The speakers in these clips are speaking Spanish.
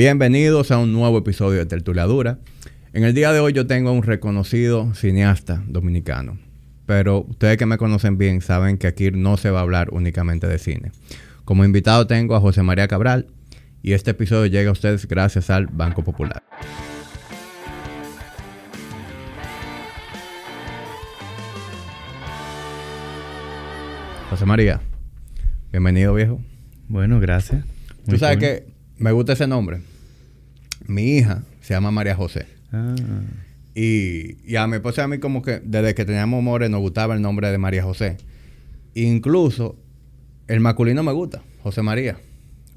Bienvenidos a un nuevo episodio de Tertuladura. En el día de hoy yo tengo a un reconocido cineasta dominicano, pero ustedes que me conocen bien saben que aquí no se va a hablar únicamente de cine. Como invitado tengo a José María Cabral y este episodio llega a ustedes gracias al Banco Popular. José María, bienvenido viejo. Bueno, gracias. Tú sabes que me gusta ese nombre. Mi hija se llama María José. Ah, Y, y a mi esposa y a mí como que desde que teníamos amores nos gustaba el nombre de María José. Incluso el masculino me gusta, José María.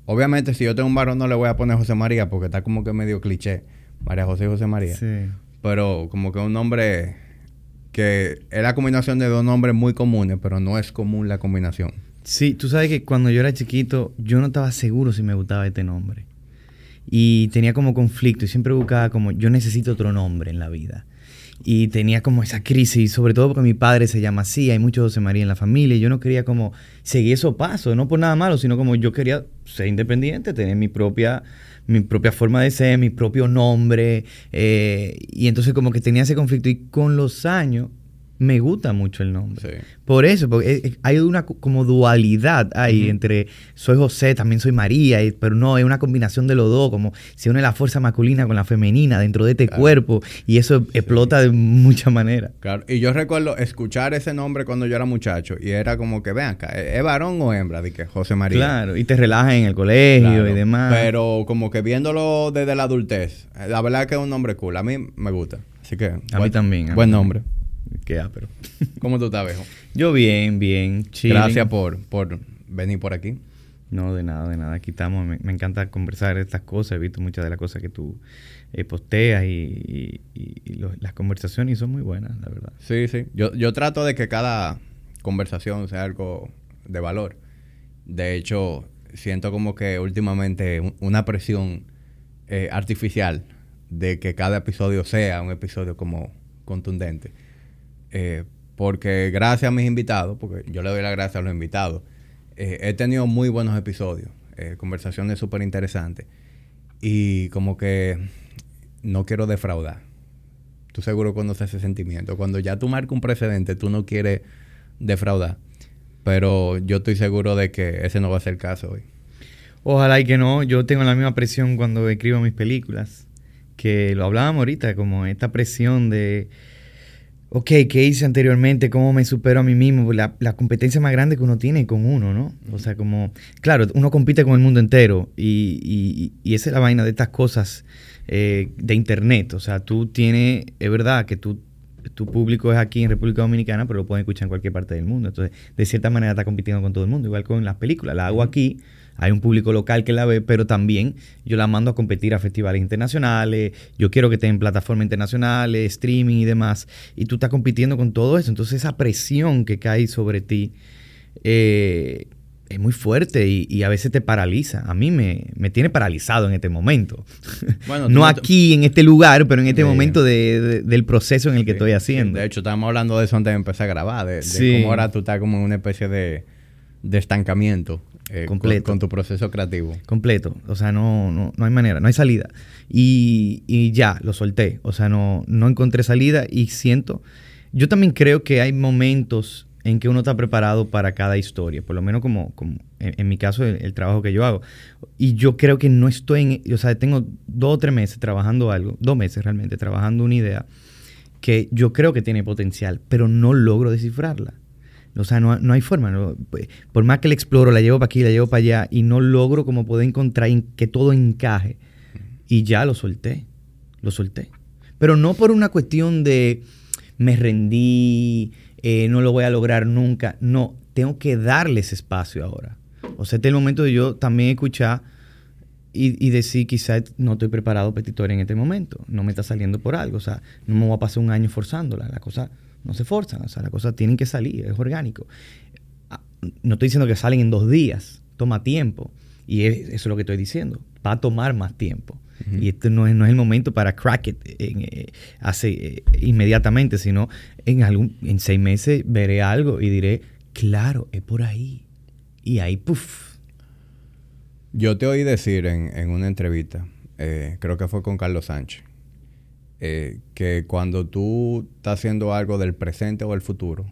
Obviamente si yo tengo un varón no le voy a poner José María porque está como que medio cliché. María José y José María. sí. Pero como que un nombre que es la combinación de dos nombres muy comunes, pero no es común la combinación. Sí, tú sabes que cuando yo era chiquito, yo no estaba seguro si me gustaba este nombre. Y tenía como conflicto y siempre buscaba como, yo necesito otro nombre en la vida. Y tenía como esa crisis, sobre todo porque mi padre se llama así, hay mucho José María en la familia, y yo no quería como seguir esos pasos, no por nada malo, sino como yo quería ser independiente, tener mi propia, mi propia forma de ser, mi propio nombre, eh, y entonces como que tenía ese conflicto, y con los años me gusta mucho el nombre. Sí. Por eso, porque eh, eh, hay una co- como dualidad ahí entre soy José, también soy María, pero no, es una combinación de los dos, como se une la fuerza masculina con la femenina dentro de este Claro. cuerpo y eso explota de muchas maneras. Claro, y yo recuerdo escuchar ese nombre cuando yo era muchacho y era como que, vean acá, ¿es es varón o hembra? De que José María. Claro, y te relajas en el colegio Claro, y demás. Pero como que viéndolo desde la adultez, la verdad que es un nombre cool. A mí me gusta. Así que. a mí también. a Buen mí nombre. también. Qué ápero. ¿Cómo tú estás, viejo? Yo bien, bien. chilling. Gracias por, por venir por aquí. No, de nada, de nada. Aquí estamos. Me, me encanta conversar estas cosas. He visto muchas de las cosas que tú eh, posteas y, y- y- y lo- las conversaciones y son muy buenas, la verdad. Sí, sí. Yo, yo trato de que cada conversación sea algo de valor. De hecho, siento como que últimamente un- una presión eh, artificial de que cada episodio sea un episodio como contundente. Eh, porque gracias a mis invitados, porque yo le doy las gracias a los invitados, eh, he tenido muy buenos episodios, eh, conversaciones súper interesantes. Y como que no quiero defraudar. Tú seguro conoces ese sentimiento. Cuando ya tú marcas un precedente, tú no quieres defraudar. Pero yo estoy seguro de que ese no va a ser el caso hoy. Ojalá y que no. Yo tengo la misma presión cuando escribo mis películas. Que lo hablábamos ahorita, como esta presión de. Ok, ¿qué hice anteriormente? ¿Cómo me supero a mí mismo? La, la competencia más grande que uno tiene con uno, ¿no? O sea, como. Claro, uno compite con el mundo entero. Y, y- y esa es la vaina de estas cosas eh, de internet. O sea, tú tienes. Es verdad que tú. Tu público es aquí en República Dominicana, pero lo pueden escuchar en cualquier parte del mundo. Entonces, de cierta manera, está compitiendo con todo el mundo. Igual con las películas. La hago aquí, hay un público local que la ve, pero también yo la mando a competir a festivales internacionales. Yo quiero que esté en plataformas internacionales, streaming y demás. Y tú estás compitiendo con todo eso. Entonces, esa presión que cae sobre ti eh, es muy fuerte y, y a veces te paraliza. A mí me, me tiene paralizado en este momento. Bueno, no aquí, en este lugar, pero en este momento de- de- del proceso en el que estoy haciendo. De hecho, estábamos hablando de eso antes de empezar a grabar. De, de Sí. cómo ahora tú estás como en una especie de, de estancamiento eh, con- Completo. Con, tu proceso creativo. Completo. O sea, no, no, no hay manera, no hay salida. Y, y ya, lo solté. O sea, no, no encontré salida y siento. Yo también creo que hay momentos en que uno está preparado para cada historia, por lo menos como, como en, en mi caso, el, el trabajo que yo hago. Y yo creo que no estoy en. O sea, tengo dos o tres meses trabajando algo, dos meses realmente, trabajando una idea que yo creo que tiene potencial, pero no logro descifrarla. O sea, no, no hay forma. no- por más que la exploro, la llevo para aquí, la llevo para allá, y no logro como poder encontrar en- que todo encaje. Y ya lo solté. Lo solté. Pero no por una cuestión de me rendí, eh, no lo voy a lograr nunca. No, tengo que darle ese espacio ahora. O sea, este es el momento de yo también escuchar y, y decir, quizás no estoy preparado para esta historia en este momento. No me está saliendo por algo. O sea, no me voy a pasar un año forzándola. Las cosas no se forzan. O sea, las cosas tienen que salir. Es orgánico. Ah, No estoy diciendo que salen en dos días. Toma tiempo. Y es- eso es lo que estoy diciendo. Va a tomar más tiempo. Y este no es, no es el momento para crack it en, eh, hace, eh, inmediatamente, sino en, algún, en seis meses veré algo y diré, claro, es por ahí. Y ahí, puff. Yo te oí decir en, en una entrevista eh, creo que fue con Carlos Sánchez, eh, que cuando tú estás haciendo algo del presente o del futuro,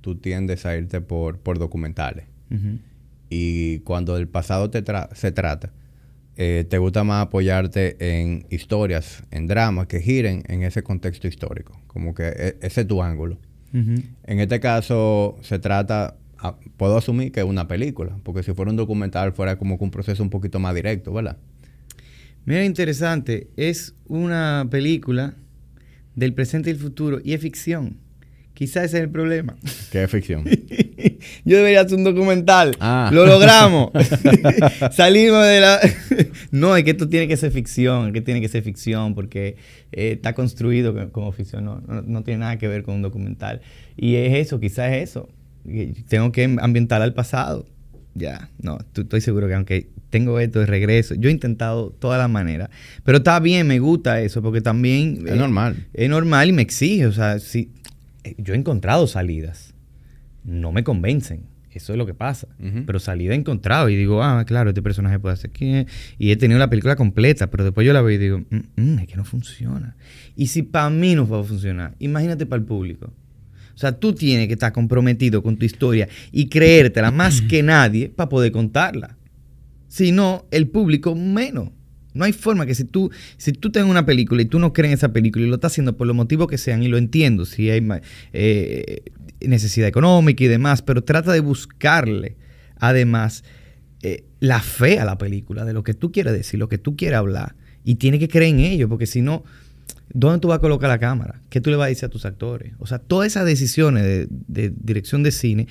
tú tiendes a irte por, por documentales. Y cuando del pasado te se trata, eh, te gusta más apoyarte en historias, en dramas que giren en ese contexto histórico. Como que e, ese es tu ángulo. En este caso se trata, puedo asumir que es una película, porque si fuera un documental fuera como que un proceso un poquito más directo, ¿verdad? Mira, interesante, es una película del presente y el futuro y es ficción. Quizás ese es el problema. ¿Qué es ficción? Yo debería hacer un documental. Ah. Lo logramos. Salimos de la... no, es que esto tiene que ser ficción, es que tiene que ser ficción porque eh, está construido como ficción, no, no, tiene nada que ver con un documental. Y es eso, quizás es eso. Tengo que ambientar al pasado. Ya, no, estoy seguro que aunque tengo esto de regreso, yo he intentado todas las maneras, pero está bien, me gusta eso, porque también... Es normal. Es normal y me exige, o sea, si, eh, yo he encontrado salidas, no me convencen. Eso es lo que pasa. Pero salida he encontrado y digo, ah, claro, este personaje puede hacer que... Y he tenido la película completa, pero después yo la veo y digo, mm, mm, es que no funciona. Y si para mí no va a funcionar, imagínate para el público. O sea, tú tienes que estar comprometido con tu historia y creértela más que nadie para poder contarla. Si no, el público menos. No hay forma que si tú, si tú tengas una película y tú no crees en esa película y lo estás haciendo por los motivos que sean, y lo entiendo, si hay eh, necesidad económica y demás, pero trata de buscarle, además, eh, la fe a la película, de lo que tú quieres decir, lo que tú quieres hablar. Y tienes que creer en ello, porque si no, ¿dónde tú vas a colocar la cámara? ¿Qué tú le vas a decir a tus actores? O sea, todas esas decisiones de, dirección de cine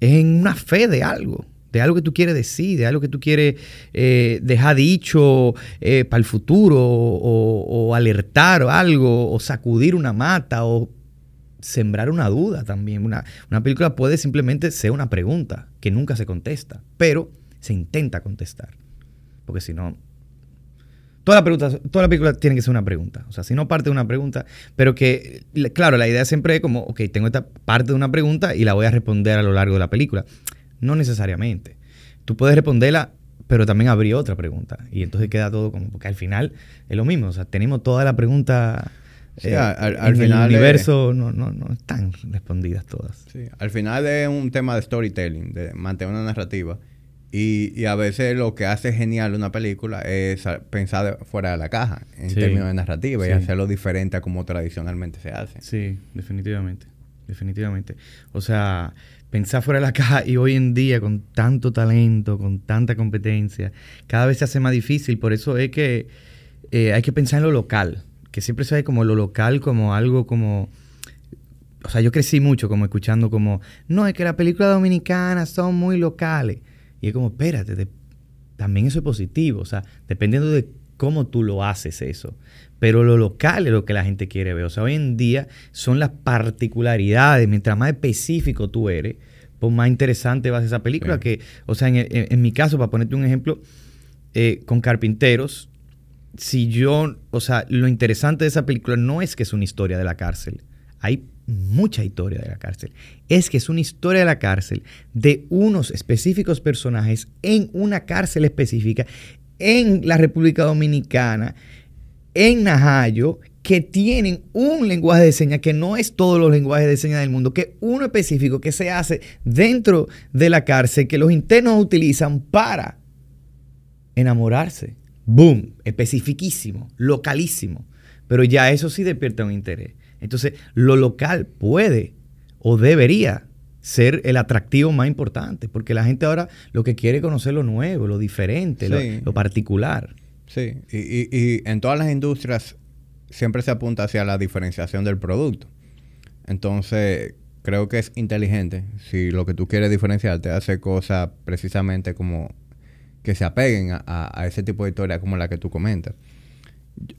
es en una fe de algo de algo que tú quieres decir, de algo que tú quieres eh, dejar dicho eh, para el futuro, o, alertar o algo, o sacudir una mata, o sembrar una duda también. Una película puede simplemente ser una pregunta que nunca se contesta, pero se intenta contestar. Porque si no, Toda la, pregunta, toda la película tiene que ser una pregunta. O sea, si no parte de una pregunta, pero que, claro, la idea siempre es como, ok, tengo esta parte de una pregunta y la voy a responder a lo largo de la película. No necesariamente. Tú puedes responderla, pero también habría otra pregunta. Y entonces queda todo como, porque al final es lo mismo. O sea, tenemos toda la pregunta. Sí, eh, al, final el universo no, no, no están respondidas todas. Sí, al final es un tema de storytelling, de mantener una narrativa. Y, a veces lo que hace genial una película es pensar fuera de la caja en términos de narrativa y hacerlo diferente a como tradicionalmente se hace. Sí, definitivamente. Definitivamente. O sea, pensar fuera de la caja y hoy en día con tanto talento, con tanta competencia, cada vez se hace más difícil. Por eso es que eh, hay que pensar en lo local, que siempre se ve como lo local como algo como... O sea, yo crecí mucho como escuchando como, no, es que las películas dominicanas son muy locales. Y es como, espérate, también eso es positivo. O sea, dependiendo de cómo tú lo haces eso. Pero lo local es lo que la gente quiere ver. O sea, hoy en día son las particularidades. Mientras más específico tú eres, pues más interesante va a ser esa película. Que, o sea, en, mi caso, para ponerte un ejemplo, eh, con Carpinteros, si yo, o sea, lo interesante de esa película no es que es una historia de la cárcel. Hay mucha historia de la cárcel. Es que es una historia de la cárcel de unos específicos personajes en una cárcel específica en la República Dominicana en Najayo que tienen un lenguaje de señas que no es todos los lenguajes de señas del mundo, que uno específico que se hace dentro de la cárcel, que los internos utilizan para enamorarse. Boom, especificísimo, localísimo. Pero ya eso sí despierta un interés. Entonces, lo local puede o debería ser el atractivo más importante, porque la gente ahora lo que quiere es conocer lo nuevo, lo diferente, lo particular. Sí, y, en todas las industrias siempre se apunta hacia la diferenciación del producto. Entonces, creo que es inteligente si lo que tú quieres diferenciarte hace cosas precisamente como que se apeguen a, ese tipo de historia como la que tú comentas.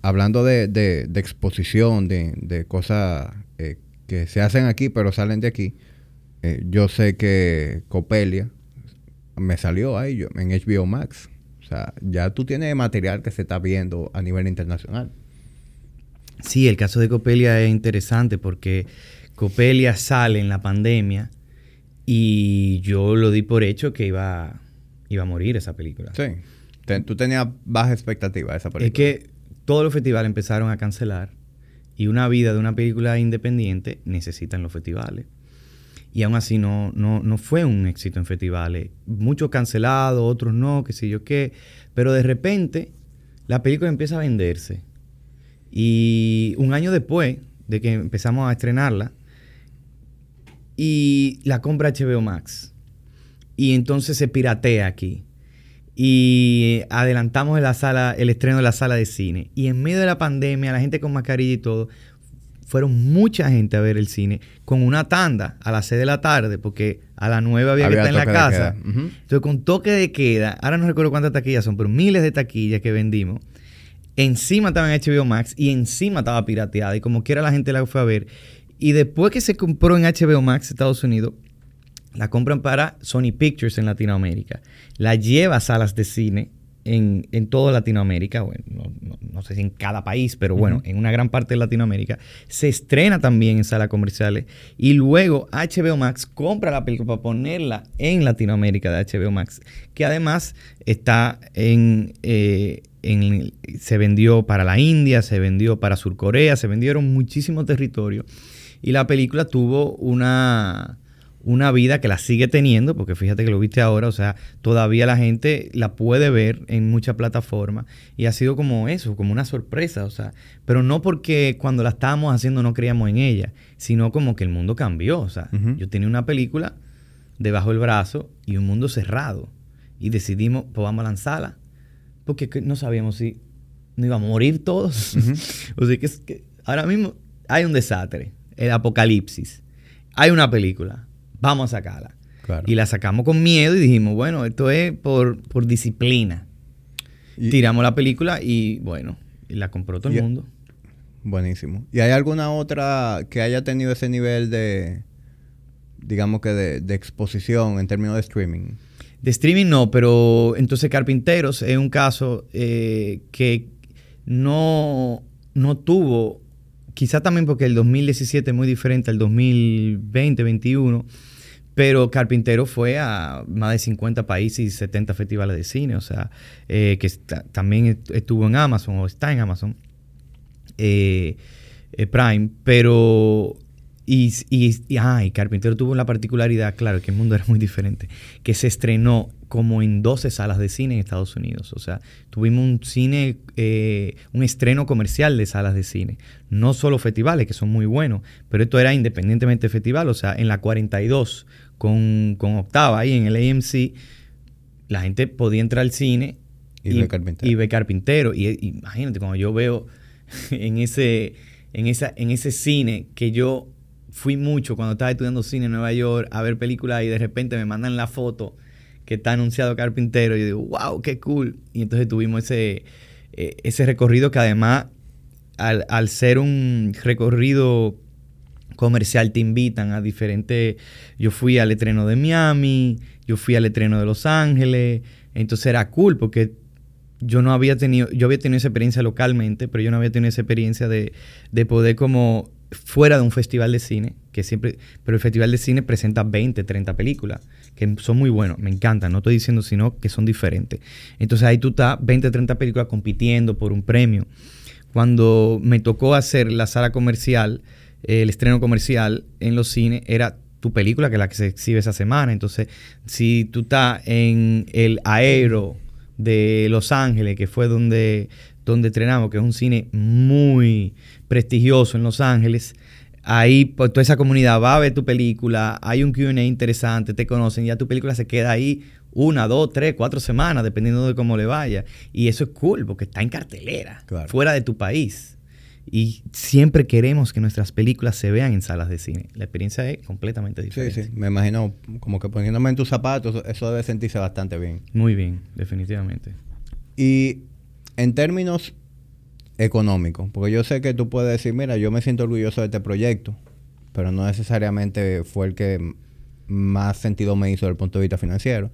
Hablando de, exposición, de, cosas eh, que se hacen aquí pero salen de aquí, eh, yo sé que Copelia me salió ahí yo, en HBO Max. O sea, ya tú tienes material que se está viendo a nivel internacional. Sí, el caso de Copelia es interesante porque Copelia sale en la pandemia y yo lo di por hecho que iba, iba a morir esa película. Sí. tú tenías baja expectativa de esa película. Es que todos los festivales empezaron a cancelar y una vida de una película independiente necesitan los festivales. Y aún así no, no, no fue un éxito en festivales. Muchos cancelados, otros no, qué sé yo qué. Pero de repente la película empieza a venderse. Y un año después de que empezamos a estrenarla, y la compra HBO Max. Y entonces se piratea aquí. Y adelantamos la sala, el estreno de la sala de cine. Y en medio de la pandemia, la gente con mascarilla y todo, fueron mucha gente a ver el cine con una tanda a las 6 de la tarde, porque a las 9 había, que estar en la casa. Entonces, con toque de queda, ahora no recuerdo cuántas taquillas son, pero miles de taquillas que vendimos. Encima estaba en HBO Max y encima estaba pirateada. Y como quiera la gente la fue a ver. Y después que se compró en HBO Max Estados Unidos, la compran para Sony Pictures en Latinoamérica. La lleva a salas de cine en, en toda Latinoamérica, bueno, no, sé si en cada país, pero bueno, en una gran parte de Latinoamérica. Se estrena también en salas comerciales y luego HBO Max compra la película para ponerla en Latinoamérica de HBO Max, que además está en... Eh, en, se vendió para la India, se vendió para Surcorea, se vendieron muchísimos territorios y la película tuvo una, una vida que la sigue teniendo, porque fíjate que lo viste ahora, o sea, todavía la gente la puede ver en muchas plataformas y ha sido como eso, como una sorpresa, o sea, pero no porque cuando la estábamos haciendo no creíamos en ella, sino como que el mundo cambió, o sea, yo tenía una película debajo del brazo y un mundo cerrado y decidimos, pues vamos a lanzarla, porque no sabíamos si no íbamos a morir todos, o sea, que, ahora mismo hay un desastre, el apocalipsis, hay una película vamos a sacarla. Y la sacamos con miedo y dijimos, bueno, esto es por, disciplina. Tiramos la película y bueno, la compró todo el mundo. Buenísimo. ¿Y hay alguna otra que haya tenido ese nivel de, digamos que de, exposición en términos de streaming? De streaming no, pero entonces Carpinteros es un caso eh, que no, no tuvo, quizá también porque el 2017 es muy diferente al 2020, 2021 pero Carpintero fue a más de 50 países y 70 festivales de cine, o sea, eh, que también estuvo en Amazon o está en Amazon eh, eh, Prime, pero... Y, y, ah, y Carpintero tuvo la particularidad, claro, que el mundo era muy diferente, que se estrenó como en 12 salas de cine en Estados Unidos. O sea, tuvimos un cine, un estreno comercial de salas de cine. No solo festivales, que son muy buenos, pero esto era independientemente de festival. O sea, en la 42 con, con octava ahí en el AMC, la gente podía entrar al cine y, ver carpintero. Y ve carpintero. Y, imagínate, cuando yo veo en ese, en, esa, en ese cine que yo fui mucho cuando estaba estudiando cine en Nueva York a ver películas y de repente me mandan la foto que está anunciado Carpintero y yo digo, wow, qué cool. Y entonces tuvimos ese, eh, ese recorrido que además, al, al ser un recorrido comercial te invitan a diferentes... Yo fui al estreno de Miami, yo fui al estreno de Los Ángeles, entonces era cool porque yo no había tenido, yo había tenido esa experiencia localmente, pero yo no había tenido esa experiencia de, de poder como fuera de un festival de cine, que siempre, pero el festival de cine presenta 20, 30 películas, que son muy buenos, me encantan, no estoy diciendo sino que son diferentes. Entonces ahí tú estás 20, 30 películas compitiendo por un premio. Cuando me tocó hacer la sala comercial, el estreno comercial en los cines era tu película, que es la que se exhibe esa semana. Entonces, si tú estás en el Aero de Los Ángeles, que fue donde, donde entrenamos, que es un cine muy prestigioso en Los Ángeles, ahí pues, toda esa comunidad va a ver tu película, hay un QA interesante, te conocen, ya tu película se queda ahí una, dos, tres, cuatro semanas, dependiendo de cómo le vaya. Y eso es cool, porque está en cartelera, fuera de tu país. Y siempre queremos que nuestras películas se vean en salas de cine. La experiencia es completamente diferente. Sí, sí. Me imagino como que poniéndome en tus zapatos, eso debe sentirse bastante bien. Muy bien, definitivamente. Y en términos económicos, porque yo sé que tú puedes decir, mira, yo me siento orgulloso de este proyecto, pero no necesariamente fue el que más sentido me hizo desde el punto de vista financiero.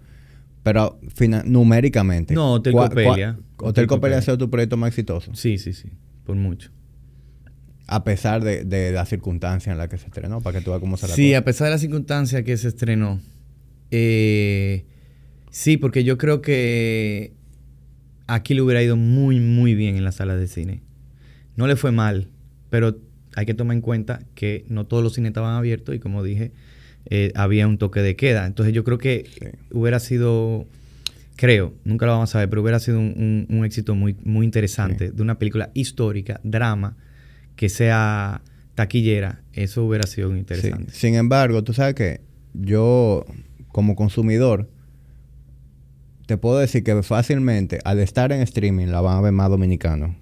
Pero numéricamente. No, Hotel Copelia. ¿Hotel Copelia ha sido tu proyecto más exitoso? Sí, sí, sí, por mucho. A pesar de, de la circunstancia en la que se estrenó, para que tú veas cómo se la Sí, a pesar de la circunstancia que se estrenó. Eh, sí, porque yo creo que aquí le hubiera ido muy, muy bien en las salas de cine. No le fue mal, pero hay que tomar en cuenta que no todos los cines estaban abiertos y como dije, eh, había un toque de queda. Entonces yo creo que hubiera sido, creo, nunca lo vamos a saber, pero hubiera sido un, éxito muy, muy interesante de una película histórica, drama, que sea taquillera. Eso hubiera sido interesante. Sin embargo, tú sabes que yo, como consumidor, te puedo decir que fácilmente al estar en streaming la van a ver más dominicanos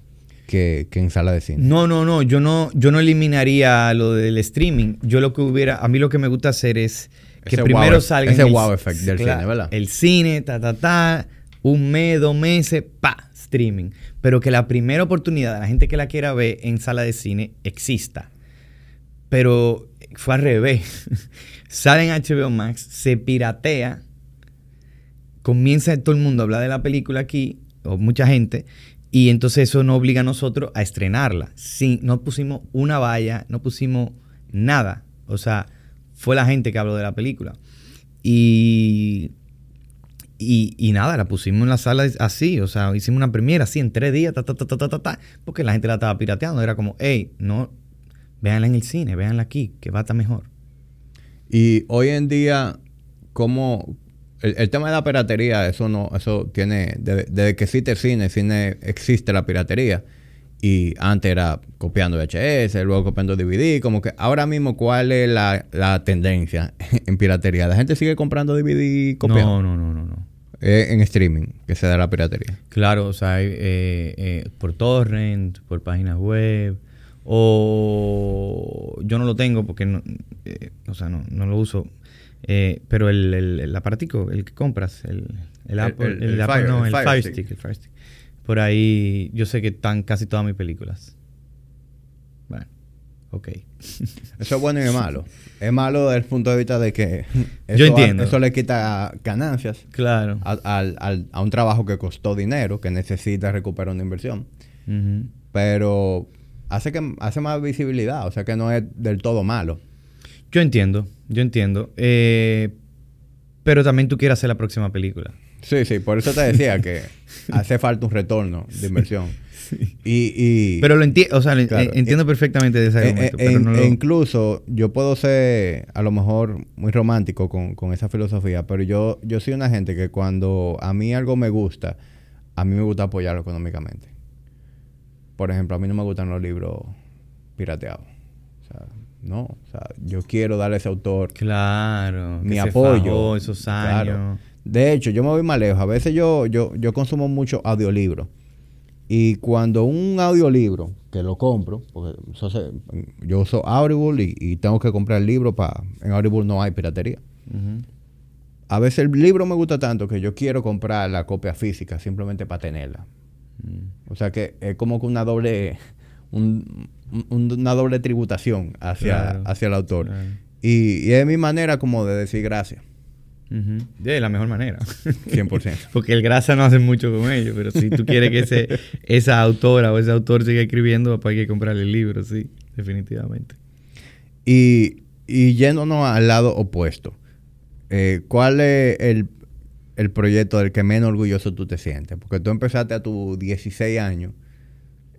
que, en sala de cine. No, no, no. Yo no, yo no eliminaría lo del streaming. Yo lo que hubiera, a mí lo que me gusta hacer es que primero salga ese wow effect del cine, ¿verdad? El cine, ta, ta, ta, un mes, dos meses, pa, streaming. Pero que la primera oportunidad de la gente que la quiera ver en sala de cine exista. Pero fue al revés. Sale en HBO Max, se piratea comienza todo el mundo a hablar de la película aquí, o mucha gente, y entonces eso nos obliga a nosotros a estrenarla. No pusimos una valla, no pusimos nada. O sea, fue la gente que habló de la película. Y, y, nada, la pusimos en la sala así, o sea, hicimos una premiera así en tres días, ta, ta, ta, ta, ta, ta, porque la gente la estaba pirateando. Era como, hey, no, véanla en el cine, véanla aquí, que va a estar mejor. Y hoy en día, ¿cómo, el, tema de la piratería, eso no, eso tiene, desde, que existe el cine, el cine existe la piratería. Y antes era copiando VHS, luego copiando DVD, como que ahora mismo, ¿cuál es la, tendencia en piratería? ¿La gente sigue comprando DVD copiando? No, no, no, no. no. en streaming que se da la piratería. Claro, o sea, eh, eh, por torrent, por páginas web, o yo no lo tengo porque no, eh, o sea, no, no lo uso eh, pero el, el, el, aparatico, el que compras, el, el Apple, el, no, el Fire, Stick, el Fire Stick. Por ahí yo sé que están casi todas mis películas. Bueno, ok. Eso es bueno y es malo. Es malo desde el punto de vista de que eso, yo entiendo. eso le quita ganancias claro. a, a, un trabajo que costó dinero, que necesita recuperar una inversión. Pero hace que hace más visibilidad, o sea que no es del todo malo. Yo entiendo, yo entiendo. Eh, pero también tú quieres hacer la próxima película. Sí, sí, por eso te decía que hace falta un retorno de inversión. Y, pero lo entiendo, o sea, entiendo perfectamente de ese eh, argumento. E, incluso yo puedo ser a lo mejor muy romántico con, con, esa filosofía, pero yo, yo soy una gente que cuando a mí algo me gusta, a mí me gusta apoyarlo económicamente. Por ejemplo, a mí no me gustan los libros pirateados. O sea, no, o sea, yo quiero darle a ese autor claro, mi apoyo. esos años. De hecho, yo me voy más lejos. A veces yo, yo, yo consumo mucho audiolibros. Y cuando un audiolibro, que lo compro, porque yo uso Audible y, tengo que comprar el libro para... En Audible no hay piratería. A veces el libro me gusta tanto que yo quiero comprar la copia física simplemente para tenerla. O sea que es como que una doble una doble tributación hacia, hacia el autor. Y, es mi manera como de decir gracias. De la mejor manera. 100%. Porque el grasa no hace mucho con ellos, pero si tú quieres que ese, esa autora o ese autor siga escribiendo, pues hay que comprarle el libro, sí, definitivamente. Y, y yéndonos al lado opuesto, eh, ¿cuál es el, el proyecto del que menos orgulloso tú te sientes? Porque tú empezaste a tus 16 años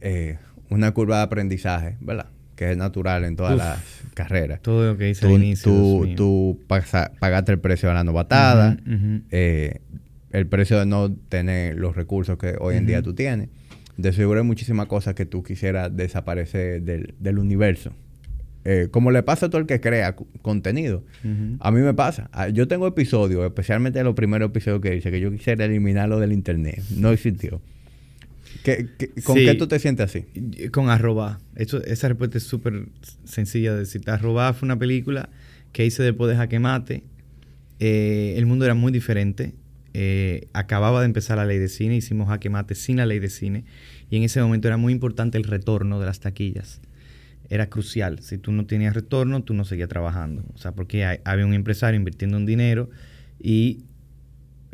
eh, una curva de aprendizaje, ¿verdad? Que es natural en todas las carreras. Todo lo que hice al inicio. Tú, tú pagaste el precio de la novatada, eh, el precio de no tener los recursos que hoy en día tú tienes. De seguro hay muchísimas cosas que tú quisieras desaparecer del, universo. Eh, como le pasa a todo el que crea contenido. A mí me pasa. Ah, yo tengo episodios, especialmente los primeros episodios que dice que yo quisiera eliminarlo del internet. No existió con qué tú te sientes así? Con Arroba. esa respuesta es súper sencilla de decir. Arroba fue una película que hice después de Jaque Mate. Eh, el mundo era muy diferente. Eh, acababa de empezar la ley de cine, hicimos Jaque Mate sin la ley de cine. Y en ese momento era muy importante el retorno de las taquillas. Era crucial. Si tú no tenías retorno, tú no seguías trabajando. O sea, porque había un empresario invirtiendo un dinero y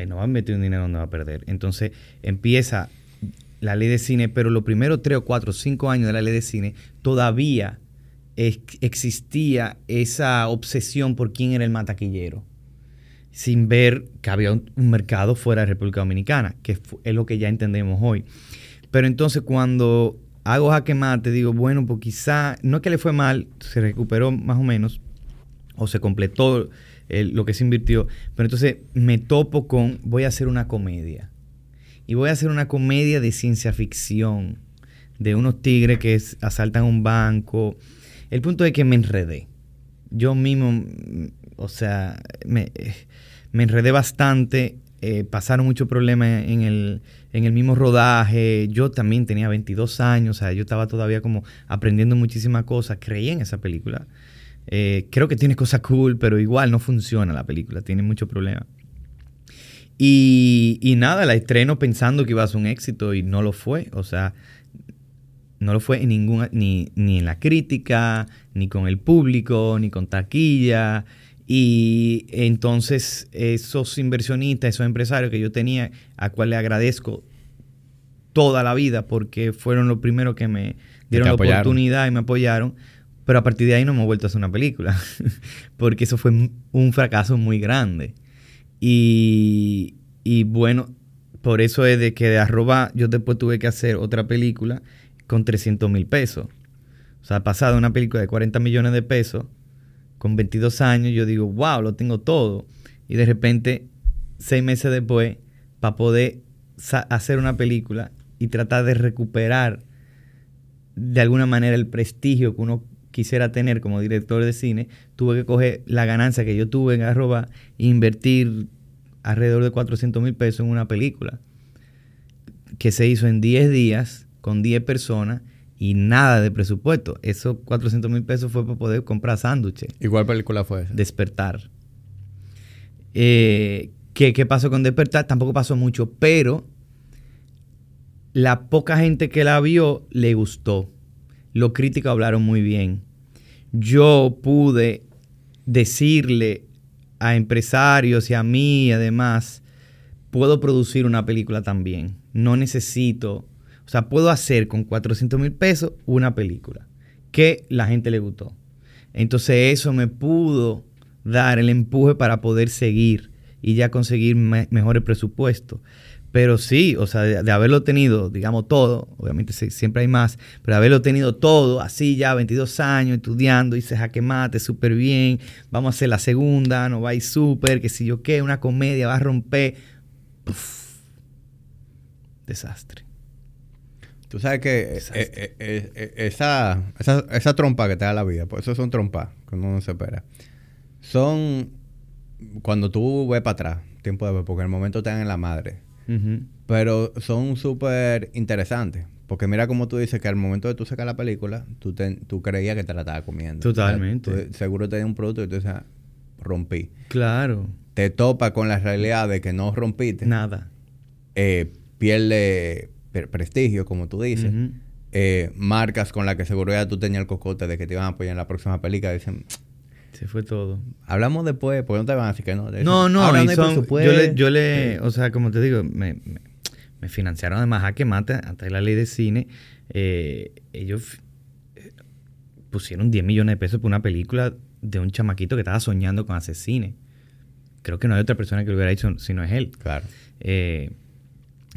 no va a invertir un dinero donde va a perder. Entonces empieza la ley de cine, pero los primeros tres o cuatro o cinco años de la ley de cine todavía existía esa obsesión por quién era el mataquillero. sin ver que había un, mercado fuera de República Dominicana, que es lo que ya entendemos hoy. Pero entonces cuando hago jaque mate, digo, bueno, pues quizá, no es que le fue mal, se recuperó más o menos, o se completó lo que se invirtió, pero entonces me topo con, voy a hacer una comedia. Y voy a hacer una comedia de ciencia ficción, de unos tigres que asaltan un banco. El punto es que me enredé. Yo mismo, o sea, me, me enredé bastante, eh, pasaron muchos problemas en el, en el mismo rodaje. Yo también tenía 22 años, o sea, yo estaba todavía como aprendiendo muchísimas cosas. Creí en esa película. Eh, creo que tiene cosas cool, pero igual no funciona la película, tiene muchos problemas. Y, y, nada, la estreno pensando que iba a ser un éxito y no lo fue. O sea, no lo fue en ninguna, ni, ni en la crítica, ni con el público, ni con taquilla. Y entonces esos inversionistas, esos empresarios que yo tenía, a cual le agradezco toda la vida porque fueron los primeros que me dieron la oportunidad y me apoyaron, pero a partir de ahí no me he vuelto a hacer una película, porque eso fue un fracaso muy grande. Y, y bueno, por eso es de que de arroba yo después tuve que hacer otra película con 300 mil pesos. O sea, pasado una película de 40 millones de pesos con 22 años, yo digo, wow, lo tengo todo. Y de repente, seis meses después, para poder hacer una película y tratar de recuperar de alguna manera el prestigio que uno quisiera tener como director de cine, tuve que coger la ganancia que yo tuve en arroba e invertir alrededor de 400 mil pesos en una película que se hizo en 10 días con 10 personas y nada de presupuesto. Esos 400 mil pesos fue para poder comprar sándwiches. ¿Y cuál película fue esa? Despertar. Eh, ¿qué, ¿Qué pasó con Despertar? Tampoco pasó mucho, pero la poca gente que la vio le gustó. Los críticos hablaron muy bien. Yo pude decirle a empresarios y a mí, además, puedo producir una película también. No necesito o sea, puedo hacer con 400 mil pesos una película que la gente le gustó. Entonces eso me pudo dar el empuje para poder seguir y ya conseguir mejores presupuestos. Pero sí, o sea, de, haberlo tenido, digamos, todo, obviamente siempre hay más, pero haberlo tenido todo, así ya, 22 años, estudiando, hice jaque mate, súper bien, vamos a hacer la segunda, no va a ir súper, que si yo qué, una comedia, va a romper. desastre. Tú sabes que eh, eh, eh, esa, esa, trompa que te da la vida, pues eso son trompas que uno no se espera. Son cuando tú ves para atrás, tiempo de ver, porque en el momento te dan en la madre. Pero son súper interesantes. Porque mira como tú dices que al momento de tú sacar la película, tú, tú creías que te la estabas comiendo. Totalmente. seguro te dio un producto y tú dices, rompí. Claro. Te topa con la realidad de que no rompiste. Nada. pierde prestigio, como tú dices, eh, marcas con las que seguridad tú tenías el cocote de que te iban a apoyar en la próxima película, dicen... Se fue todo. Hablamos después, porque no te van a decir que no. no, no, yo le, yo le o sea, como te digo, me, me, financiaron además a que mate, de la ley de cine, eh, ellos eh, pusieron 10 millones de pesos por una película de un chamaquito que estaba soñando con hacer cine. Creo que no hay otra persona que lo hubiera hecho si no es él. Claro. Eh,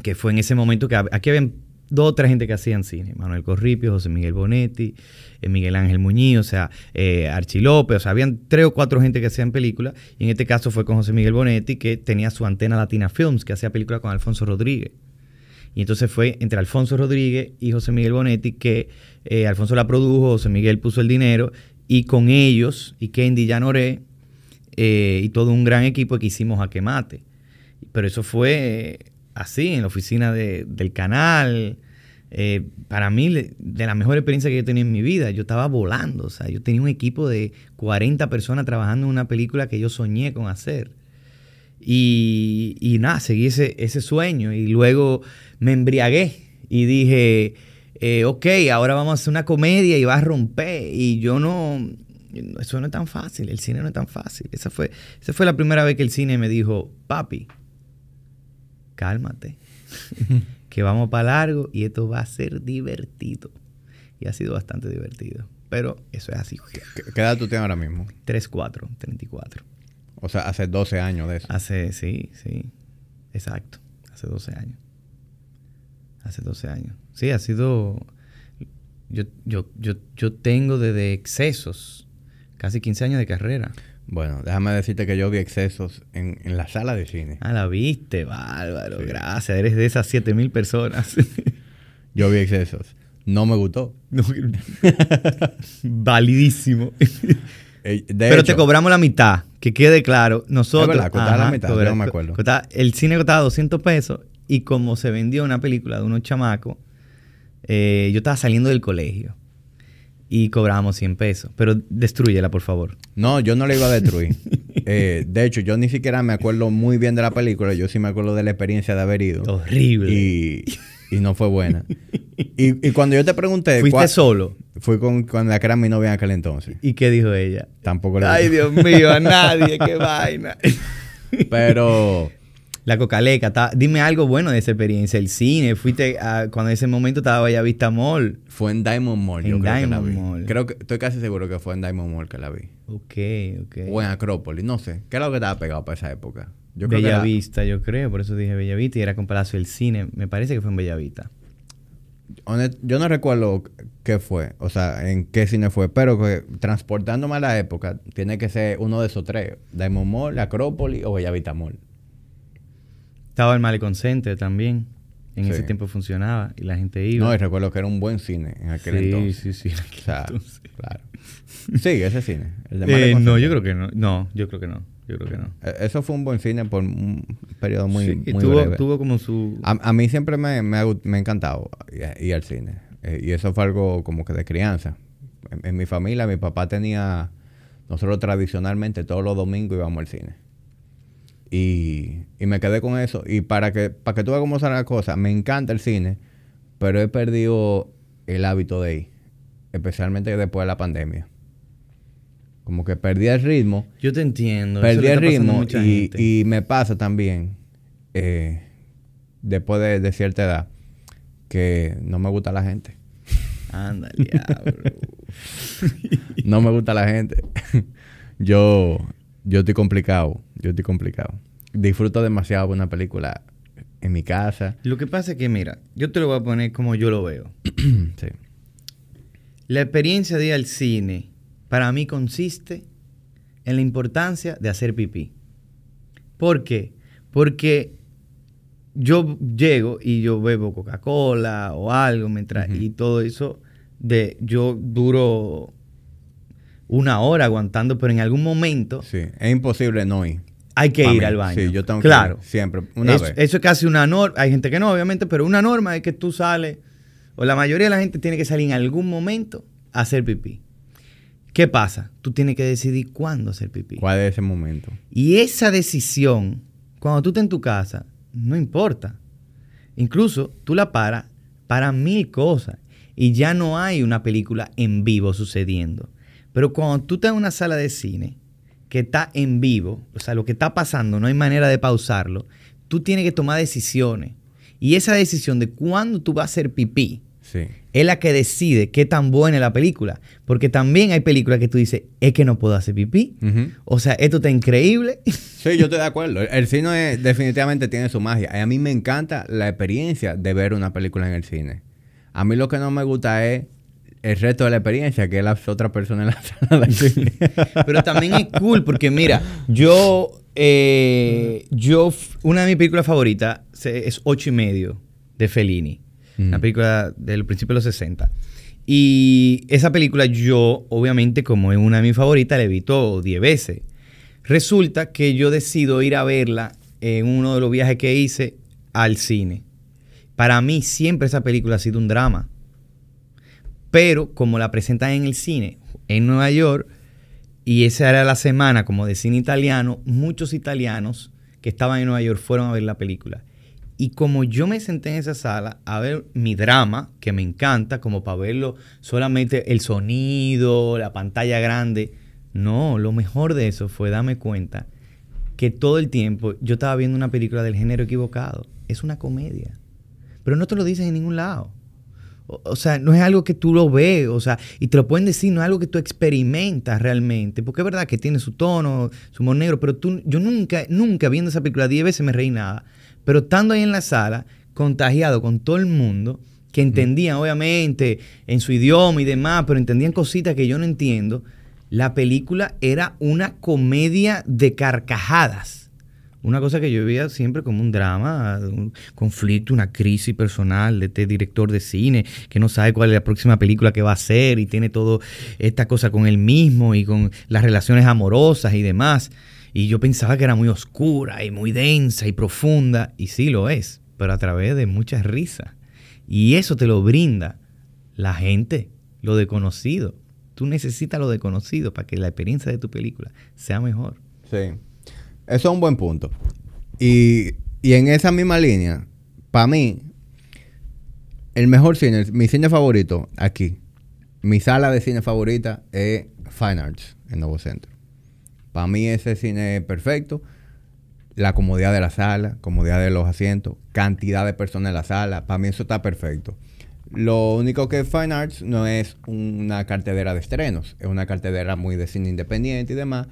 que fue en ese momento que aquí habían dos o tres gente que hacían cine. Manuel Corripio, José Miguel Bonetti, eh, Miguel Ángel Muñiz, o sea, eh, Archie López, o sea, habían tres o cuatro gente que hacían películas. Y en este caso fue con José Miguel Bonetti, que tenía su antena Latina Films, que hacía películas con Alfonso Rodríguez. Y entonces fue entre Alfonso Rodríguez y José Miguel Bonetti que eh, Alfonso la produjo, José Miguel puso el dinero y con ellos y Kendi Llanoré eh, y todo un gran equipo que hicimos a quemate. Pero eso fue así, en la oficina del canal. Eh, para mí, de la mejor experiencia que yo tenía en mi vida, yo estaba volando. O sea, yo tenía un equipo de 40 personas trabajando en una película que yo soñé con hacer. Y, nada, seguí ese, ese sueño. Y luego me embriagué y dije, eh, ok, ahora vamos a hacer una comedia y va a romper. Y yo no, eso no es tan fácil, el cine no es tan fácil. Esa fue, esa fue la primera vez que el cine me dijo, papi, cálmate, que vamos para largo y esto va a ser divertido. Y ha sido bastante divertido. Pero eso es así. ¿Qué, edad tú tienes ahora mismo? 3, 4, 34. O sea, hace 12 años de eso. Hace, sí, sí. Exacto. Hace 12 años. Hace 12 años. Sí, ha sido... Yo, yo, yo, yo tengo desde excesos casi 15 años de carrera. Bueno, déjame decirte que yo vi excesos en, en la sala de cine. Ah, la viste, bárbaro. Gracias. Eres de esas 7 mil personas. yo vi excesos. No me gustó. validísimo. Pero te cobramos la mitad, que quede claro. Nosotros. Es verdad, la mitad, yo no me acuerdo. el cine costaba 200 pesos y como se vendió una película de unos chamacos, eh, yo estaba saliendo del colegio y cobramos 100 pesos. Pero destruyela, por favor. No, yo no la iba a destruir. Eh, de hecho, yo ni siquiera me acuerdo muy bien de la película. Yo sí me acuerdo de la experiencia de haber ido. Horrible. Y, y no fue buena. y, y, cuando yo te pregunté... ¿Fuiste solo? Fui con, con, la que era mi novia en aquel entonces. ¿Y qué dijo ella? Tampoco le Ay, Dios mío, a nadie, qué vaina. Pero... La cocaleca, dime algo bueno de esa experiencia. El cine, fuiste a, cuando en ese momento estaba ya Vista Mall. Fue en Diamond Mall, en yo creo Diamond que la vi. Mall. Creo que, estoy casi seguro que fue en Diamond Mall que la vi. Ok, ok. O en Acrópolis, no sé. ¿Qué era lo que estaba pegado para esa época? Yo creo Bella Vista, yo creo, por eso dije Bella Vista y era con Palacio del Cine. Me parece que fue en Bella Vista. yo no recuerdo qué fue, o sea, en qué cine fue, pero que transportándome a la época, tiene que ser uno de esos tres: Diamond Mall, Acrópolis o Bellavista Mall. Estaba el Malecon Center también. En ese tiempo funcionaba y la gente iba. No, y recuerdo que era un buen cine en aquel entonces. Sí, sí, sí. O sea, claro. Sí, ese cine. El de eh, no, yo creo que no. No, yo creo que no. Yo creo que no. E, eso fue un buen cine por un periodo muy, sí, muy tuvo, breve. tuvo como su... A, a mí siempre me, me, ha, me ha encantado ir al cine. Eh, y eso fue algo como que de crianza. En, en, mi familia, mi papá tenía... Nosotros tradicionalmente todos los domingos íbamos al cine. Y, y me quedé con eso. Y para que, para que tú veas cómo son las cosas, me encanta el cine, pero he perdido el hábito de ir. Especialmente después de la pandemia. Como que perdí el ritmo. Yo te entiendo. Perdí el ritmo y, y, me pasa también, eh, después de, de, cierta edad, que no me gusta la gente. Anda, diablo. no me gusta la gente. yo, yo estoy complicado. Yo estoy complicado. Disfruto demasiado de una película en mi casa. Lo que pasa es que, mira, yo te lo voy a poner como yo lo veo. sí. La experiencia de ir al cine para mí consiste en la importancia de hacer pipí. ¿Por qué? Porque yo llego y yo bebo Coca-Cola o algo mientras y todo eso de yo duro una hora aguantando, pero en algún momento sí, es imposible no ir. Hay que ir al baño. Sí, yo tengo claro. que ir siempre una eso, vez. Eso es casi una norma, hay gente que no, obviamente, pero una norma es que tú sales o la mayoría de la gente tiene que salir en algún momento a hacer pipí. ¿Qué pasa? Tú tienes que decidir cuándo hacer pipí. ¿Cuál es ese momento? Y esa decisión, cuando tú estás en tu casa, no importa. Incluso tú la paras para mil cosas y ya no hay una película en vivo sucediendo. Pero cuando tú estás en una sala de cine que está en vivo, o sea, lo que está pasando, no hay manera de pausarlo, tú tienes que tomar decisiones. Y esa decisión de cuándo tú vas a hacer pipí, Sí. es la que decide qué tan buena es la película. Porque también hay películas que tú dices, es que no puedo hacer pipí. O sea, esto está increíble. Sí, yo estoy de acuerdo. El cine definitivamente tiene su magia. Y a mí me encanta la experiencia de ver una película en el cine. A mí lo que no me gusta es el resto de la experiencia, que es las otras personas en la sala de cine. Pero también es cool porque, mira, yo, eh, yo, una de mis películas favoritas es Ocho y Medio de Fellini. Una película del principio de los 60. Y esa película yo, obviamente, como es una de mis favoritas, la he visto 10 veces. Resulta que yo decido ir a verla en uno de los viajes que hice al cine. Para mí siempre esa película ha sido un drama. Pero como la presentan en el cine en Nueva York, y esa era la semana como de cine italiano, muchos italianos que estaban en Nueva York fueron a ver la película. Y como yo me senté en esa sala a ver mi drama, que me encanta, como para verlo solamente el sonido, la pantalla grande, no, lo mejor de eso fue darme cuenta que todo el tiempo yo estaba viendo una película del género equivocado. Es una comedia. Pero no te lo dicen en ningún lado. O, sea, no es algo que tú lo ves, o sea, y te lo pueden decir, no es algo que tú experimentas realmente, porque es verdad que tiene su tono, su humor negro, pero tú, yo nunca, nunca viendo esa película 10 veces me reí nada, pero estando ahí en la sala, contagiado con todo el mundo, que entendían obviamente en su idioma y demás, pero entendían cositas que yo no entiendo, la película era una comedia de carcajadas una cosa que yo veía siempre como un drama, un conflicto, una crisis personal de este director de cine que no sabe cuál es la próxima película que va a hacer y tiene todo esta cosa con él mismo y con las relaciones amorosas y demás. Y yo pensaba que era muy oscura y muy densa y profunda, y sí lo es, pero a través de muchas risas. Y eso te lo brinda la gente, lo desconocido. Tú necesitas lo desconocido para que la experiencia de tu película sea mejor. Sí. Eso es un buen punto. Y, en esa misma línea, para mí, el mejor cine, mi cine favorito aquí, mi sala de cine favorita es Fine Arts en Nuevo Centro. Para mí ese cine es perfecto. La comodidad de la sala, comodidad de los asientos, cantidad de personas en la sala, para mí eso está perfecto. Lo único que Fine Arts no es una cartelera de estrenos, es una cartelera muy de cine independiente y demás.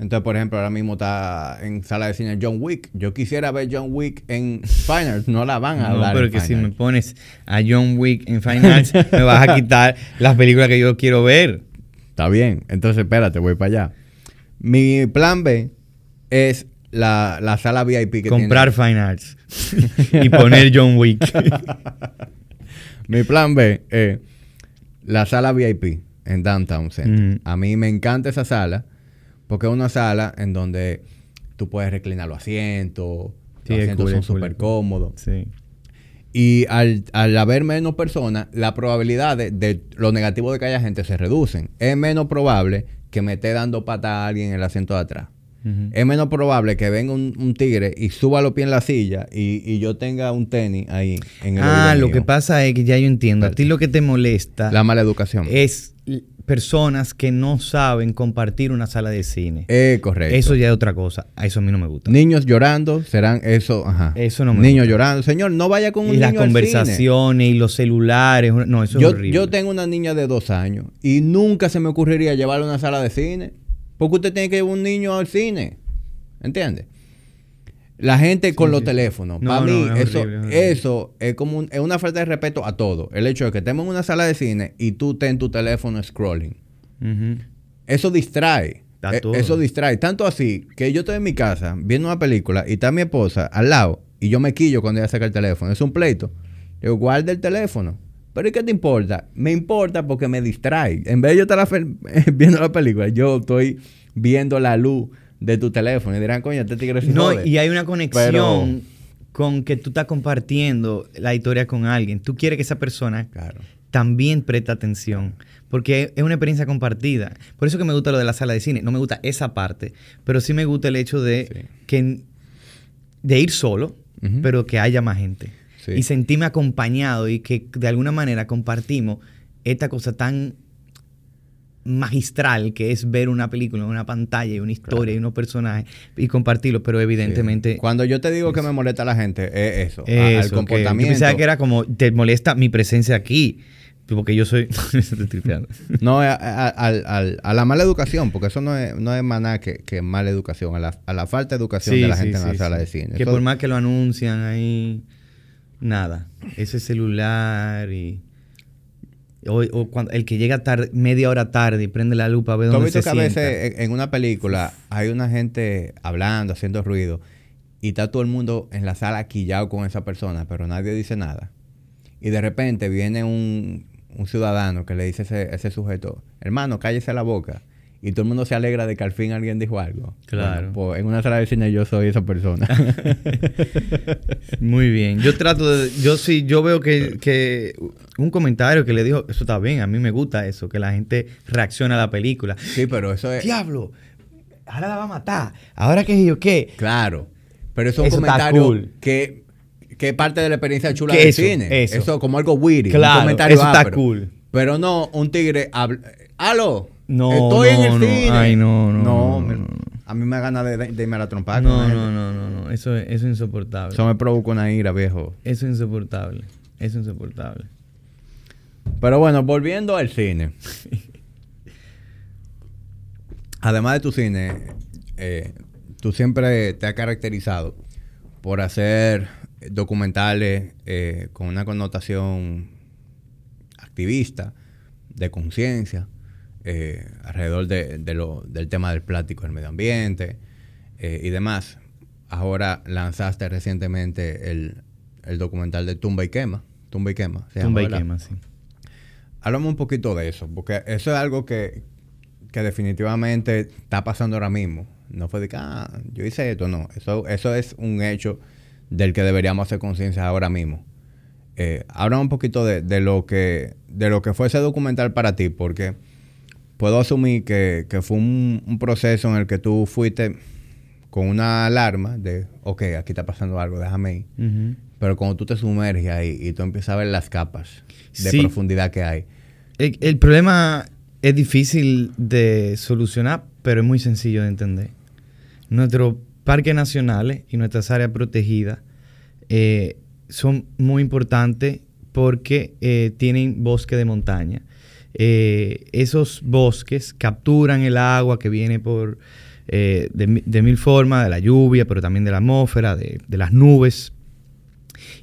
Entonces, por ejemplo, ahora mismo está en sala de cine John Wick. Yo quisiera ver John Wick en Fine Arts. No la van a no, dar. pero que si me pones a John Wick en Fine Arts, me vas a quitar las películas que yo quiero ver. Está bien. Entonces, espérate, voy para allá. Mi plan B es la, sala VIP que Comprar Fine Arts y poner John Wick. Mi plan B es la sala VIP en Downtown Center. A mí me encanta esa sala porque es una sala en donde tú puedes reclinar los asientos, los asientos son súper cómodos. Sí. Y al, haber menos personas, la probabilidad de, lo negativo de que haya gente se reducen. Es menos probable que me esté dando pata a alguien en el asiento de atrás. Es menos probable que venga un, tigre y suba los pies en la silla y, yo tenga un tenis ahí en el Ah, lo que pasa es que ya yo entiendo. A ti lo que te molesta. La mala educación. Es personas que no saben compartir una sala de cine. Eh, correcto. Eso ya es otra cosa. A eso a mí no me gusta. Niños llorando serán eso, ajá. Eso no me Niños llorando. Señor, no vaya con un y las conversaciones y los celulares. No, eso yo, es horrible. Yo tengo una niña de dos años y nunca se me ocurriría llevarla a una sala de cine. Porque usted tiene que llevar un niño al cine. ¿Entiende? La gente con los teléfonos. Para mí, eso, eso es como es una falta de respeto a todo. El hecho de que estemos en una sala de cine y tú estés en tu teléfono scrolling. Eso distrae. E, eso distrae. Tanto así que yo estoy en mi casa viendo una película y está mi esposa al lado y yo me quillo cuando ella saca el teléfono. Es un pleito. Digo, guarda el teléfono. Pero ¿y qué te importa? Me importa porque me distrae. En vez de yo estar viendo la película, yo estoy viendo la luz de tu teléfono y dirán, coño, este tigre No, y hay una conexión con que tú estás compartiendo la historia con alguien. Tú quieres que esa persona también preste atención. Porque es una experiencia compartida. Por eso que me gusta lo de la sala de cine. No me gusta esa parte, pero sí me gusta el hecho de, que, de ir solo, pero que haya más gente. Y sentirme acompañado y que de alguna manera compartimos esta cosa tan magistral que es ver una película en una pantalla y una historia y unos personajes y compartirlo, pero evidentemente... Cuando yo te digo que me molesta la gente, es eso, el comportamiento. yo pensaba que era como, te molesta mi presencia aquí, porque yo soy... no, a, a, la mala educación, porque eso no es, no es más nada que, mala educación, a la, falta de educación de la gente en la sala de cine. Que por más que lo anuncian ahí, nada, ese celular y o, cuando, el que llega tarde, media hora tarde y prende la lupa, ve dónde se que a veces en, una película hay una gente hablando, haciendo ruido, y está todo el mundo en la sala quillado con esa persona, pero nadie dice nada. Y de repente viene un, ciudadano que le dice a ese, ese sujeto, hermano, cállese la boca y todo el mundo se alegra de que al fin alguien dijo algo. Claro. pues en una sala de cine yo soy esa persona. Muy bien. Yo trato de. Yo sí, yo veo que, un comentario que le dijo, eso está bien, a mí me gusta eso, que la gente reacciona a la película. Sí, pero eso es. ¡Diablo! Ahora la va a matar. ¿Ahora qué yo qué? Claro. Pero eso es un comentario que, que es parte de la experiencia chula del cine. Eso. eso como algo weird. Claro, un comentario eso está cool. Pero no, un tigre habla. ¡Halo! No, Estoy en el cine. Ay, no, no. No, a mí me gana de, de, irme a la trompada. No, no, no, no, no. Eso, eso es insoportable. Eso me provoca una ira, viejo. Eso es insoportable. Eso es insoportable. Pero bueno, volviendo al cine. Además de tu cine, eh, tú siempre te has caracterizado por hacer documentales eh, con una connotación activista, de conciencia, eh, alrededor de, lo, del tema del plástico del medio ambiente y demás. Ahora lanzaste recientemente el, el documental de Tumba y Quema. Tumba y Quema. Tumba y Quema, sí. Háblame un poquito de eso, porque eso es algo que, que definitivamente está pasando ahora mismo. No fue de que, ah, yo hice esto, no. Eso, eso es un hecho del que deberíamos hacer conciencia ahora mismo. Eh, háblame un poquito de, de, lo que, de lo que fue ese documental para ti, porque puedo asumir que, que fue un, un, proceso en el que tú fuiste con una alarma de, ok, aquí está pasando algo, déjame ir. Pero cuando tú te sumerges ahí y tú empiezas a ver las capas de profundidad que hay. El, problema es difícil de solucionar, pero es muy sencillo de entender. Nuestros parques nacionales y nuestras áreas protegidas eh, son muy importantes porque eh, tienen bosque de montaña. Eh, esos bosques capturan el agua que viene por de, mil formas, de la lluvia, pero también de la atmósfera, de, las nubes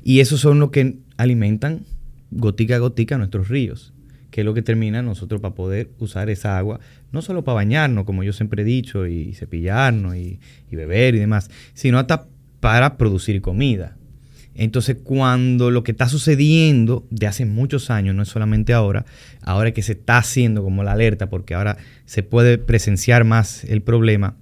y esos son los que alimentan gotica a gotica nuestros ríos, que es lo que termina nosotros para poder usar esa agua, no solo para bañarnos, como yo siempre he dicho, y cepillarnos y, beber y demás, sino hasta para producir comida. Entonces, cuando lo que está sucediendo de hace muchos años, no es solamente ahora, ahora que se está haciendo como la alerta, porque ahora se puede presenciar más el problema,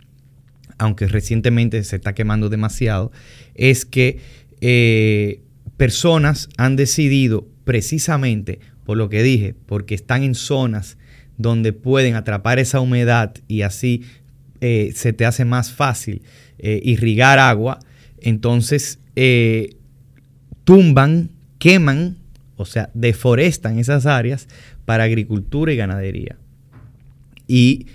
aunque recientemente se está quemando demasiado, es que eh, personas han decidido precisamente por lo que dije, porque están en zonas donde pueden atrapar esa humedad y así eh, se te hace más fácil eh, irrigar agua, entonces tumban, queman, o sea, deforestan esas áreas para agricultura y ganadería. Y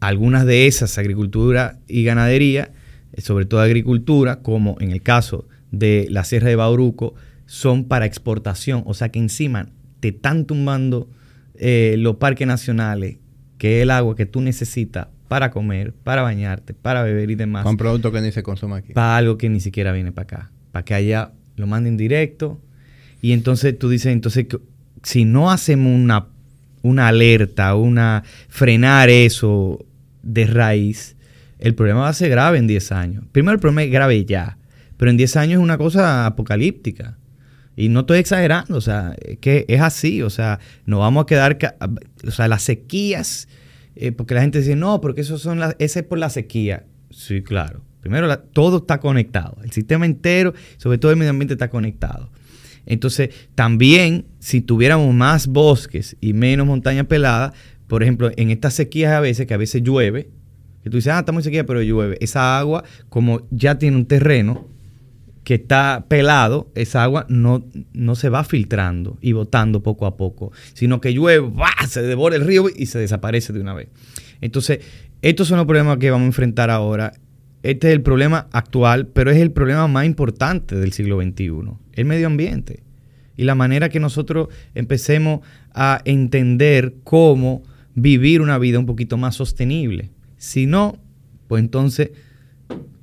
algunas de esas, agricultura y ganadería, sobre todo agricultura, como en el caso de la Sierra de Bauruco son para exportación. O sea que encima te están tumbando eh, los parques nacionales, que es el agua que tú necesitas para comer, para bañarte, para beber y demás. Con producto que ni se consume aquí. Para algo que ni siquiera viene para acá. Para que allá lo manden directo. Y entonces tú dices, entonces, si no hacemos una, una alerta, una frenar eso de raíz, el problema va a ser grave en 10 años. Primero el problema es grave ya. Pero en 10 años es una cosa apocalíptica. Y no estoy exagerando, o sea, es que es así, o sea, nos vamos a quedar, o sea, las sequías, eh, porque la gente dice, no, porque eso son las, ese es por la sequía. Sí, claro. Primero, todo está conectado. El sistema entero, sobre todo el medio ambiente, está conectado. Entonces, también, si tuviéramos más bosques y menos montañas peladas, por ejemplo, en estas sequías a veces, que a veces llueve, que tú dices, ah, está muy sequía, pero llueve. Esa agua, como ya tiene un terreno, que está pelado, esa agua no, no se va filtrando y botando poco a poco, sino que llueve, se devora el río y se desaparece de una vez. Entonces, estos son los problemas que vamos a enfrentar ahora. Este es el problema actual, pero es el problema más importante del siglo XXI, el medio ambiente. Y la manera que nosotros empecemos a entender cómo vivir una vida un poquito más sostenible. Si no, pues entonces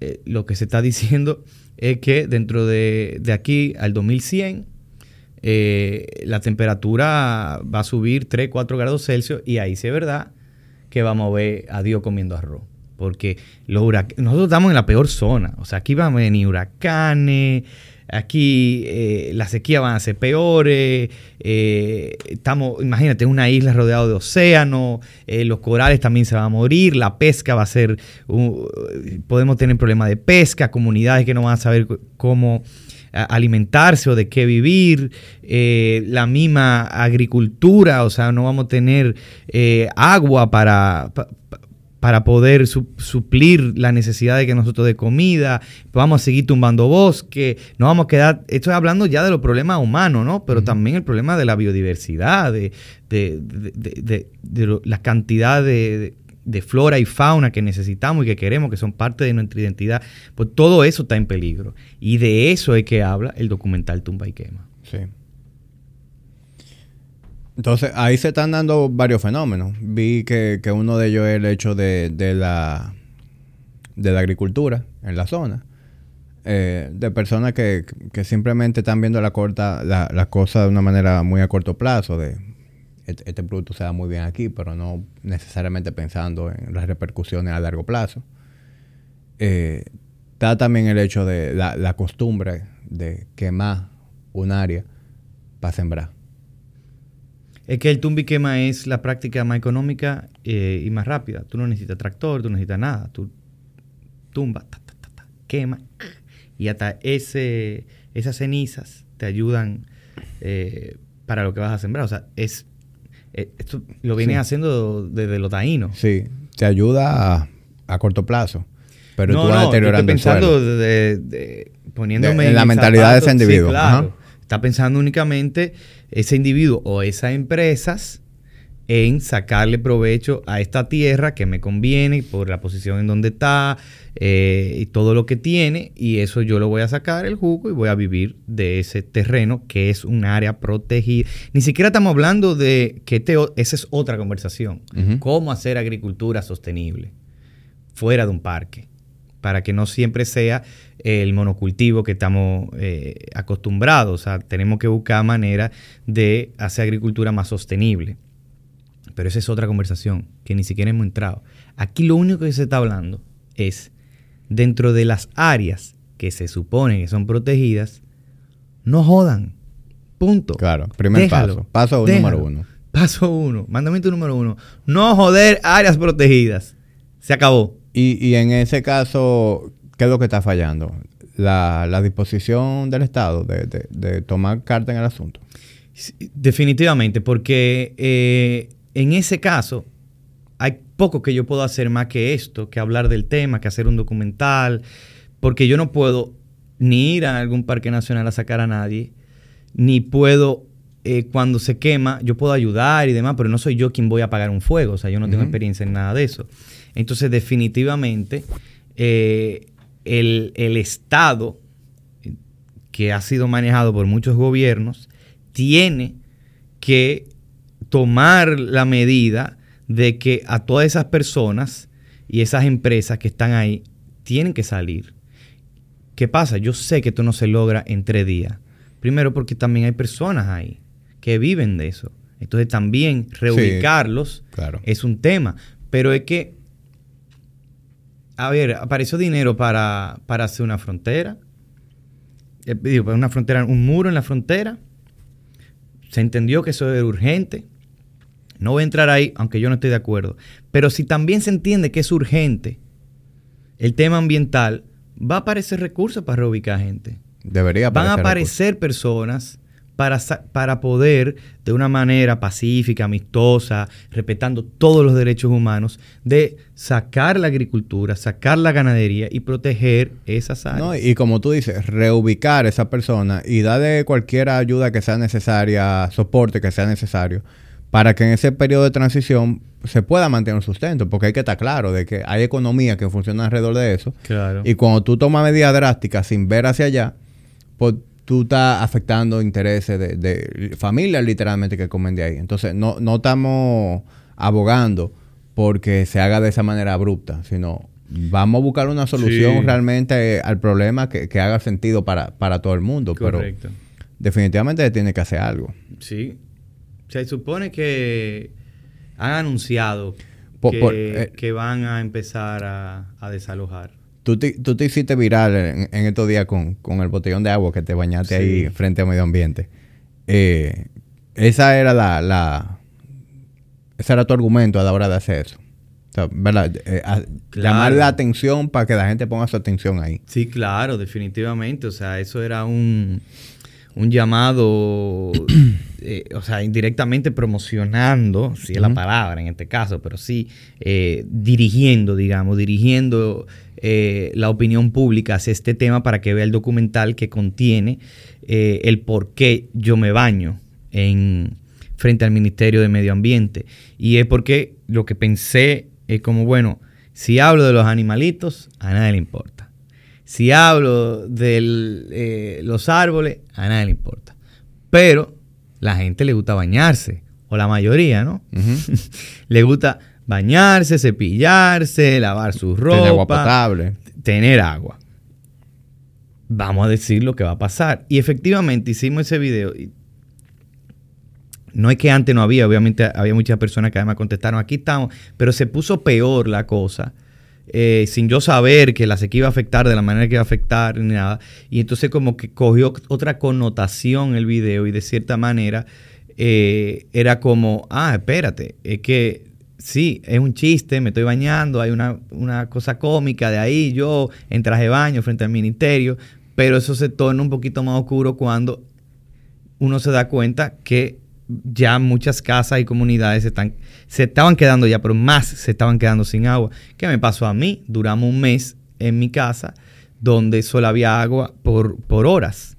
eh, lo que se está diciendo es que dentro de, aquí al 2100 eh, la temperatura va a subir 3, 4 grados Celsius y ahí sí es verdad que vamos a ver a Dios comiendo arroz. Porque los nosotros estamos en la peor zona. O sea, aquí van a venir huracanes, Aquí eh, las sequías van a ser peores. Eh, estamos, imagínate, una isla rodeada de océano. Eh, los corales también se van a morir. La pesca va a ser. podemos tener problemas de pesca. Comunidades que no van a saber cómo alimentarse o de qué vivir, la misma agricultura, o sea, no vamos a tener agua para poder suplir la necesidad de que nosotros de comida, vamos a seguir tumbando bosque, no vamos a quedar, estoy hablando ya de los problemas humanos, ¿no? Pero también el problema de la biodiversidad, de, la cantidad de, flora y fauna que necesitamos y que queremos, que son parte de nuestra identidad, pues todo eso está en peligro. Y de eso es que habla el documental Tumba y Quema. Sí. Entonces, ahí se están dando varios fenómenos. Vi que, que uno de ellos es el hecho de, de, la, de la agricultura en la zona. Eh, de personas que, que, simplemente están viendo la corta la, la cosa de una manera muy a corto plazo, de este, este, producto se da muy bien aquí, pero no necesariamente pensando en las repercusiones a largo plazo. Eh, está también el hecho de la, la costumbre de quemar un área para sembrar. Es que el tumbi quema es la práctica más económica eh, y más rápida. Tú no necesitas tractor, tú no necesitas nada. Tú tumbas, ta, ta, ta, quema. Y hasta ese, esas cenizas te ayudan eh, para lo que vas a sembrar. O sea, es eh, esto lo viene haciendo desde los taínos. Sí, te ayuda a, a corto plazo. Pero no, tú vas no, deteriorando estoy pensando el suelo. de, de- poniéndome De- en la mentalidad de ese individuo, claro. ajá. Está pensando únicamente ese individuo o esas empresas en sacarle provecho a esta tierra que me conviene por la posición en donde está eh, y todo lo que tiene y eso yo lo voy a sacar el jugo y voy a vivir de ese terreno que es un área protegida. Ni siquiera estamos hablando de que este o- esa es otra conversación. Cómo hacer agricultura sostenible fuera de un parque para que no siempre sea el monocultivo que estamos eh, acostumbrados. O sea, tenemos que buscar manera de hacer agricultura más sostenible. Pero esa es otra conversación que ni siquiera hemos entrado. Aquí lo único que se está hablando es dentro de las áreas que se supone que son protegidas, no jodan. Punto. Claro, primer Déjalo, paso. Paso déjalo. número uno. Paso uno. Mandamiento número uno. No joder áreas protegidas. Se acabó. Y, y en ese caso, ¿qué es lo que está fallando? La, la disposición del Estado de, de- de tomar carta en el asunto. Definitivamente, porque eh, en ese caso hay poco que yo puedo hacer más que esto, que hablar del tema, que hacer un documental, porque yo no puedo ni ir a algún parque nacional a sacar a nadie, ni puedo, eh, cuando se quema, yo puedo ayudar y demás, pero no soy yo quien voy a apagar un fuego, o sea, yo no tengo experiencia en nada de eso. Entonces, definitivamente, eh, el, el Estado que ha sido manejado por muchos gobiernos, tiene que tomar la medida de que a todas esas personas y esas empresas que están ahí tienen que salir. ¿Qué pasa? Yo sé que esto no se logra en tres días. Primero porque también hay personas ahí que viven de eso. Entonces también reubicarlos Claro. es un tema. Pero es que, a ver, apareció dinero para, para hacer una frontera. Eh, digo, para una frontera, un muro en la frontera. Se entendió que eso era urgente. No voy a entrar ahí, aunque yo no estoy de acuerdo. Pero si también se entiende que es urgente el tema ambiental, va a aparecer recursos para reubicar gente. Debería Van a aparecer aparecer personas para, para poder, de una manera pacífica, amistosa, respetando todos los derechos humanos, de sacar la agricultura, sacar la ganadería y proteger esas áreas. No, y como tú dices, reubicar a esa persona y darle cualquier ayuda que sea necesaria, soporte que sea necesario, para que en ese periodo de transición se pueda mantener un sustento, porque hay que estar claro de que hay economía que funciona alrededor de eso, Claro. y cuando tú tomas medidas drásticas sin ver hacia allá, pues tú estás afectando intereses de, de familias literalmente que comen de ahí. Entonces, no, no estamos abogando porque se haga de esa manera abrupta, sino vamos a buscar una solución Sí. realmente al problema que, que haga sentido para, para todo el mundo. Correcto. Pero definitivamente se tiene que hacer algo. Sí. Se supone que han anunciado que, por- eh, que van a empezar a, a desalojar. Tú te, tú te hiciste viral en, en estos días con, con el botellón de agua que te bañaste Sí. ahí frente a medio ambiente. Eh, esa era la, la... Ese era tu argumento a la hora de hacer eso. O sea, ¿verdad? Eh, a- Claro. Llamar la atención para que la gente ponga su atención ahí. Sí, claro, definitivamente. O sea, eso era un, un llamado, eh, o sea, indirectamente promocionando, si es la palabra en este caso, pero sí eh, dirigiendo, digamos, dirigiendo eh, la opinión pública hacia este tema para que vea el documental que contiene el por qué yo me baño en frente al Ministerio de Medio Ambiente. Y es porque lo que pensé es como, bueno, si hablo de los animalitos, a nadie le importa. Si hablo de los árboles, a nadie le importa. Pero la gente le gusta bañarse. o la mayoría, ¿no? le gusta bañarse, cepillarse, lavar su ropa. Tener agua potable. Tener agua. Vamos a decir lo que va a pasar. Y efectivamente hicimos ese video. No es que antes no había, obviamente había muchas personas que además contestaron, aquí estamos, pero se puso peor la cosa. Eh, sin yo saber que la sequía iba a afectar de la manera que iba a afectar ni nada. Y entonces como que cogió otra connotación el video y de cierta manera eh, era como, ah, espérate, es que sí, es un chiste, me estoy bañando, hay una, una, cosa cómica de ahí, yo en traje de baño frente al ministerio, pero eso se torna un poquito más oscuro cuando uno se da cuenta que ya muchas casas y comunidades se, están, se estaban quedando ya, pero más se estaban quedando sin agua. ¿Qué me pasó a mí? Duramos un mes en mi casa donde solo había agua por, por horas,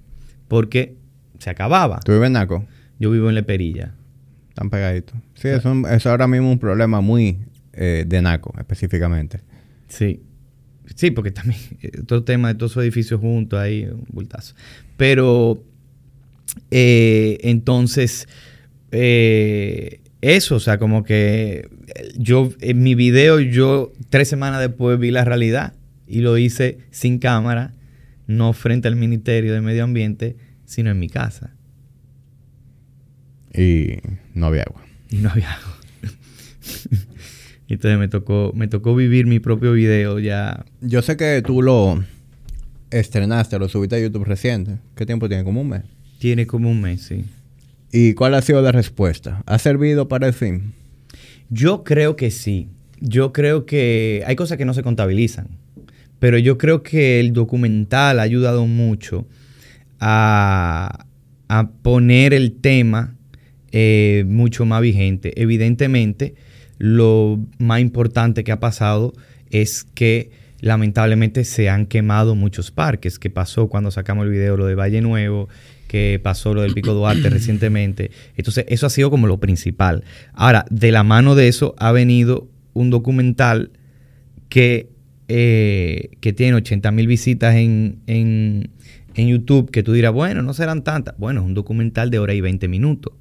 porque se acababa. ¿Tú vives en Naco? Yo vivo en Leperilla. Están pegaditos. Sí, eso es ahora mismo un problema muy eh, de Naco, específicamente. Sí. Sí, porque también eh, todo el tema de todos esos edificios juntos ahí, un bultazo. Pero eh, entonces eh, eso, o sea, como que yo en mi video, yo tres semanas después vi la realidad y lo hice sin cámara, no frente al Ministerio de Medio Ambiente, sino en mi casa. Y no había agua. Y no había agua. Entonces me tocó, me tocó vivir mi propio video ya. Yo sé que tú lo estrenaste, lo subiste a YouTube reciente. ¿Qué tiempo tiene? ¿Como un mes? Tiene como un mes, sí. ¿Y cuál ha sido la respuesta? ¿Ha servido para el fin? Yo creo que sí. Yo creo que hay cosas que no se contabilizan, pero yo creo que el documental ha ayudado mucho a, poner el tema eh, mucho más vigente. Evidentemente, lo más importante que ha pasado es que lamentablemente se han quemado muchos parques, que pasó cuando sacamos el video lo de Valle Nuevo, que pasó lo del Pico Duarte recientemente. Entonces, eso ha sido como lo principal. Ahora, de la mano de eso ha venido un documental que, eh, que tiene 80 mil visitas en, en, YouTube, que tú dirás, bueno, no serán tantas. Bueno, es un documental de hora y 20 minutos.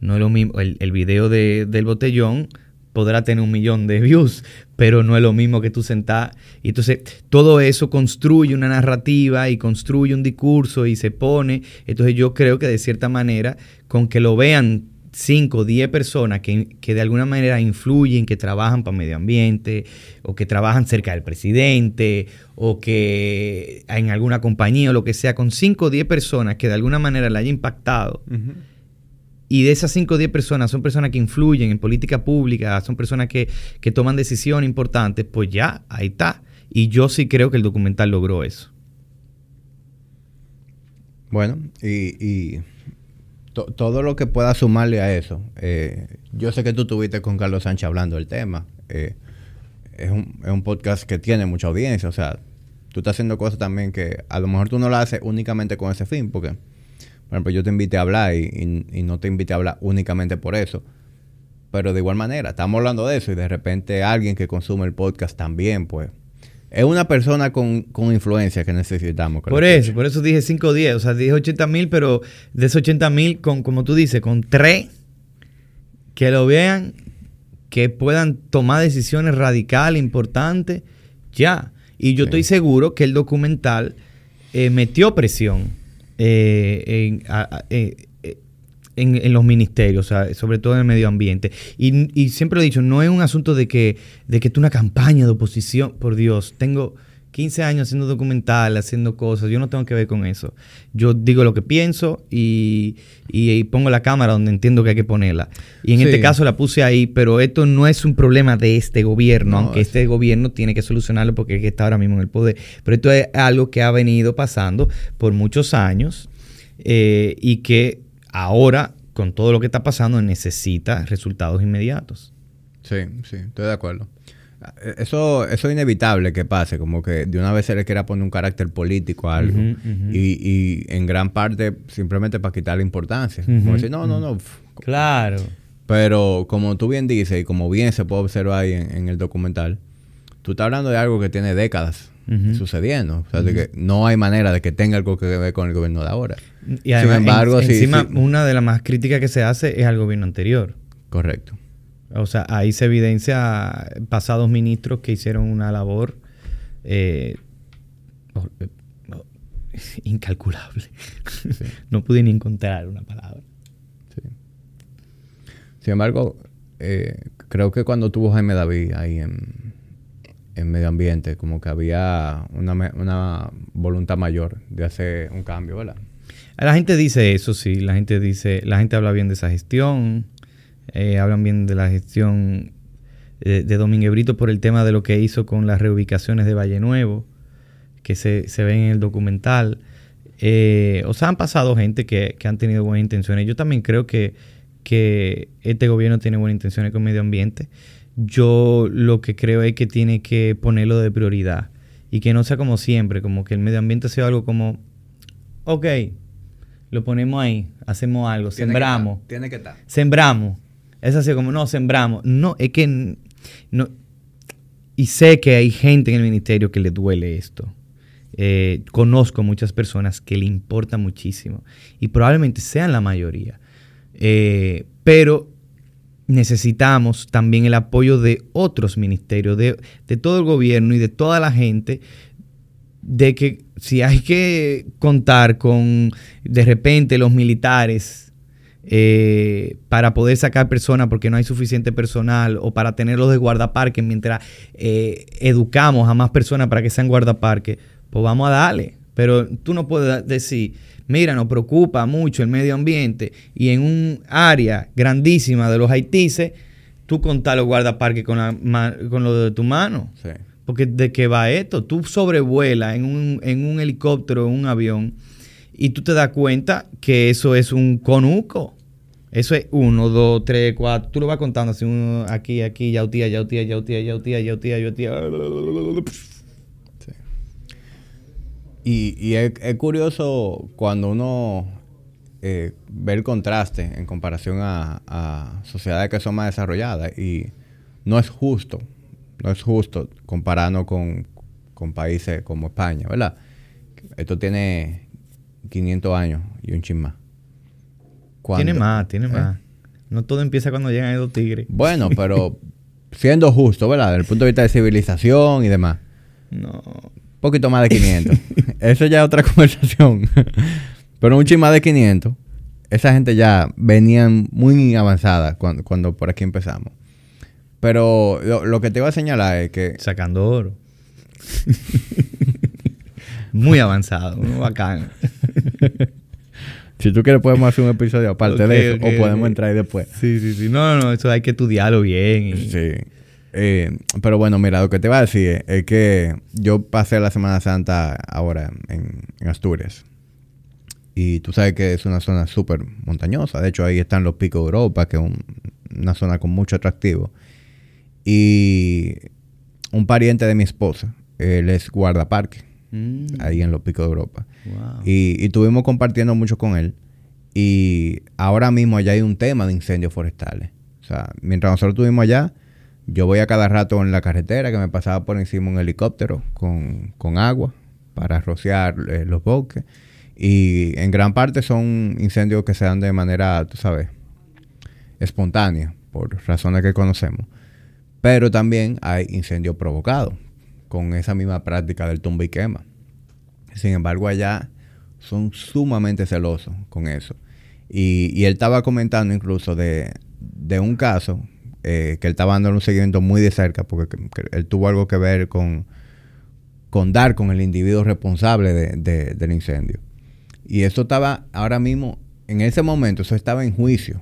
No es lo mismo. El, el video de, del botellón podrá tener un millón de views, pero no es lo mismo que tú sentás. Y entonces todo eso construye una narrativa y construye un discurso y se pone. Entonces yo creo que de cierta manera, con que lo vean 5 o 10 personas que, que, de alguna manera influyen, que trabajan para medio ambiente, o que trabajan cerca del presidente, o que en alguna compañía o lo que sea, con 5 o 10 personas que de alguna manera le haya impactado y de esas 5 o 10 personas son personas que influyen en política pública, son personas que, toman decisiones importantes, pues ya, ahí está. Y yo sí creo que el documental logró eso. Bueno, y, todo lo que pueda sumarle a eso. Eh, yo sé que tú estuviste con Carlos Sánchez hablando del tema. Eh, es, un, es un podcast que tiene mucha audiencia, o sea, tú estás haciendo cosas también que a lo mejor tú no las haces únicamente con ese fin, porque por ejemplo, yo te invité a hablar y, no te invité a hablar únicamente por eso. Pero de igual manera, estamos hablando de eso y de repente alguien que consume el podcast también, pues, es una persona con, influencia que necesitamos. por eso, por eso dije 5 o 10, o sea, dije 80 mil, pero de esos 80 mil, con, como tú dices, con tres que lo vean, que puedan tomar decisiones radicales, importantes, ya. Y yo estoy seguro que el documental eh, metió presión eh, eh, en, en, los ministerios, sobre todo en el medio ambiente. Y, siempre he dicho, no es un asunto de que, de que una campaña de oposición, por Dios, tengo 15 años haciendo documental, haciendo cosas, yo no tengo que ver con eso. Yo digo lo que pienso y, pongo la cámara donde entiendo que hay que ponerla. Y en este caso la puse ahí, pero esto no es un problema de este gobierno, aunque este gobierno tiene que solucionarlo porque es que está ahora mismo en el poder. Pero esto es algo que ha venido pasando por muchos años eh, y que ahora, con todo lo que está pasando, necesita resultados inmediatos. Sí, sí, estoy de acuerdo. Eso, eso es inevitable que pase, como que de una vez se le quiera poner un carácter político a algo Y, en gran parte simplemente para quitarle importancia. como decir, no, no, no. Claro. Pero como tú bien dices y como bien se puede observar ahí en, el documental, tú estás hablando de algo que tiene décadas sucediendo. O sea, de que no hay manera de que tenga algo que ver con el gobierno de ahora. Y además, Sin embargo, encima, una de las más críticas que se hace es al gobierno anterior. Correcto. O sea, ahí se evidencia pasados ministros que hicieron una labor eh, eh, incalculable. no pude ni encontrar una palabra. Sin embargo, eh, creo que cuando tuvo Jaime David ahí en, en medio ambiente, como que había una, una voluntad mayor de hacer un cambio, ¿verdad? La gente dice eso, sí. La gente dice, la gente habla bien de esa gestión. Eh, hablan bien de la gestión de, de Domínguez Brito por el tema de lo que hizo con las reubicaciones de Valle Nuevo, que se, se ven en el documental. Eh, o sea, han pasado gente que, que, han tenido buenas intenciones. Yo también creo que, que este gobierno tiene buenas intenciones con el medio ambiente. Yo lo que creo es que tiene que ponerlo de prioridad y que no sea como siempre, como que el medio ambiente sea algo como, ok, lo ponemos ahí, hacemos algo, sembramos. tiene que estar. Sembramos. Es así como, no, sembramos. No, es que no. Y sé que hay gente en el ministerio que le duele esto. Eh, conozco muchas personas que le importa muchísimo. Y probablemente sean la mayoría. Eh, pero necesitamos también el apoyo de otros ministerios, de, de todo el gobierno y de toda la gente de que si hay que contar con de repente los militares eh, para poder sacar personas porque no hay suficiente personal o para tenerlos de guardaparque mientras eh, educamos a más personas para que sean guardaparque, pues vamos a darle. Pero tú no puedes decir, mira, nos preocupa mucho el medio ambiente y en un área grandísima de los haitises, tú contar los guardaparques con, la, con lo de tu mano. Sí. Porque de qué va esto, tú sobrevuelas en un, en un helicóptero, en un avión, y tú te das cuenta que eso es un conuco. Eso es uno, dos, tres, cuatro. Tú lo vas contando así, uno aquí, aquí, yautía, yautía, yautía, yautía, yautía, yautía. Sí. Y, y es, es, curioso cuando uno eh, ve el contraste en comparación a, a sociedades que son más desarrolladas. Y no es justo no es justo compararnos con, con, países como España, ¿verdad? Esto tiene 500 años y un chin más. Tiene más, tiene ¿Eh? más. No todo empieza cuando llegan esos tigres. Bueno, pero siendo justo, ¿verdad? Desde el punto de vista de civilización y demás. No. Un poquito más de 500. Eso ya es otra conversación. pero un chin más de 500. Esa gente ya venían muy avanzada cuando, cuando por aquí empezamos. Pero lo, lo, que te iba a señalar es que... Sacando oro. Muy avanzado, muy bacán. si tú quieres podemos hacer un episodio aparte okay, de eso okay, o podemos okay. entrar ahí después. Sí, sí, sí. No, no, no, eso hay que estudiarlo bien. Y... Sí. Eh, pero bueno, mira, lo que te iba a decir es, es que yo pasé la Semana Santa ahora en, en Asturias. Y tú sabes que es una zona súper montañosa. De hecho, ahí están los picos de Europa, que es un, una zona con mucho atractivo. Y un pariente de mi esposa, él es guardaparque, mm. ahí en los picos de Europa. Wow. Y, y estuvimos compartiendo mucho con él. Y ahora mismo allá hay un tema de incendios forestales. O sea, mientras nosotros estuvimos allá, yo voy a cada rato en la carretera que me pasaba por encima un helicóptero con, con agua para rociar eh, los bosques. Y en gran parte son incendios que se dan de manera, tú sabes, espontánea, por razones que conocemos. Pero también hay incendios provocados con esa misma práctica del tumba y quema. Sin embargo, allá son sumamente celosos con eso. Y, él estaba comentando incluso de, un caso eh, que él estaba dando un seguimiento muy de cerca porque que, que él tuvo algo que ver con, dar con el individuo responsable de, del incendio. Y eso estaba ahora mismo, en ese momento, eso estaba en juicio.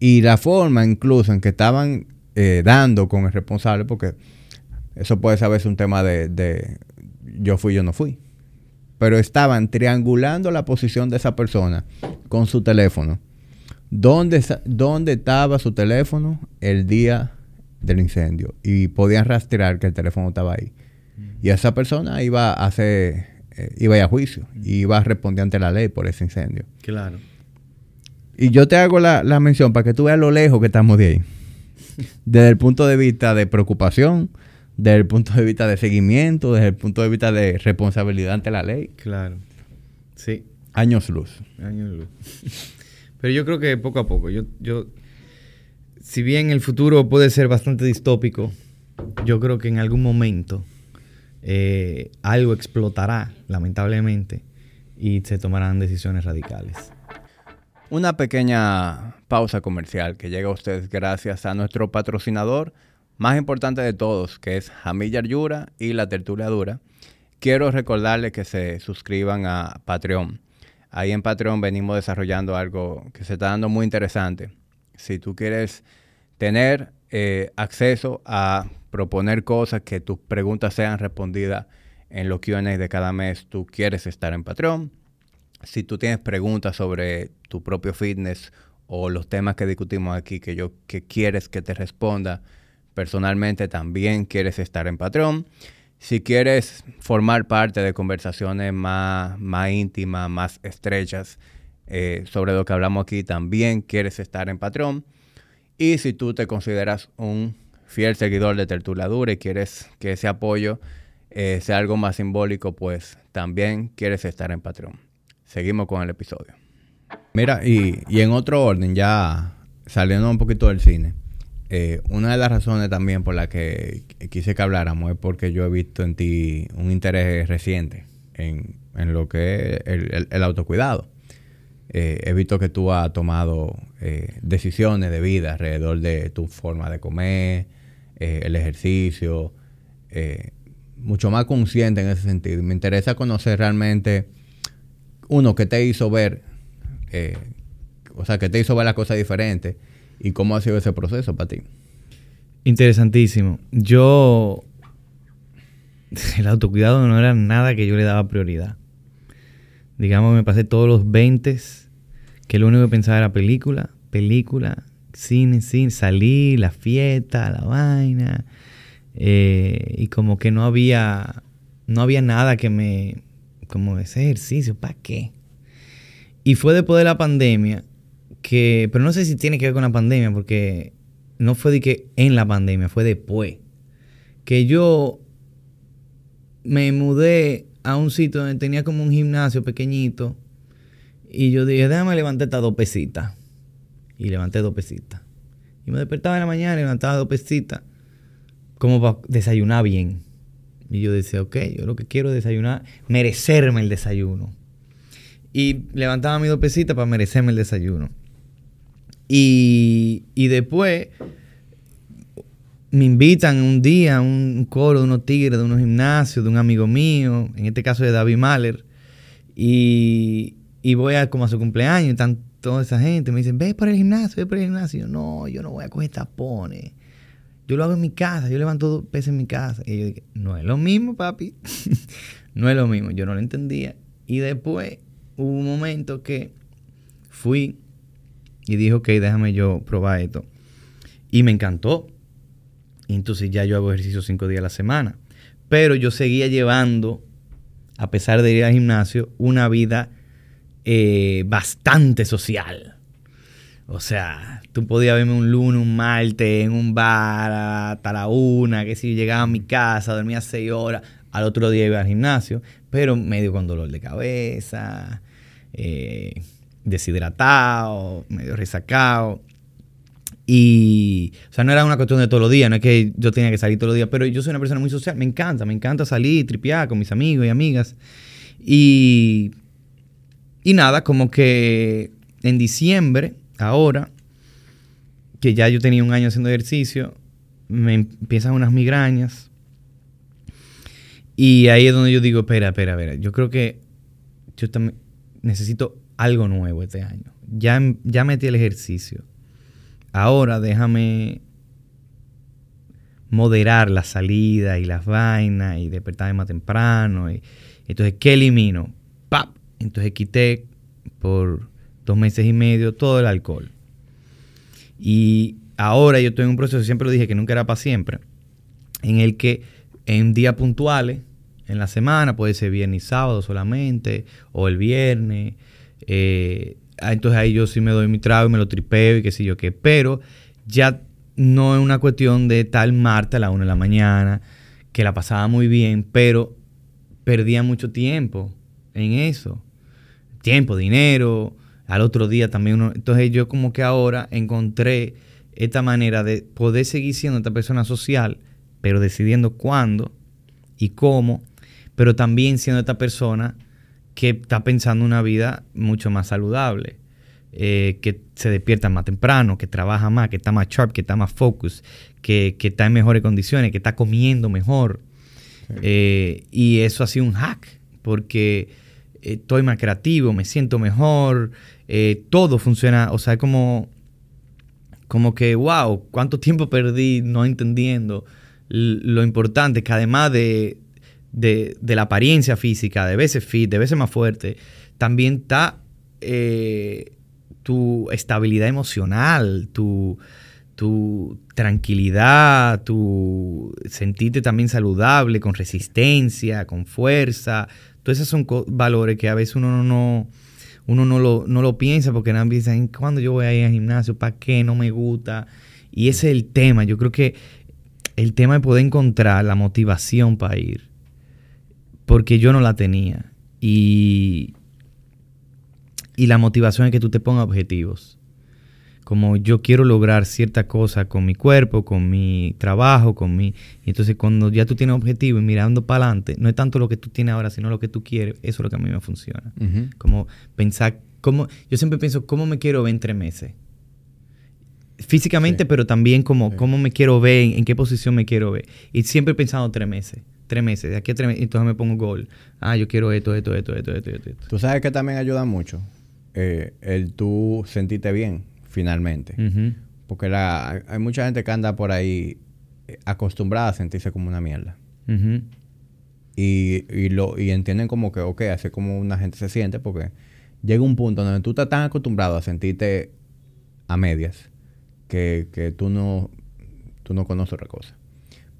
Y la forma incluso en que estaban eh, dando con el responsable, porque eso puede saberse un tema de, de, yo fui, yo no fui. Pero estaban triangulando la posición de esa persona con su teléfono. ¿Dónde, dónde estaba su teléfono el día del incendio? Y podían rastrear que el teléfono estaba ahí. Y esa persona iba a hacer, eh, iba a, ir a juicio, iba a responder ante la ley por ese incendio. Claro. Y yo te hago la, la mención para que tú veas lo lejos que estamos de ahí desde el punto de vista de preocupación, desde el punto de vista de seguimiento, desde el punto de vista de responsabilidad ante la ley. Claro. Sí. Años luz. Años luz. Pero yo creo que poco a poco, yo, yo si bien el futuro puede ser bastante distópico, yo creo que en algún momento eh, algo explotará, lamentablemente, y se tomarán decisiones radicales. Una pequeña pausa comercial que llega a ustedes gracias a nuestro patrocinador más importante de todos, que es Jamilla Yura y La Tertulia Dura. Quiero recordarles que se suscriban a Patreon. Ahí en Patreon venimos desarrollando algo que se está dando muy interesante. Si tú quieres tener eh, acceso a proponer cosas, que tus preguntas sean respondidas en los QA de cada mes, tú quieres estar en Patreon. Si tú tienes preguntas sobre tu propio fitness o los temas que discutimos aquí que yo que quieres que te responda personalmente, también quieres estar en Patreon. Si quieres formar parte de conversaciones más, más íntimas, más estrechas eh, sobre lo que hablamos aquí, también quieres estar en Patreon. Y si tú te consideras un fiel seguidor de Tertuladura y quieres que ese apoyo eh, sea algo más simbólico, pues también quieres estar en Patreon. Seguimos con el episodio. Mira, y, en otro orden, ya saliendo un poquito del cine, eh, una de las razones también por la que quise que habláramos es porque yo he visto en ti un interés reciente en, lo que es el, autocuidado. Eh, he visto que tú has tomado decisiones de vida alrededor de tu forma de comer, el ejercicio, mucho más consciente en ese sentido. Me interesa conocer realmente, uno, que te hizo ver, eh, o sea, que te hizo ver las cosas diferentes y cómo ha sido ese proceso para ti. Interesantísimo. Yo, el autocuidado no era nada que yo le daba prioridad. Digamos, me pasé todos los 20 que lo único que pensaba era película, película, cine, cine, salir, la fiesta, la vaina eh, y como que no había, no había nada que me, como ese ejercicio, ¿para qué? Y fue después de la pandemia que, pero no sé si tiene que ver con la pandemia, porque no fue de que en la pandemia, fue después, que yo me mudé a un sitio donde tenía como un gimnasio pequeñito y yo dije, déjame levantar estas dos pesitas. Y levanté dos pesitas. Y me despertaba en la mañana y levantaba dos pesitas como para desayunar bien. Y yo decía, ok, yo lo que quiero es desayunar, merecerme el desayuno. Y levantaba mis dos pesitas para merecerme el desayuno. Y, y después me invitan un día a un coro de unos tigres, de unos gimnasios, de un amigo mío, en este caso de David Mahler. Y, y voy a como a su cumpleaños y están toda esa gente. Me dicen, ve por el gimnasio, ve por el gimnasio. no, yo no voy a coger tapones. Yo lo hago en mi casa, yo levanto dos pesos en mi casa. Y yo dije, no es lo mismo, papi. no es lo mismo. Yo no lo entendía. Y después hubo un momento que fui y dije, ok, déjame yo probar esto. Y me encantó. Y entonces ya yo hago ejercicio cinco días a la semana. Pero yo seguía llevando, a pesar de ir al gimnasio, una vida eh, bastante social. O sea, tú podías verme un lunes, un martes, en un bar hasta la una, que si llegaba a mi casa, dormía seis horas, al otro día iba al gimnasio, pero medio con dolor de cabeza, eh, deshidratado, medio resacado. Y, o sea, no era una cuestión de todos los días, no es que yo tenía que salir todos los días, pero yo soy una persona muy social, me encanta, me encanta salir, tripear con mis amigos y amigas. Y, y nada, como que en diciembre ahora, que ya yo tenía un año haciendo ejercicio, me empiezan unas migrañas. Y ahí es donde yo digo, espera, espera, espera, yo creo que yo también necesito algo nuevo este año. Ya, ya metí el ejercicio. Ahora déjame moderar la salida y las vainas y despertarme más temprano. Y, entonces, ¿qué elimino? ¡Pap! Entonces quité por dos meses y medio, todo el alcohol. Y ahora yo estoy en un proceso, siempre lo dije que nunca era para siempre, en el que en días puntuales, en la semana, puede ser viernes y sábado solamente, o el viernes, eh, ah, entonces ahí yo sí me doy mi trago y me lo tripeo y qué sé yo qué, pero ya no es una cuestión de tal martes a la una de la mañana, que la pasaba muy bien, pero perdía mucho tiempo en eso. Tiempo, dinero, al otro día también uno. Entonces yo como que ahora encontré esta manera de poder seguir siendo esta persona social, pero decidiendo cuándo y cómo, pero también siendo esta persona que está pensando una vida mucho más saludable, eh, que se despierta más temprano, que trabaja más, que está más sharp, que está más focus, que, está en mejores condiciones, que está comiendo mejor. Eh, y eso ha sido un hack, porque eh, estoy más creativo, me siento mejor, todo funciona, o sea, como, como que, wow, cuánto tiempo perdí no entendiendo lo importante que además de, de, la apariencia física, de veces fit, de veces más fuerte, también está eh, tu estabilidad emocional, tu, tu tranquilidad, tu sentirte también saludable, con resistencia, con fuerza. Todos esos son valores que a veces uno no, uno no, lo, no lo piensa porque nadie piensa, ¿cuándo yo voy a ir al gimnasio? ¿Para qué? No me gusta. Y ese es el tema. Yo creo que el tema de poder encontrar la motivación para ir, porque yo no la tenía. Y, y la motivación es que tú te pongas objetivos. Como yo quiero lograr cierta cosa con mi cuerpo, con mi trabajo, con mi... Y entonces cuando ya tú tienes objetivo y mirando para adelante, no es tanto lo que tú tienes ahora, sino lo que tú quieres, eso es lo que a mí me funciona. Como pensar, cómo, yo siempre pienso, ¿cómo me quiero ver en tres meses? físicamente, pero también como cómo me quiero ver, en, qué posición me quiero ver. Y siempre he pensado tres meses. Tres meses, de aquí a tres meses, entonces me pongo gol. Ah, yo quiero esto, esto, esto, esto, esto, esto. Tú sabes que también ayuda mucho eh, el tú sentirte bien, finalmente. Porque la, hay mucha gente que anda por ahí eh, acostumbrada a sentirse como una mierda. y, y, lo, y entienden como que, ok, así como una gente se siente, porque llega un punto donde tú estás tan acostumbrado a sentirte a medias que, tú, no, tú no conoces otra cosa.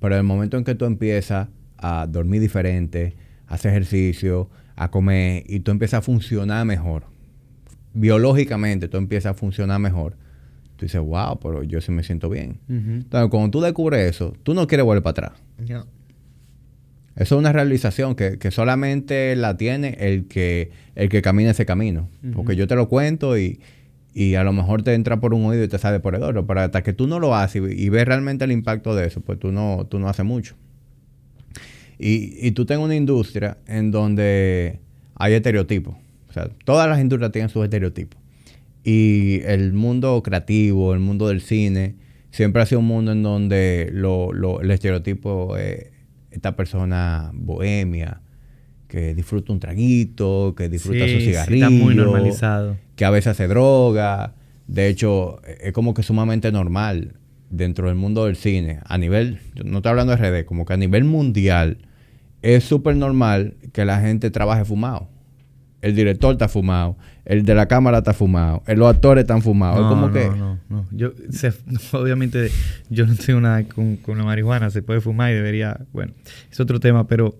Pero el momento en que tú empiezas a dormir diferente, a hacer ejercicio, a comer y tú empiezas a funcionar mejor, biológicamente tú empiezas a funcionar mejor, tú dices, wow, pero yo sí me siento bien. Entonces, cuando tú descubres eso, tú no quieres volver para atrás. Eso es una realización que, solamente la tiene el que, el que camina ese camino. Porque yo te lo cuento y, y a lo mejor te entra por un oído y te sale por el otro, pero hasta que tú no lo haces y, ves realmente el impacto de eso, pues tú no, tú no haces mucho. Y, y tú tienes una industria en donde hay estereotipos. O sea, todas las industrias tienen sus estereotipos. Y el mundo creativo, el mundo del cine, siempre ha sido un mundo en donde lo, lo, el estereotipo es esta persona bohemia, que disfruta un traguito, que disfruta su cigarrillo. está muy normalizado. Que a veces hace droga. De hecho, es como que sumamente normal dentro del mundo del cine. A nivel, no estoy hablando de RD, como que a nivel mundial es súper normal que la gente trabaje fumado. El director está fumado, el de la cámara está fumado, los actores están fumados. No, como no, que... no, no. Yo, obviamente, yo no tengo nada con, con la marihuana, se puede fumar y debería. Bueno, es otro tema, pero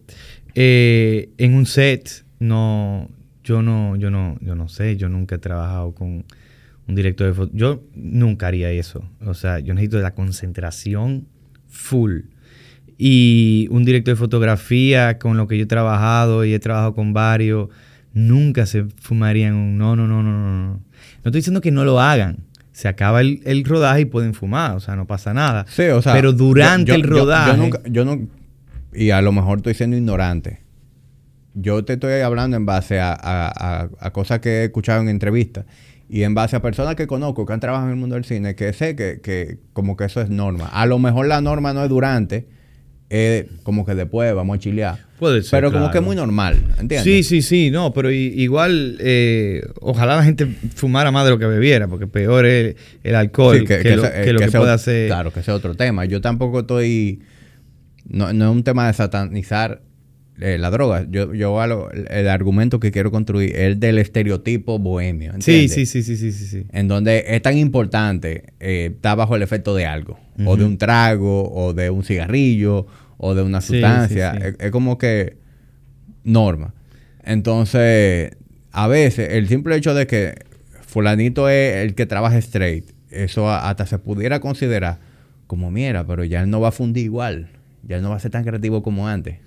eh, en un set, no, yo no, yo no, yo no sé, yo nunca he trabajado con un director de foto. Yo nunca haría eso. O sea, yo necesito la concentración full. Y un director de fotografía con lo que yo he trabajado y he trabajado con varios, nunca se fumarían un no, no, no, no, no. No estoy diciendo que no lo hagan. Se acaba el, rodaje y pueden fumar, o sea, no pasa nada. Sí, o sea, pero durante el rodaje. Yo, nunca, yo, no, y a lo mejor estoy siendo ignorante. Yo te estoy hablando en base a, cosas que he escuchado en entrevistas y en base a personas que conozco que han trabajado en el mundo del cine, que sé que, como que eso es norma. A lo mejor la norma no es durante, es como que después vamos a chilear. Puede ser. Pero como que es muy normal, ¿entiendes? Sí, sí, sí, no, pero igual, eh, ojalá la gente fumara más de lo que bebiera, porque peor es el alcohol que, lo que, puede hacer. Claro, que ese es otro tema. Yo tampoco estoy no, no es un tema de satanizar eh, la droga. Yo, yo el argumento que quiero construir es el del estereotipo bohemio. Sí, sí, sí, sí, sí, sí, En donde es tan importante eh, estar bajo el efecto de algo. O de un trago, o de un cigarrillo, o de una sustancia. es, como que norma. Entonces, a veces, el simple hecho de que fulanito es el que trabaja straight, eso hasta se pudiera considerar como, mira, pero ya él no va a fundir igual ya no va a ser tan creativo como antes.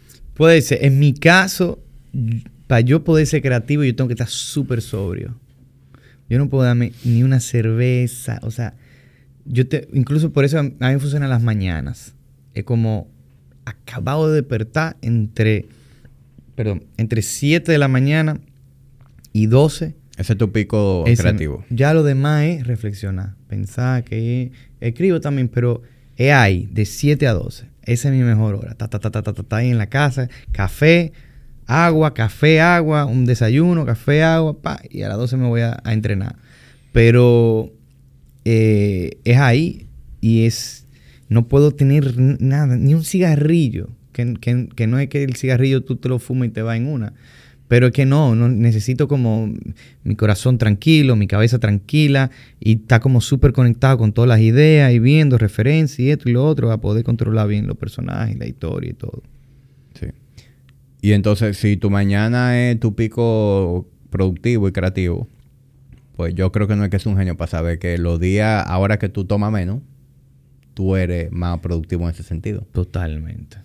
Puede ser. En mi caso, para yo poder ser creativo, yo tengo que estar súper sobrio. Yo no puedo darme ni una cerveza. O sea, yo te, incluso por eso a mí me funcionan las mañanas. Es como acabado de despertar entre, perdón, entre 7 de la mañana y 12. Ese es tu pico Ese- creativo. Ya lo demás es reflexionar, pensar que escribo también, pero es ahí, de 7 a 12. Esa es mi mejor hora. Ta, ta, ta, ta, ta, ta, ta, ahí en la casa, café, agua, café, agua, un desayuno, café, agua, pa, y a las 12 me voy a, a entrenar. Pero eh, es ahí y es, no puedo tener nada, ni un cigarrillo, que, que- que no es que el cigarrillo tú te lo fumas y te va en una. Pero es que no, no necesito como mi corazón tranquilo, mi cabeza tranquila y está como súper conectado con todas las ideas y viendo referencias y esto y lo otro a poder controlar bien los personajes, la historia y todo. Sí. Y entonces, si tu mañana es tu pico productivo y creativo, pues yo creo que no es que es un genio para saber que los días, ahora que tú tomas menos, tú eres más productivo en ese sentido. Totalmente.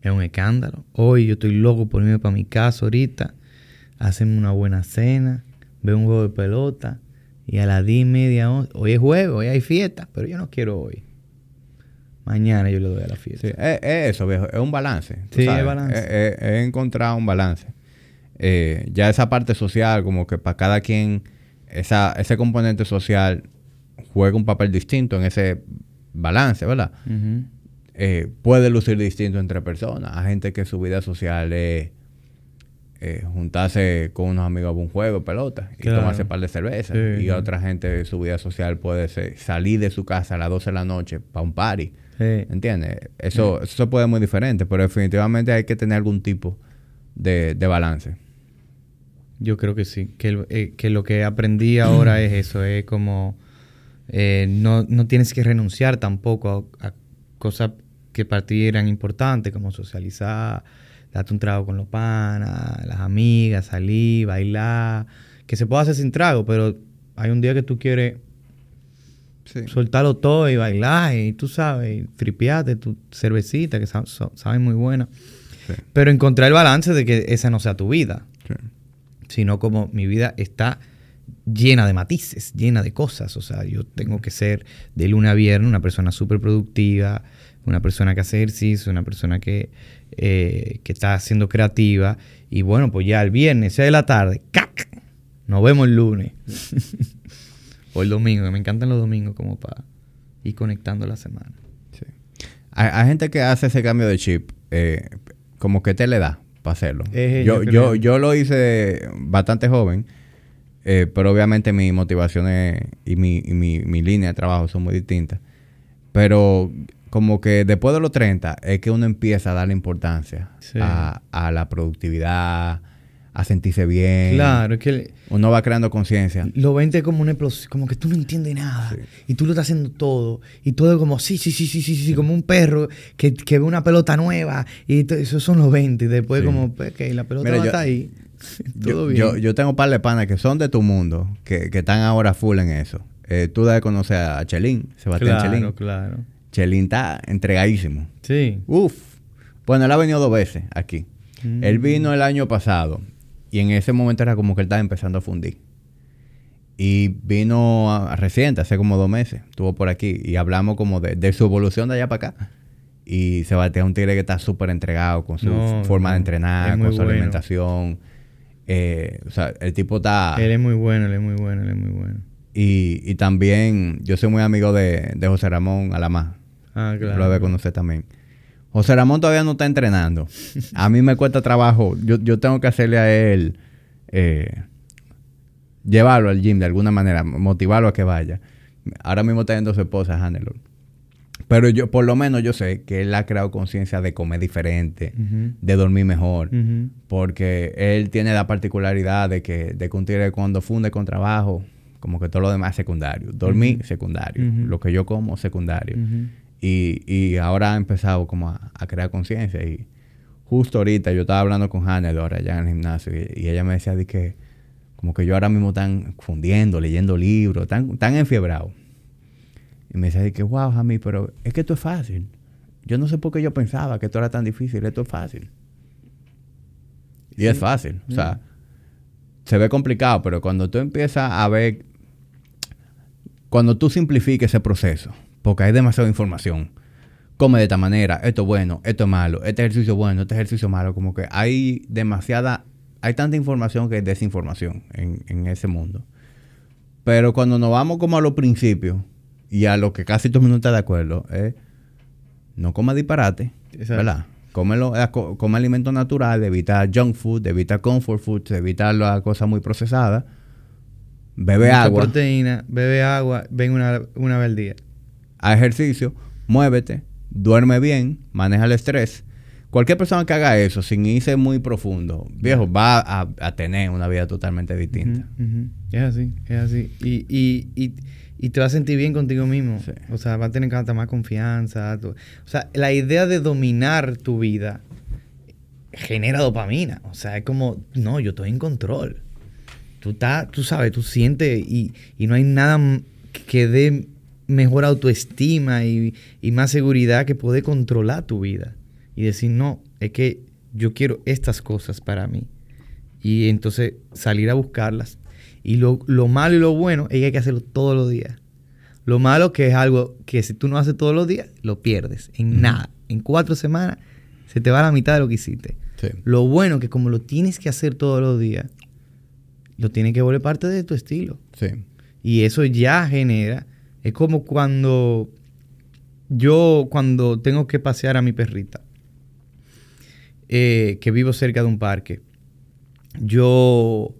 Es un escándalo. Hoy yo estoy loco por irme para mi casa ahorita, hacerme una buena cena, ver un juego de pelota y a las 10 y media, 11, hoy es juego, hoy hay fiesta, pero yo no quiero hoy. Mañana yo le doy a la fiesta. Sí, es, es eso, viejo. Es un balance. Sí, es sabes. balance. Es- es- es encontrar un balance. Eh, ya esa parte social, como que para cada quien, esa, ese componente social juega un papel distinto en ese balance, ¿verdad? Eh, puede lucir distinto entre personas. Hay gente que su vida social es eh, juntarse con unos amigos a un juego de pelota y Claro. tomarse un par de cervezas. Sí, y otra gente, su vida social puede ser salir de su casa a las 12 de la noche para un party. Sí. ¿Entiendes? Eso, eso puede muy diferente, pero definitivamente hay que tener algún tipo de, de balance. Yo creo que sí. Que, eh, que lo que aprendí ahora es eso. Es como... eh, no, no tienes que renunciar tampoco a, a cosas que para ti eran importantes, como socializar, darte un trago con los panas, las amigas, salir, bailar. Que se puede hacer sin trago, pero hay un día que tú quieres soltarlo todo y bailar y tú sabes, y tripearte tu cervecita que sa- sa- sabe muy buena. Sí. Pero encontrar el balance de que esa no sea tu vida Sí. sino como mi vida está llena de matices, llena de cosas. O sea, yo tengo que ser de lunes a viernes una persona súper productiva, una persona que hace ejercicio, una persona que, eh, que está siendo creativa. Y bueno, pues ya el viernes, sea de la tarde, ¡cac! Nos vemos el lunes. o el domingo, que me encantan los domingos como para ir conectando la semana. Sí. Hay, hay gente que hace ese cambio de chip, eh, como que te le da para hacerlo. Eh, yo, yo yo, lo hice bastante joven, eh, pero obviamente mis motivaciones y, mi, y mi, mi línea de trabajo son muy distintas. Pero como que después de los 30 es que uno empieza a darle importancia Sí. a, a la productividad, a sentirse bien. Claro, es que Uno va creando conciencia. lo 20 es como una explosión, como que tú no entiendes nada. Sí. Y tú lo estás haciendo todo. Y todo es como, sí, sí, sí, sí, sí, sí, como un perro que, que ve una pelota nueva. Y esos son los 20. Y después Sí. como, pues, que la pelota Mira, va yo- estar ahí. todo Yo, bien. yo, yo tengo un par de panas que son de tu mundo, que, que están ahora full en eso. Eh, tú debes conocer a Chelín, Sebastián claro, Chelín. claro. Chelín está entregadísimo. Sí. Uf. Bueno, él ha venido dos veces aquí. Mm. Él vino el año pasado y en ese momento era como que él estaba empezando a fundir. Y vino a- a reciente, hace como dos meses. Estuvo por aquí y hablamos como de, de su evolución de allá para acá. Y Sebastián es un tigre que está súper entregado con su No, forma de entrenar, con su bueno. alimentación. Eh, o sea, el tipo está... Él es muy bueno, él es muy bueno, él es muy bueno. Y, y también yo soy muy amigo de, de José Ramón Alamá. Ah, claro. Lo debe conocer también. José Ramón todavía no está entrenando. A mí me cuesta trabajo. Yo, yo tengo que hacerle a él, eh, llevarlo al gym de alguna manera, motivarlo a que vaya. Ahora mismo está viendo su esposa, Hannelore. Pero yo, por lo menos yo sé que él ha creado conciencia de comer diferente, de dormir mejor. Porque él tiene la particularidad de que, de que un tigre cuando funde con trabajo, como que todo lo demás es secundario. Dormir, secundario. Lo que yo como, secundario. Y, y ahora ha empezado como a, a crear conciencia. Y justo ahorita yo estaba hablando con Hannah ahora allá en el gimnasio y, y ella me decía de que como que yo ahora mismo están fundiendo, leyendo libros, tan, tan enfiebrado. Y me decía de que, wow, Jamie, pero es que esto es fácil. Yo no sé por qué yo pensaba que esto era tan difícil. Esto es fácil. Y es fácil. O sea, se ve complicado, pero cuando tú empiezas a ver cuando tú simplifiques ese proceso, porque hay demasiada información, come de esta manera, esto es bueno, esto es malo, este ejercicio es bueno, este ejercicio es malo, como que hay demasiada, hay tanta información que es desinformación en, en ese mundo. Pero cuando nos vamos como a los principios y a lo que casi todo el mundo está de acuerdo, es no coma disparate, ¿verdad? Come, eh, come alimentos naturales, evita junk food, evita comfort food, evita las cosas muy procesadas. Bebe Mucha agua. proteína, bebe agua, ven una, una vez al día. Haz ejercicio, muévete, duerme bien, maneja el estrés. Cualquier persona que haga eso sin irse muy profundo, viejo, va a, a tener una vida totalmente distinta. Es así, es así. Y, y, y, y te vas a sentir bien contigo mismo. Sí. O sea, vas a tener hasta más confianza. O sea, la idea de dominar tu vida genera dopamina. O sea, es como, no, yo estoy en control. Tú, estás, tú sabes, tú sientes y, y no hay nada que dé mejor autoestima y, y más seguridad que poder controlar tu vida. Y decir, no, es que yo quiero estas cosas para mí. Y entonces salir a buscarlas. Y lo, lo malo y lo bueno es que hay que hacerlo todos los días. Lo malo que es algo que si tú no haces todos los días, lo pierdes. En nada. En cuatro semanas se te va la mitad de lo que hiciste. Sí. Lo bueno que como lo tienes que hacer todos los días, lo tienes que volver parte de tu estilo. Sí. Y eso ya genera. Es como cuando yo, cuando tengo que pasear a mi perrita, eh, que vivo cerca de un parque, yo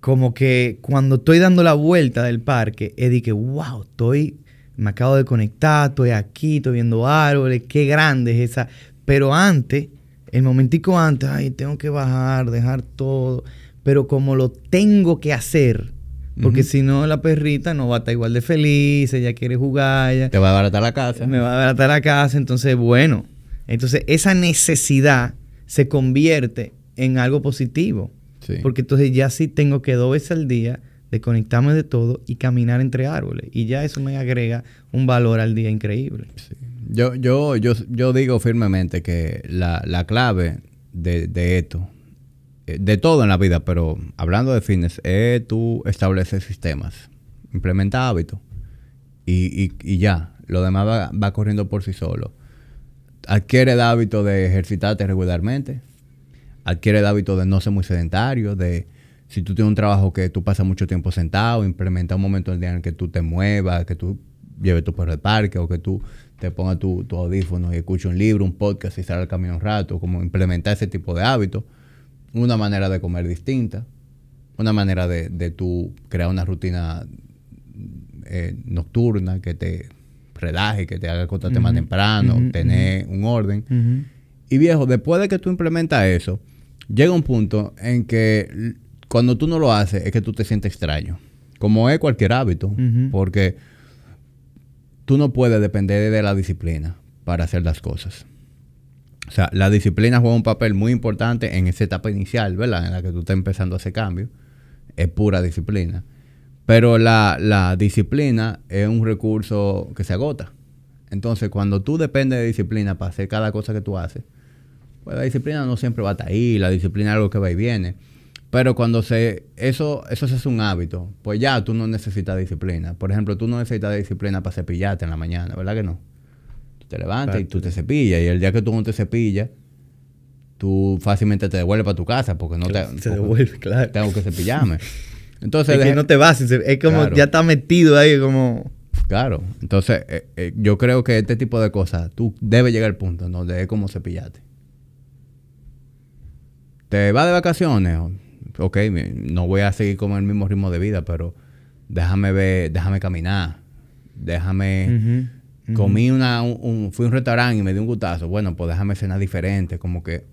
como que cuando estoy dando la vuelta del parque, es de que, wow, estoy, me acabo de conectar, estoy aquí, estoy viendo árboles, qué grande es esa. Pero antes, el momentico antes, ay, tengo que bajar, dejar todo. Pero como lo tengo que hacer, porque si no, la perrita no va a estar igual de feliz, ella quiere jugar, ella Te va a abaratar la casa. me va a adaptar la casa, entonces, bueno, entonces esa necesidad se convierte en algo positivo. Sí. Porque entonces ya sí tengo que dos veces al día desconectarme de todo y caminar entre árboles. Y ya eso me agrega un valor al día increíble. Sí. Yo, yo, yo, yo digo firmemente que la, la clave de, de esto, de todo en la vida, pero hablando de fitness, es tú establecer sistemas, implementar hábitos y, y, ya, lo demás va, va corriendo por sí solo. Adquiere el hábito de ejercitarte regularmente, adquiere el hábito de no ser muy sedentario, de si tú tienes un trabajo que tú pasas mucho tiempo sentado, implementa un momento del día en el que tú te muevas, que tú lleves tu perro al parque o que tú te pongas tu, tu audífono y escuches un libro, un podcast y salgas al camino un rato, como implementar ese tipo de hábitos. Una manera de comer distinta, una manera de, de tú crear una rutina eh, nocturna que te relaje, que te haga acostarte más Ujú, temprano, tener un orden. Y viejo, después de que tú implementas eso, llega un punto en que cuando tú no lo haces es que tú te sientes extraño. Como es cualquier hábito. Porque tú no puedes depender de la disciplina para hacer las cosas. O sea, la disciplina juega un papel muy importante en esa etapa inicial, ¿verdad? En la que tú estás empezando a hacer cambio. Es pura disciplina. Pero la, la disciplina es un recurso que se agota. Entonces, cuando tú dependes de disciplina para hacer cada cosa que tú haces, pues la disciplina no siempre va a estar ahí, la disciplina es algo que va y viene. Pero cuando se eso, eso se hace un hábito, pues ya tú no necesitas disciplina. Por ejemplo, tú no necesitas disciplina para cepillarte en la mañana, ¿verdad que no? Te levantas y tú te cepillas. Y el día que tú no te cepillas, tú fácilmente te devuelves para tu casa porque no te... Se devuelve, claro. Tengo que cepillarme. Entonces, es que no te vas, es como Claro. ya está metido ahí, como... Claro. Entonces, eh, eh, yo creo que este tipo de cosas, tú debes llegar al punto en donde es como cepillarte. ¿Te vas de vacaciones? Ok, no voy a seguir con el mismo ritmo de vida, pero déjame ver, déjame caminar. Déjame... Comí una... Un, fui a un restaurante y me di un gustazo. Bueno, pues déjame cenar diferente. Como que...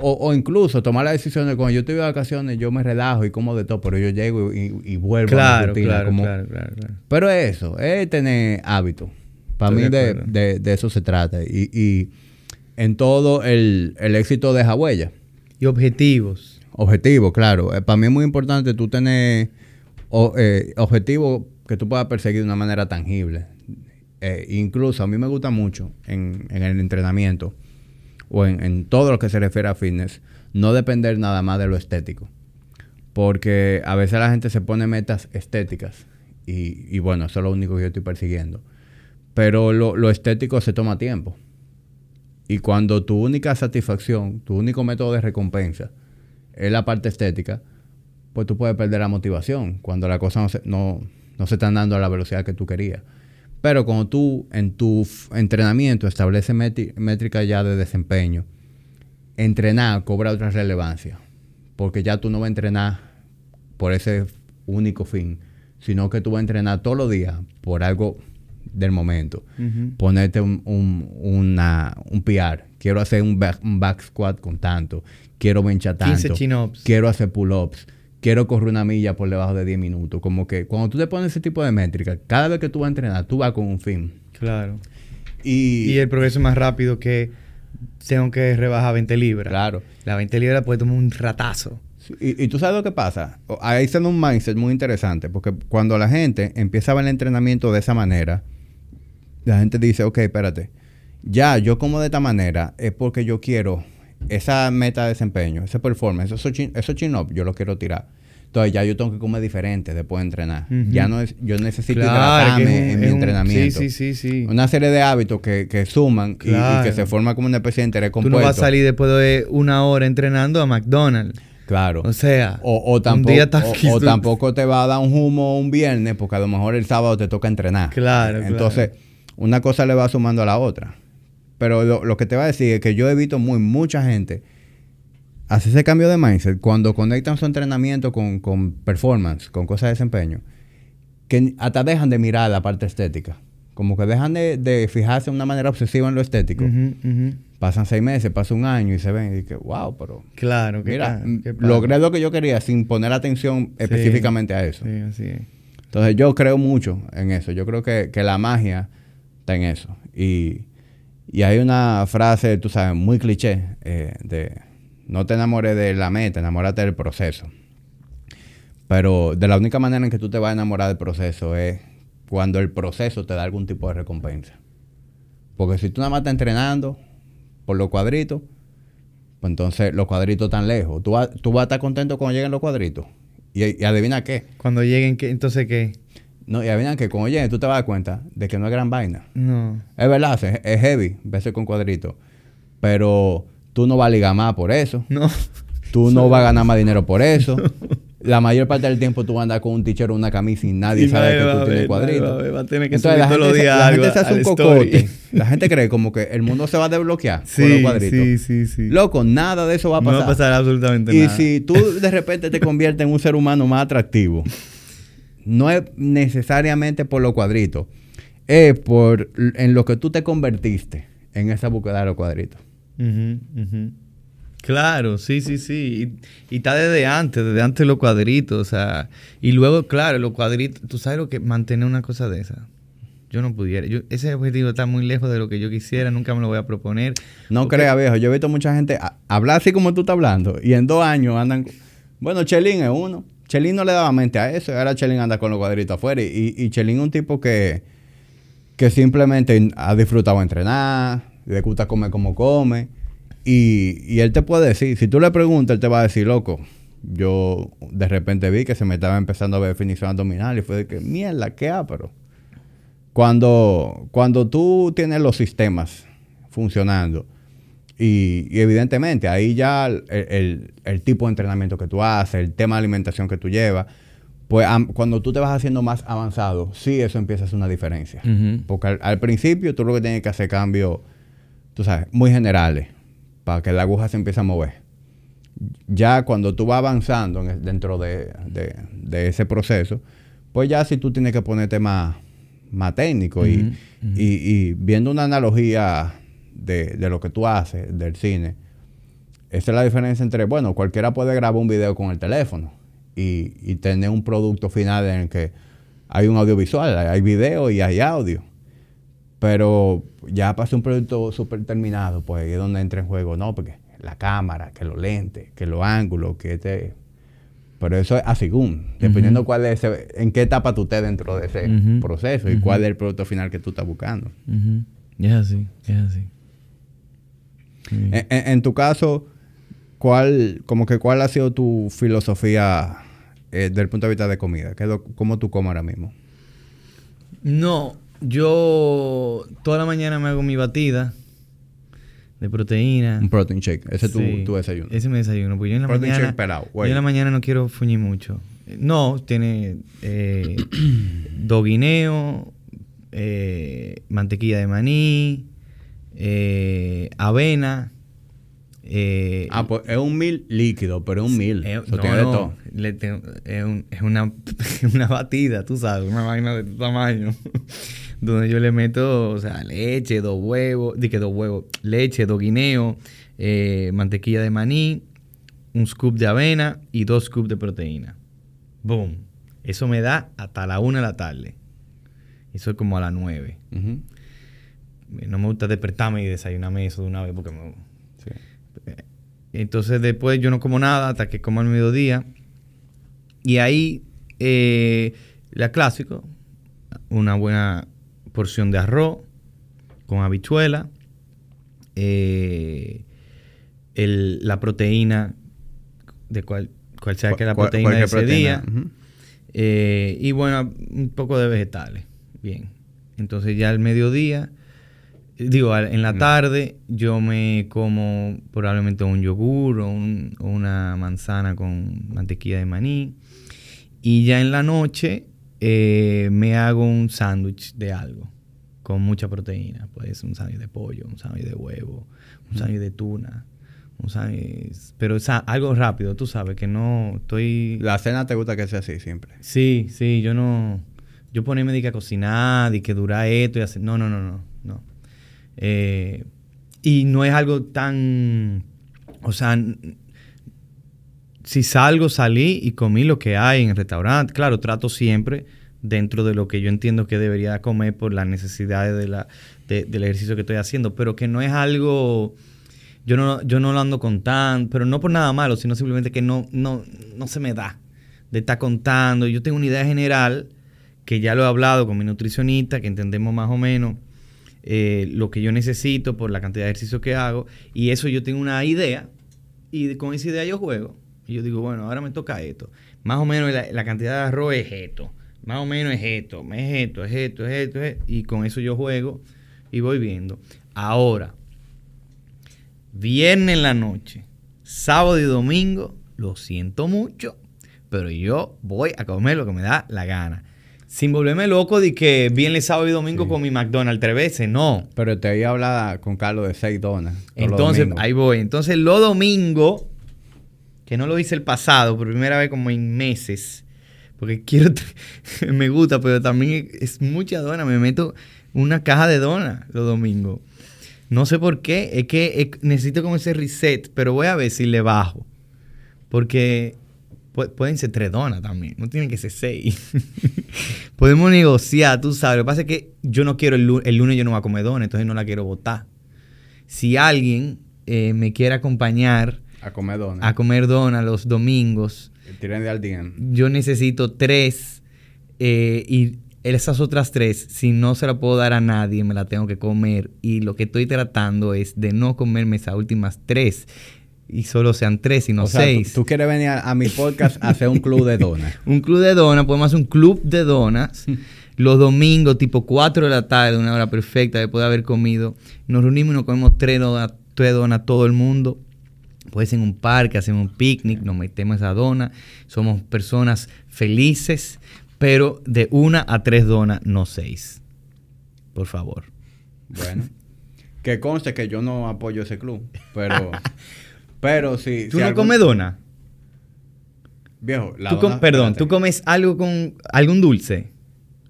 O, o incluso tomar la decisión de cuando yo estoy de vacaciones, yo me relajo y como de todo, pero yo llego y, y- vuelvo a mi Claro, rutina. claro, como, claro, claro, claro. pero es eso, es tener hábito. Para Estoy mí de de, acuerdo. de- de eso se trata. Y, y en todo el, el éxito deja huella. Y objetivos. Objetivo, claro. para mí es muy importante tú tener o- eh, objetivos que tú puedas perseguir de una manera tangible. Eh, incluso a mí me gusta mucho en, el entrenamiento o en, todo lo que se refiere a fitness, no depender nada más de lo estético. Porque a veces la gente se pone metas estéticas Y, bueno, eso es lo único que yo estoy persiguiendo. Pero lo, estético se toma tiempo. Y cuando tu única satisfacción, tu único método de recompensa es la parte estética, pues tú puedes perder la motivación cuando las cosas no se, no, no se están dando a la velocidad que tú querías. Pero cuando tú en tu entrenamiento estableces métricas ya de desempeño, entrenar cobra otra relevancia. Porque ya tú no vas a entrenar por ese único fin, sino que tú vas a entrenar todos los días por algo del momento. Ponerte un, un, una, un PR. Quiero hacer un back, un back squat con tanto. Quiero benchar tanto. 15 chin-ups. Quiero hacer pull-ups. Quiero correr una milla por debajo de 10 minutos. Como que cuando tú te pones ese tipo de métricas, cada vez que tú vas a entrenar, tú vas con un fin. Claro. Y, Y el progreso es más rápido que tengo que rebajar 20 libras. Claro. La 20 libras puede tomar un ratazo. Y, y tú sabes lo que pasa. Ahí está un mindset muy interesante. Porque cuando la gente empieza a ver el entrenamiento de esa manera, la gente dice, ok, espérate. Ya, yo como de esta manera es porque yo quiero esa meta de desempeño, ese performance, esos chin, esos chin-up, yo lo quiero tirar. Entonces ya yo tengo que comer diferente después de entrenar. Ya no es, yo necesito Claro, hidratarme un- en mi un- entrenamiento. Sí, sí, sí, sí. Una serie de hábitos que, que suman y- que se forma como una especie de interés Tú compuesto. no vas a salir después de una hora entrenando a McDonald's. Claro. O sea, O, o un tampoco, día estás o- o tú- tampoco te va a dar un humo un viernes porque a lo mejor el sábado te toca entrenar. Claro, Entonces, una cosa le va sumando a la otra. Pero lo, lo que te va a decir es que yo he visto muy mucha gente hacer ese cambio de mindset cuando conectan su entrenamiento con, con performance, con cosas de desempeño, que hasta dejan de mirar la parte estética. Como que dejan de, de fijarse de una manera obsesiva en lo estético. Pasan seis meses, pasa un año y se ven y que, wow, pero Claro, que Mira, pa- m- que logré lo que yo quería sin poner atención Sí. específicamente a eso. Sí, así es. Entonces yo creo mucho en eso. Yo creo que, que la magia está en eso. Y, y hay una frase, tú sabes, muy cliché, eh, de no te enamores de la meta, enamórate del proceso. Pero de la única manera en que tú te vas a enamorar del proceso es cuando el proceso te da algún tipo de recompensa. Porque si tú nada más estás entrenando por los cuadritos, pues entonces los cuadritos están lejos. Tú vas, tú vas a estar contento cuando lleguen los cuadritos. Y, y adivina qué. Cuando lleguen, ¿qué? entonces qué? No, y adivina que cuando lleguen tú te vas a dar cuenta de que no es gran vaina. No. Es verdad, es, es heavy verse con cuadritos. Pero tú no vas a ligar más por eso. No. Tú no vas a ganar más dinero por eso. La mayor parte del tiempo tú vas a andar con un tichero una camisa y nadie Y sabe que tú tienes cuadritos. va va a tener que Entonces la gente, los se, días la algo gente se hace un story. cocote. La gente cree como que el mundo se va a desbloquear Sí, los cuadritos. sí, sí, sí. Loco, nada de eso va a no pasar. va a pasar absolutamente Y nada. si tú de repente te conviertes en un ser humano más atractivo, no es necesariamente por los cuadritos, es por en lo que tú te convertiste en esa búsqueda de los cuadritos. Claro, sí, sí, sí. Y, y está desde antes, desde antes los cuadritos, o sea. Y luego, claro, los cuadritos, tú sabes lo que mantener una cosa de esa. Yo no pudiera. Yo, ese objetivo está muy lejos de lo que yo quisiera, nunca me lo voy a proponer. No Porque- creas, viejo. Yo he visto mucha gente a- hablar así como tú estás hablando y en dos años andan. Bueno, Chelín es uno. Chelín no le daba mente a eso. Ahora Chelín anda con los cuadritos afuera. Y, y Chelín es un tipo que, que simplemente ha disfrutado entrenar, le gusta comer como come. Y, y él te puede decir, si tú le preguntas, él te va a decir, loco, yo de repente vi que se me estaba empezando a ver definición abdominal y fue de que, mierda, qué pero Cuando, cuando tú tienes los sistemas funcionando, y, y evidentemente ahí ya el, el- el tipo de entrenamiento que tú haces, el tema de alimentación que tú llevas, pues am- cuando tú te vas haciendo más avanzado, sí eso empieza a hacer una diferencia. Porque al, al principio tú lo que tienes que hacer cambios, tú sabes, muy generales, para que la aguja se empiece a mover. Ya cuando tú vas avanzando en el- dentro de, de- de ese proceso, pues ya si tú tienes que ponerte más, más técnico y, y viendo una analogía de, de lo que tú haces, del cine, esa es la diferencia entre, bueno, cualquiera puede grabar un video con el teléfono y, y tener un producto final en el que hay un audiovisual, hay video y hay audio. Pero ya para un producto súper terminado, pues ahí es donde entra en juego, ¿no? Porque la cámara, que los lentes, que los ángulos, que este... Pero eso es a según, dependiendo cuál es ese- en qué etapa tú estés dentro de ese proceso y cuál es el producto final que tú estás buscando. Es así, es así. Sí. En, tu caso, ¿cuál, como que cuál ha sido tu filosofía eh, desde el punto de vista de comida? ¿Qué ¿Cómo tú comes ahora mismo? No, yo toda la mañana me hago mi batida de proteína. Un protein shake. Ese es Sí, tu, tu desayuno. Ese es mi desayuno. Porque yo en la Protein mañana. shake pelado, yo en la mañana no quiero fuñir mucho. No, tiene eh, dos guineos, eh, mantequilla de maní, eh, avena. eh, Ah, pues es un mil líquido, pero es un mil. eh, no, tiene de no, todo. le tengo- es, un- es una, una batida, tú sabes, una vaina de tu tamaño. donde yo le meto, o sea, leche, dos huevos, di que dos huevos, leche, dos guineos, eh, mantequilla de maní, un scoop de avena y dos scoops de proteína. Boom. Eso me da hasta la una de la tarde. Eso es como a las nueve. Ujú. No me gusta despertarme y desayunarme eso de una vez porque me, Sí. entonces después yo no como nada hasta que como al mediodía. Y ahí, eh, la clásico, una buena porción de arroz con habichuela, eh, el- la proteína, de cual, cual sea que la proteína de ese proteína. día. Eh, y bueno, un poco de vegetales. Bien. Entonces ya al mediodía, eh, digo, en la Mm. tarde yo me como probablemente un yogur o, un- o una manzana con mantequilla de maní. Y ya en la noche eh, me hago un sándwich de algo con mucha proteína. Puede ser un sándwich de pollo, un sándwich de huevo, un sándwich de tuna. Un sándwich, pero es algo rápido, tú sabes, que no estoy... La cena te gusta que sea así siempre. Sí, sí, yo no. Yo ponerme de que a cocinar, de que dura esto y hacer. No, no, no, no. Eh, y no es algo tan. O sea, si salgo, salí y comí lo que hay en el restaurante. Claro, trato siempre dentro de lo que yo entiendo que debería comer por las necesidades de la, de- del ejercicio que estoy haciendo, pero que no es algo. Yo no, yo no lo ando contando, pero no por nada malo, sino simplemente que no, no, no se me da de estar contando. Yo tengo una idea general que ya lo he hablado con mi nutricionista, que entendemos más o menos eh, lo que yo necesito por la cantidad de ejercicio que hago. Y eso yo tengo una idea y con esa idea yo juego. Y yo digo, bueno, ahora me toca esto. Más o menos la, la cantidad de arroz es esto. Más o menos es esto, es esto, es esto, es esto, es esto. Y con eso yo juego y voy viendo. Ahora, viernes en la noche, sábado y domingo, lo siento mucho, pero yo voy a comer lo que me da la gana. Sin volverme loco de que viernes, sábado y domingo Sí. con mi McDonald's tres veces, no. Pero te iba a hablar con Carlos de seis donas. Entonces, ahí voy. Entonces, los domingos, que no lo hice el pasado, por primera vez como en meses, porque quiero, me gusta, pero también es mucha dona. Me meto una caja de dona los domingos. No sé por qué, es que necesito como ese reset, pero voy a ver si le bajo. Porque pueden ser tres donas también, no tienen que ser seis. Podemos negociar, tú sabes. Lo que pasa es que yo no quiero el, lu- el lunes, yo no voy a comer dona, entonces no la quiero botar. Si alguien eh, me quiere acompañar A comer donas. a comer dona los domingos, de al día. yo necesito tres eh, y esas otras tres, si no se la puedo dar a nadie, me la tengo que comer. Y lo que estoy tratando es de no comerme esas últimas tres y solo sean tres y no o sea, tú- seis. Tú, quieres venir a, a mi podcast a hacer un club de donas. Un club de donas, podemos hacer un club de donas. Los domingos, tipo 4 de la tarde, una hora perfecta después de haber comido. Nos reunimos y nos comemos tres donas, tres donas todo el mundo. Puede ser en un parque, hacemos un picnic, nos metemos esa dona. Somos personas felices, pero de una a tres donas, no seis. Por favor. Bueno. Que conste que yo no apoyo ese club. Pero. pero si. ¿Tú si no algún- comes dona? Viejo, la Tú dona- perdón, espérate. ¿tú comes algo con algún dulce?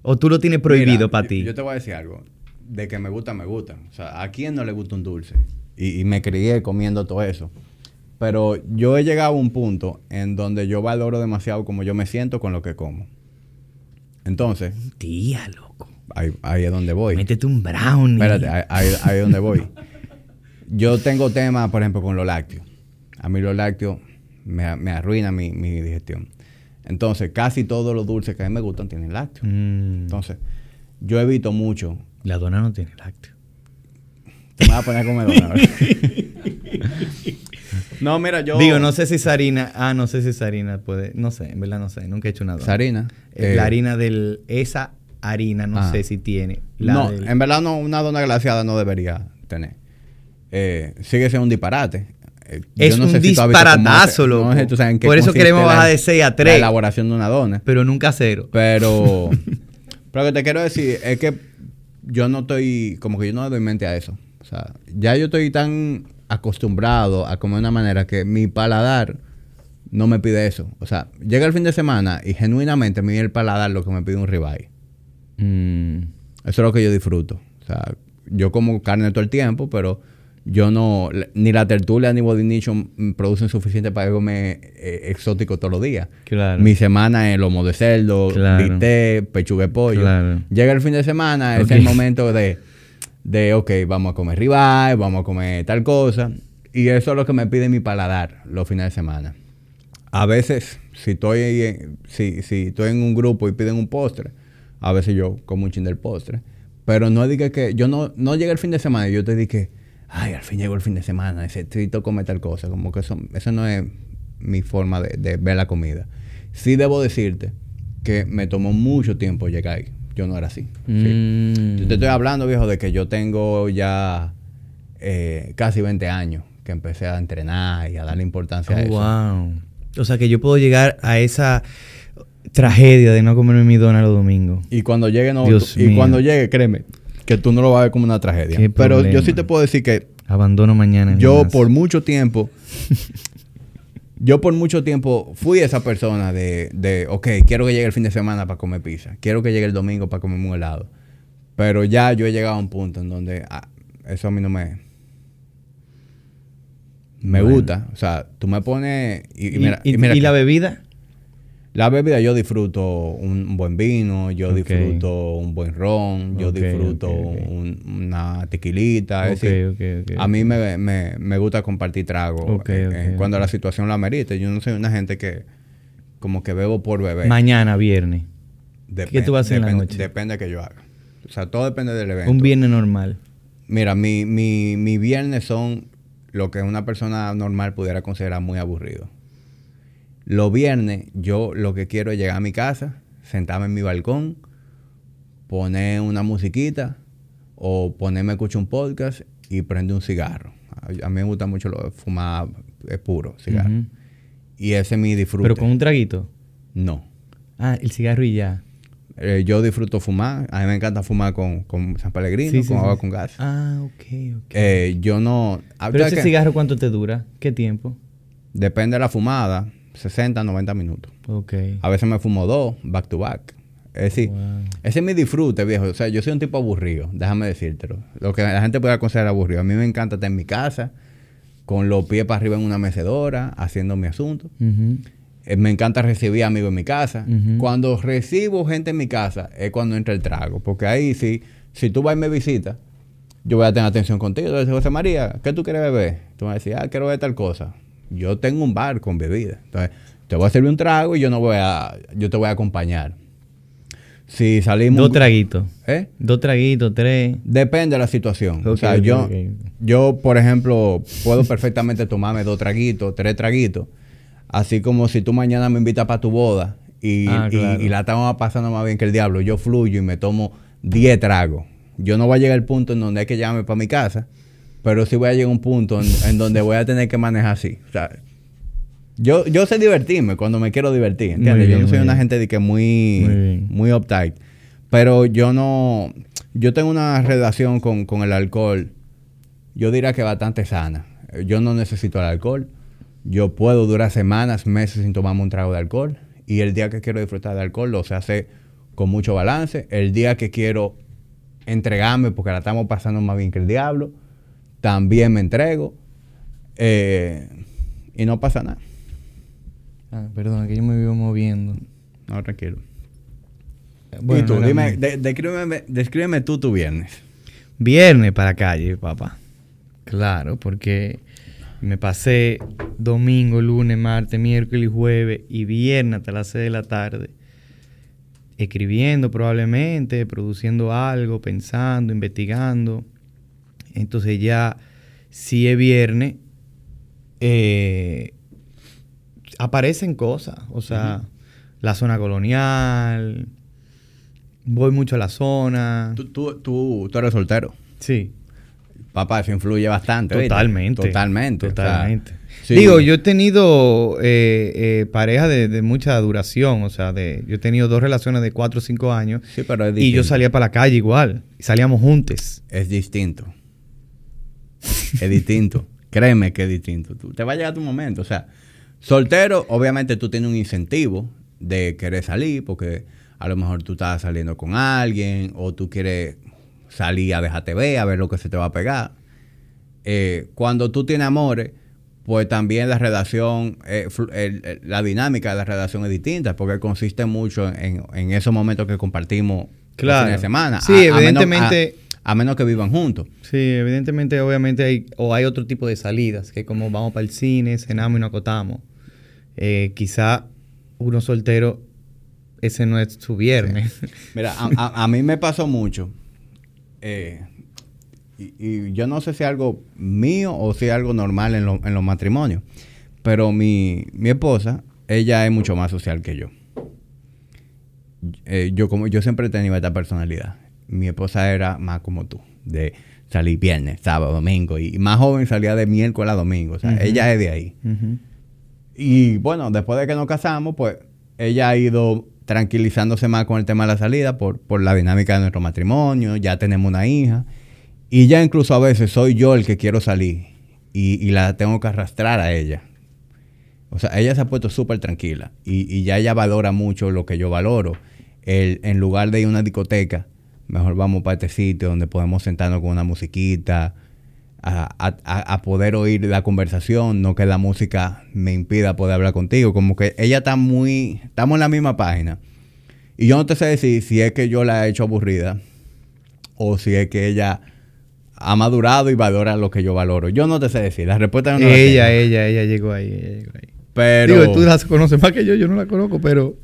¿O tú lo tienes prohibido para ti? Yo te voy a decir algo. De que me gusta, me gusta. O sea, ¿a quién no le gusta un dulce? Y, y me crié comiendo todo eso. Pero yo he llegado a un punto en donde yo valoro demasiado como yo me siento con lo que como. Entonces, Tía, loco. ahí, ahí es donde voy. Métete un brownie. Espérate, ahí, ahí- ahí es donde voy. Yo tengo temas, por ejemplo, con los lácteos. A mí los lácteos me, me arruinan mi, mi digestión. Entonces, casi todos los dulces que a mí me gustan tienen lácteos. Mm, Entonces, yo evito mucho. la dona no tiene lácteo. Te me vas a poner a comer dona, ¿verdad? No, mira, yo... Digo, no sé si esa harina. Ah, no sé si esa harina puede. No sé, en verdad no sé. Nunca he hecho una dona. Esa harina. Eh, eh, la harina del. Esa harina, no Ah. sé si tiene. la no, del- en verdad no, una dona glaciada no debería tener. Eh, sigue siendo un disparate. Es no un disparatazo, loco. no sé Por eso queremos bajar de 6 a 3. La elaboración de una dona. pero nunca cero. Pero, pero lo que te quiero decir es que yo no estoy, como que yo no doy mente a eso. O sea, ya yo estoy tan acostumbrado a comer de una manera que mi paladar no me pide eso. O sea, llega el fin de semana y genuinamente me viene el paladar lo que me pide un ribeye. Mm. Eso es lo que yo disfruto. O sea, yo como carne todo el tiempo, pero yo no, ni la tertulia ni Body Nation mm, producen suficiente para comer eh, exótico todos los días. Claro. Mi semana es lomo de cerdo, Claro. bistec, pechuga de pollo. Claro. Llega el fin de semana, es el momento de, de, ok, vamos a comer ribeye, vamos a comer tal cosa. Y eso es lo que me pide mi paladar los fines de semana. A veces, si estoy, en, si, si estoy en un grupo y piden un postre, a veces yo como un chin del postre. Pero no diga que yo no, no llega el fin de semana y yo te dije, ay, al fin llegó el fin de semana, necesito comer tal cosa. Como que eso, eso no es mi forma de, de ver la comida. Sí debo decirte que me tomó mucho tiempo llegar ahí. Yo no era así. Sí. Mm. Yo te estoy hablando, viejo, de que yo tengo ya eh, casi 20 años que empecé a entrenar y a darle importancia a Oh, eso. wow. O sea que yo puedo llegar a esa tragedia de no comerme mi dona los domingos. Y cuando llegue, no, Dios y mío. cuando llegue, créeme, que tú no lo vas a ver como una tragedia. Qué Pero yo sí te puedo decir que Abandono mañana. el yo por mucho tiempo, yo por mucho tiempo fui esa persona de, de, ok, quiero que llegue el fin de semana para comer pizza, quiero que llegue el domingo para comer un helado. Pero ya yo he llegado a un punto en donde ah, eso a mí no me... Me Bueno. gusta. O sea, tú me pones... Y, y ¿Y, mira, y- mira la bebida? La bebida yo disfruto un buen vino, yo disfruto un buen ron, yo disfruto un- una tequilita. es decir, a mí me, me- me gusta compartir trago eh, eh, cuando la situación lo amerite. Yo no soy una gente que como que bebo por beber. Mañana, viernes. ¿qué tú vas a hacer en la noche? Depende de que yo haga. O sea, todo depende del evento. Un viernes normal. Mira, mi, mi, mi viernes son lo que una persona normal pudiera considerar muy aburrido. Los viernes, yo lo que quiero es llegar a mi casa, sentarme en mi balcón, poner una musiquita o ponerme a escuchar un podcast y prender un cigarro. A, a mí me gusta mucho lo de fumar eh, puro, cigarro. Y ese es mi disfrute. Pero con un traguito. No. Ah, el cigarro y ya. Eh, yo disfruto fumar. A mí me encanta fumar con, con San Pellegrino, Sí, sí, con sí. agua con gas. Ah, ok, ok. Eh, yo no... ah, Pero ¿sabes ese cigarro, ¿cuánto te dura? ¿Qué tiempo? Depende de la fumada, 60, 90 minutos. Ok. A veces me fumo dos, back to back. Es decir, Wow. ese es mi disfrute, viejo. O sea, yo soy un tipo aburrido, déjame decírtelo. Lo que la gente puede considerar aburrido. A mí me encanta estar en mi casa, con los pies para arriba en una mecedora, haciendo mi asunto. Eh, me encanta recibir amigos en mi casa. Cuando recibo gente en mi casa es cuando entra el trago. Porque ahí, si, si tú vas y me visitas, yo voy a tener atención contigo. Entonces, José María, ¿qué tú quieres beber? Tú me vas a decir, ah, quiero beber tal cosa. Yo tengo un bar con bebida. Entonces, te voy a servir un trago y yo no voy a, yo te voy a acompañar. Si salimos... Dos traguitos. ¿Eh? Dos traguitos, tres. Depende de la situación. o sea, yo, yo, por ejemplo, puedo perfectamente tomarme dos traguitos, tres traguitos. Así como si tú mañana me invitas para tu boda y, Ah, y la estamos pasando más bien que el diablo, yo fluyo y me tomo 10 tragos. Yo no voy a llegar al punto en donde hay que llamarme para mi casa, pero sí voy a llegar a un punto en, en donde voy a tener que manejar así. O sea, yo, yo sé divertirme cuando me quiero divertir, yo no soy una bien. gente de que muy, Muy uptight. Pero yo no... Yo tengo una relación con, con el alcohol, yo diría que bastante sana. Yo no necesito el alcohol. Yo puedo durar semanas, meses sin tomarme un trago de alcohol. Y el día que quiero disfrutar de alcohol lo sé hacer con mucho balance. El día que quiero entregarme, porque la estamos pasando más bien que el diablo, también me entrego. Eh, y no pasa nada. Ah, perdón, que yo me vivo moviendo. No, tranquilo. Bueno, y tú, dime, de- descríbeme, descríbeme tú tu viernes. Viernes para calle, papá. Claro, porque me pasé domingo, lunes, martes, miércoles y jueves y viernes hasta las 6 de la tarde. Escribiendo probablemente, produciendo algo, pensando, investigando. Entonces ya, si es viernes, eh, aparecen cosas. O sea, la zona colonial, Voy mucho a la zona. Tú, tú, tú, tú eres soltero. Sí. Papá, eso influye bastante. ¿viste? Totalmente. Totalmente. o sea, Totalmente. sí. Digo, yo he tenido eh, eh, pareja de, de mucha duración, o sea, de, yo he tenido dos relaciones de cuatro o cinco años Sí, pero es y yo salía para la calle igual, y salíamos juntos. Es distinto. es distinto. Créeme que es distinto. Tú- te va a llegar tu momento. O sea, soltero, obviamente tú tienes un incentivo de querer salir, porque a lo mejor tú estás saliendo con alguien, o tú quieres salir a dejarte ver, a ver lo que se te va a pegar. Eh, cuando tú tienes amores, pues también la relación, eh, flu- el- el- la dinámica de la relación es distinta, porque consiste mucho en, en esos momentos que compartimos Claro. de semana. Sí, A- a menos- evidentemente- a- a menos que vivan juntos. Sí, evidentemente, obviamente hay, o hay otro tipo de salidas, que como vamos para el cine, cenamos y nos acotamos. Eh, quizá uno soltero, ese no es su viernes. Mira, a, a- a mí me pasó mucho. eh, y, y yo no sé si es algo mío o si es algo normal en, lo- en los matrimonios. Pero mi, mi esposa, ella es mucho más social que yo. Eh, yo como yo siempre he tenido esta personalidad. Mi esposa era más como tú, de salir viernes, sábado, domingo. Y más joven salía de miércoles a domingo. O sea, ella es de ahí. Y bueno, después de que nos casamos, pues ella ha ido tranquilizándose más con el tema de la salida por, por la dinámica de nuestro matrimonio, ya tenemos una hija. Y ya incluso a veces soy yo el que quiero salir y, y la tengo que arrastrar a ella. O sea, ella se ha puesto súper tranquila y, y ya ella valora mucho lo que yo valoro. El, en lugar de ir a una discoteca, mejor vamos para este sitio donde podemos sentarnos con una musiquita, a, a- a- poder oír la conversación, no que la música me impida poder hablar contigo. Como que ella está muy, estamos en la misma página. Y yo no te sé decir si es que yo la he hecho aburrida o si es que ella ha madurado y valora lo que yo valoro. Yo no te sé decir. La respuesta no la ella, ella, ella llegó ahí, ella llegó ahí. Pero Digo, tú las conoces más que yo, yo no la conozco, pero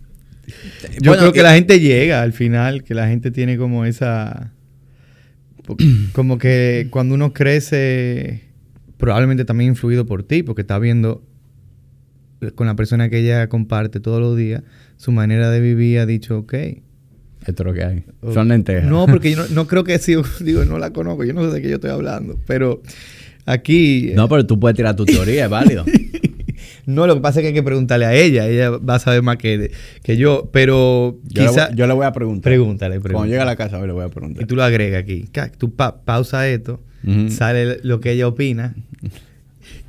yo Bueno, creo que la gente llega al final, que la gente tiene como esa... Como que cuando uno crece, probablemente también influido por ti, porque está viendo eh, con la persona que ella comparte todos los días, su manera de vivir, ha dicho, ok. Esto es lo que hay. Son lentejas. No, porque yo no, no creo que sí, digo, no la conozco, yo no sé de qué yo estoy hablando, pero aquí... No, pero tú puedes tirar tu teoría, es válido. No, lo que pasa es que hay que preguntarle a ella. Ella va a saber más que, que yo. Pero Yo, le, quizá... yo le voy a preguntar. Pregúntale, Cuando pregúntale. llegue a la casa, le voy a preguntar. Y tú lo agregas aquí. Tú pa- pausa esto. Sale lo que ella opina.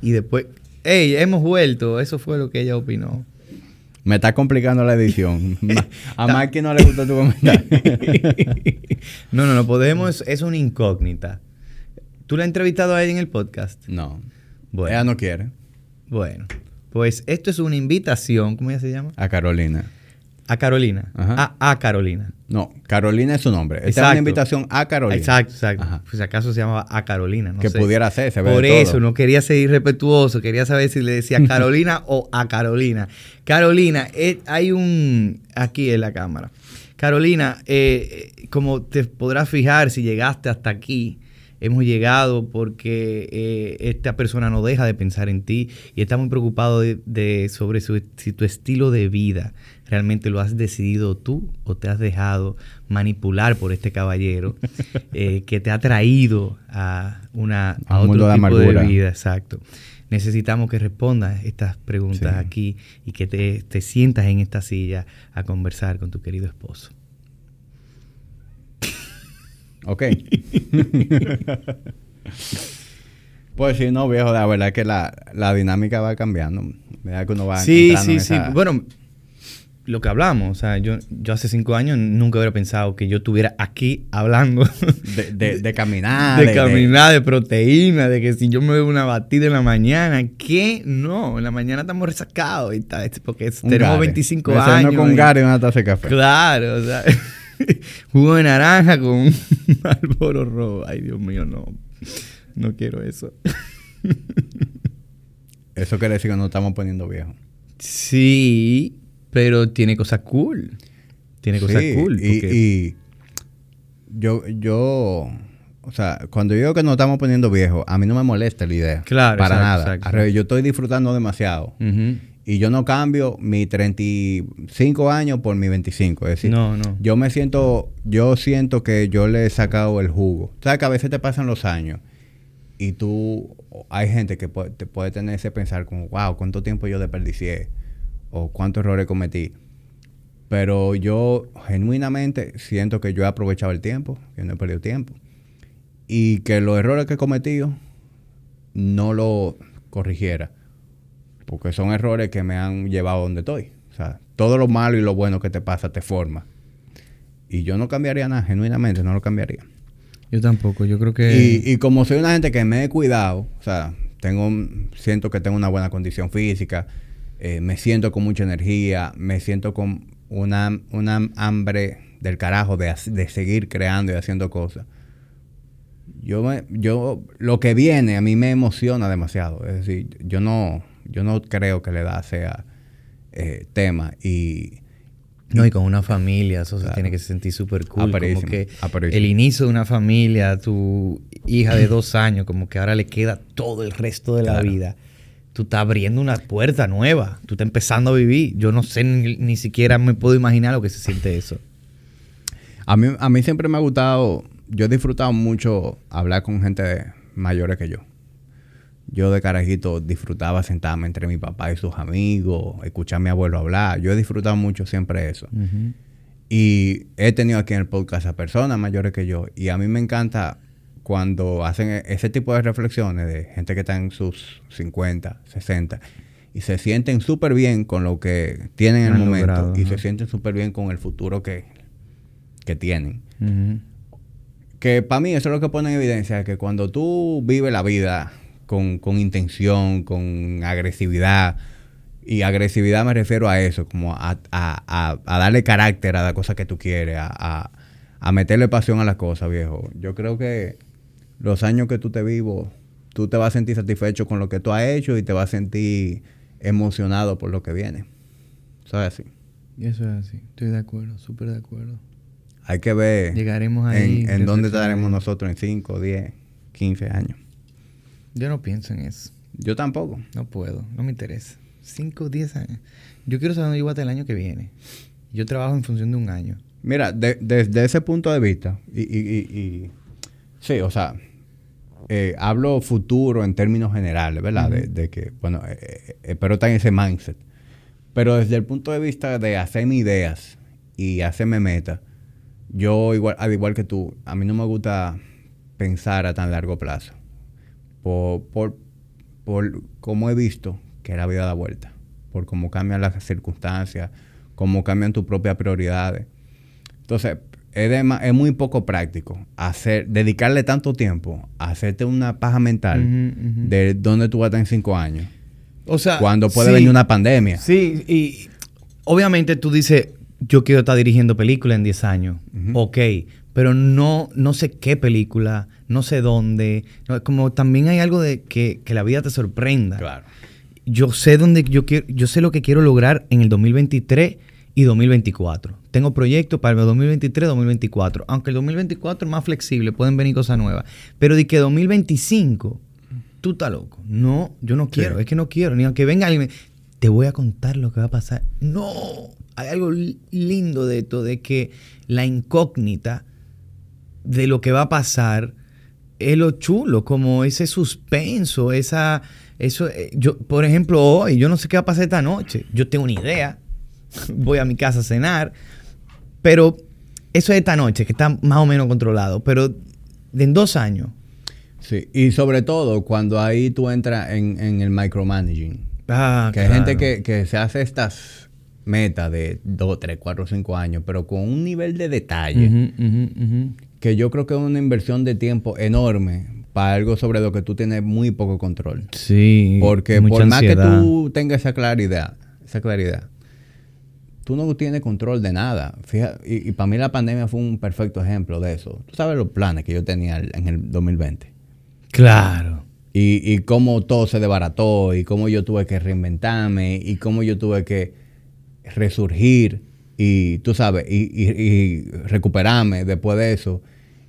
Y después... Hey, hemos vuelto. Eso fue lo que ella opinó. Me está complicando la edición. A Mikey no le gustó tu comentario. no, no, no podemos... Es una incógnita. ¿Tú la has entrevistado a ella en el podcast? no. Bueno. Ella no quiere. Bueno. Pues esto es una invitación. ¿Cómo ella se llama? A Carolina. A Carolina. Ajá. A, a Carolina. No, Carolina es su nombre. Esta es una invitación a Carolina. Exacto, exacto. Ajá. Pues acaso se llamaba a Carolina, no que sé. pudiera ser, se ve Por de eso, todo. no quería ser irrespetuoso, quería saber si le decía Carolina o a Carolina. Carolina, eh, hay un aquí en la cámara. Carolina, eh, eh, como te podrás fijar si llegaste hasta aquí, hemos llegado porque eh, esta persona no deja de pensar en ti y está muy preocupado de, de- sobre su- si tu estilo de vida realmente lo has decidido tú o te has dejado manipular por este caballero eh, que te ha traído a una a A un otro mundo de tipo de, amargura. vida, exacto. Necesitamos que respondas estas preguntas Sí. aquí y que te, te sientas en esta silla a conversar con tu querido esposo. Ok. pues sí, no, viejo, la verdad es que la, la dinámica va cambiando. ¿Verdad que uno va Sí, sí, en sí. esa- Bueno, lo que hablamos, o sea, yo, yo hace cinco años nunca hubiera pensado que yo estuviera aquí hablando De, de, de caminar. de caminar, de proteína, de que si yo me bebo una batida en la mañana, ¿qué? No, en la mañana estamos resacados y tal, porque un tenemos Gare. 25 Desayuno años. con y- Gare y una taza de café. Claro, o sea, jugo de naranja con un Marlboro rojo. Ay, Dios mío, no. No quiero eso. Eso quiere decir que nos estamos poniendo viejos. Sí, pero tiene cosas cool. Tiene cosas Sí, cool. Y, porque- y yo, yo, o sea, cuando yo digo que nos estamos poniendo viejos, a mí no me molesta la idea. Claro, Para exacto, nada. exacto. Yo estoy disfrutando demasiado. Ujú. Y yo no cambio mi 35 años por mi 25. Es decir, No, no. yo me siento, yo siento que yo le he sacado el jugo. sabes que a veces te pasan los años y tú, hay gente que puede, te puede tener ese pensar como, wow, cuánto tiempo yo desperdicié o cuántos errores cometí. Pero yo genuinamente siento que yo he aprovechado el tiempo, que no he perdido tiempo. Y que los errores que he cometido no lo corrigiera. Porque son errores que me han llevado a donde estoy. O sea, todo lo malo y lo bueno que te pasa te forma. Y yo no cambiaría nada, genuinamente no lo cambiaría. Yo tampoco, yo creo que... Y, y como soy una gente que me he cuidado, o sea, tengo, siento que tengo una buena condición física, eh, me siento con mucha energía, me siento con una, una hambre del carajo de, de seguir creando y haciendo cosas. Yo, me, yo, lo que viene a mí me emociona demasiado. Es decir, yo no, yo no creo que la edad sea eh, tema. Y, No, y con una familia, eso se tiene que sentir súper cool. Como Aperísimo, que el inicio de una familia, tu hija de dos años, como que ahora le queda todo el resto de la vida. Tú estás abriendo una puerta nueva. Tú estás empezando a vivir. Yo no sé ni, ni siquiera me puedo imaginar lo que se siente eso. A mí, a mí siempre me ha gustado, yo he disfrutado mucho hablar con gente mayores que yo. Yo de carajito disfrutaba sentarme entre mi papá y sus amigos, escuchar a mi abuelo hablar. Yo he disfrutado mucho siempre eso. Y he tenido aquí en el podcast a personas mayores que yo. Y a mí me encanta cuando hacen e- ese tipo de reflexiones de gente que está en sus 50, 60 y se sienten súper bien con lo que tienen en el momento logrado, y ajá. se sienten súper bien con el futuro que, que tienen. Que para mí eso es lo que pone en evidencia, que cuando tú vives la vida con, con intención, con agresividad, y agresividad me refiero a eso, como a, a- a- darle carácter a la cosa que tú quieres, a, a- meterle pasión a las cosas, viejo. Yo creo que los años que tú te vivo, tú te vas a sentir satisfecho con lo que tú has hecho y te vas a sentir emocionado por lo que viene. Eso es así. Y eso es así. Estoy de acuerdo, súper de acuerdo. Hay que ver Llegaremos ahí. en, en dónde estaremos nosotros en 5, 10, 15 años. Yo no pienso en eso. Yo tampoco. No puedo, no me interesa. 5, 10 años. Yo quiero saber dónde yo voy a estar el año que viene. Yo trabajo en función de un año. Mira, de- desde ese punto de vista, y, y- y- y- sí, o sea, eh, hablo futuro en términos generales, ¿verdad? de, de que, bueno, eh, eh, espero estar en ese mindset. Pero desde el punto de vista de hacerme ideas y hacerme metas, yo, igual, al igual que tú, a mí no me gusta pensar a tan largo plazo. Por, por, por cómo he visto que la vida da vuelta. Por cómo cambian las circunstancias, cómo cambian tus propias prioridades. Entonces, es, dema- es muy poco práctico hacer, dedicarle tanto tiempo a hacerte una paja mental de dónde tú vas a estar en cinco años. O sea, Cuando puede sí, venir una pandemia. Sí, y obviamente tú dices, yo quiero estar dirigiendo películas en 10 años. Ujú. Ok, pero no, no sé qué película, no sé dónde. No, Como también hay algo de que, que la vida te sorprenda. Claro. Yo sé dónde yo quiero, yo sé lo que quiero lograr en el 2023 y 2024. Tengo proyectos para el 2023 2024. Aunque el 2024 es más flexible, pueden venir cosas nuevas. Pero de que 2025, tú estás loco. No, yo no quiero, Sí. es que no quiero. Ni aunque venga alguien, te voy a contar lo que va a pasar. No, hay algo li- lindo de esto, de que la incógnita de lo que va a pasar es lo chulo, como ese suspenso, esa, eso, eh, yo, por ejemplo, hoy, yo no sé qué va a pasar esta noche, yo tengo una idea, voy a mi casa a cenar, pero eso es esta noche, que está más o menos controlado, pero en dos años, Sí, y sobre todo cuando ahí tú entras en, en el micromanaging. ah, que hay gente que, que se hace estas metas de 2, 3, 4, 5 años, pero con un nivel de detalle. Que yo creo que es una inversión de tiempo enorme para algo sobre lo que tú tienes muy poco control. Sí. Porque mucha por más que tú tengas esa claridad, esa claridad, tú no tienes control de nada. Fíjate, y, y para mí la pandemia fue un perfecto ejemplo de eso. Tú sabes los planes que yo tenía en el 2020. Claro. Y, y cómo todo se desbarató, y cómo yo tuve que reinventarme, y cómo yo tuve que resurgir, y tú sabes, y, y- y recuperarme después de eso.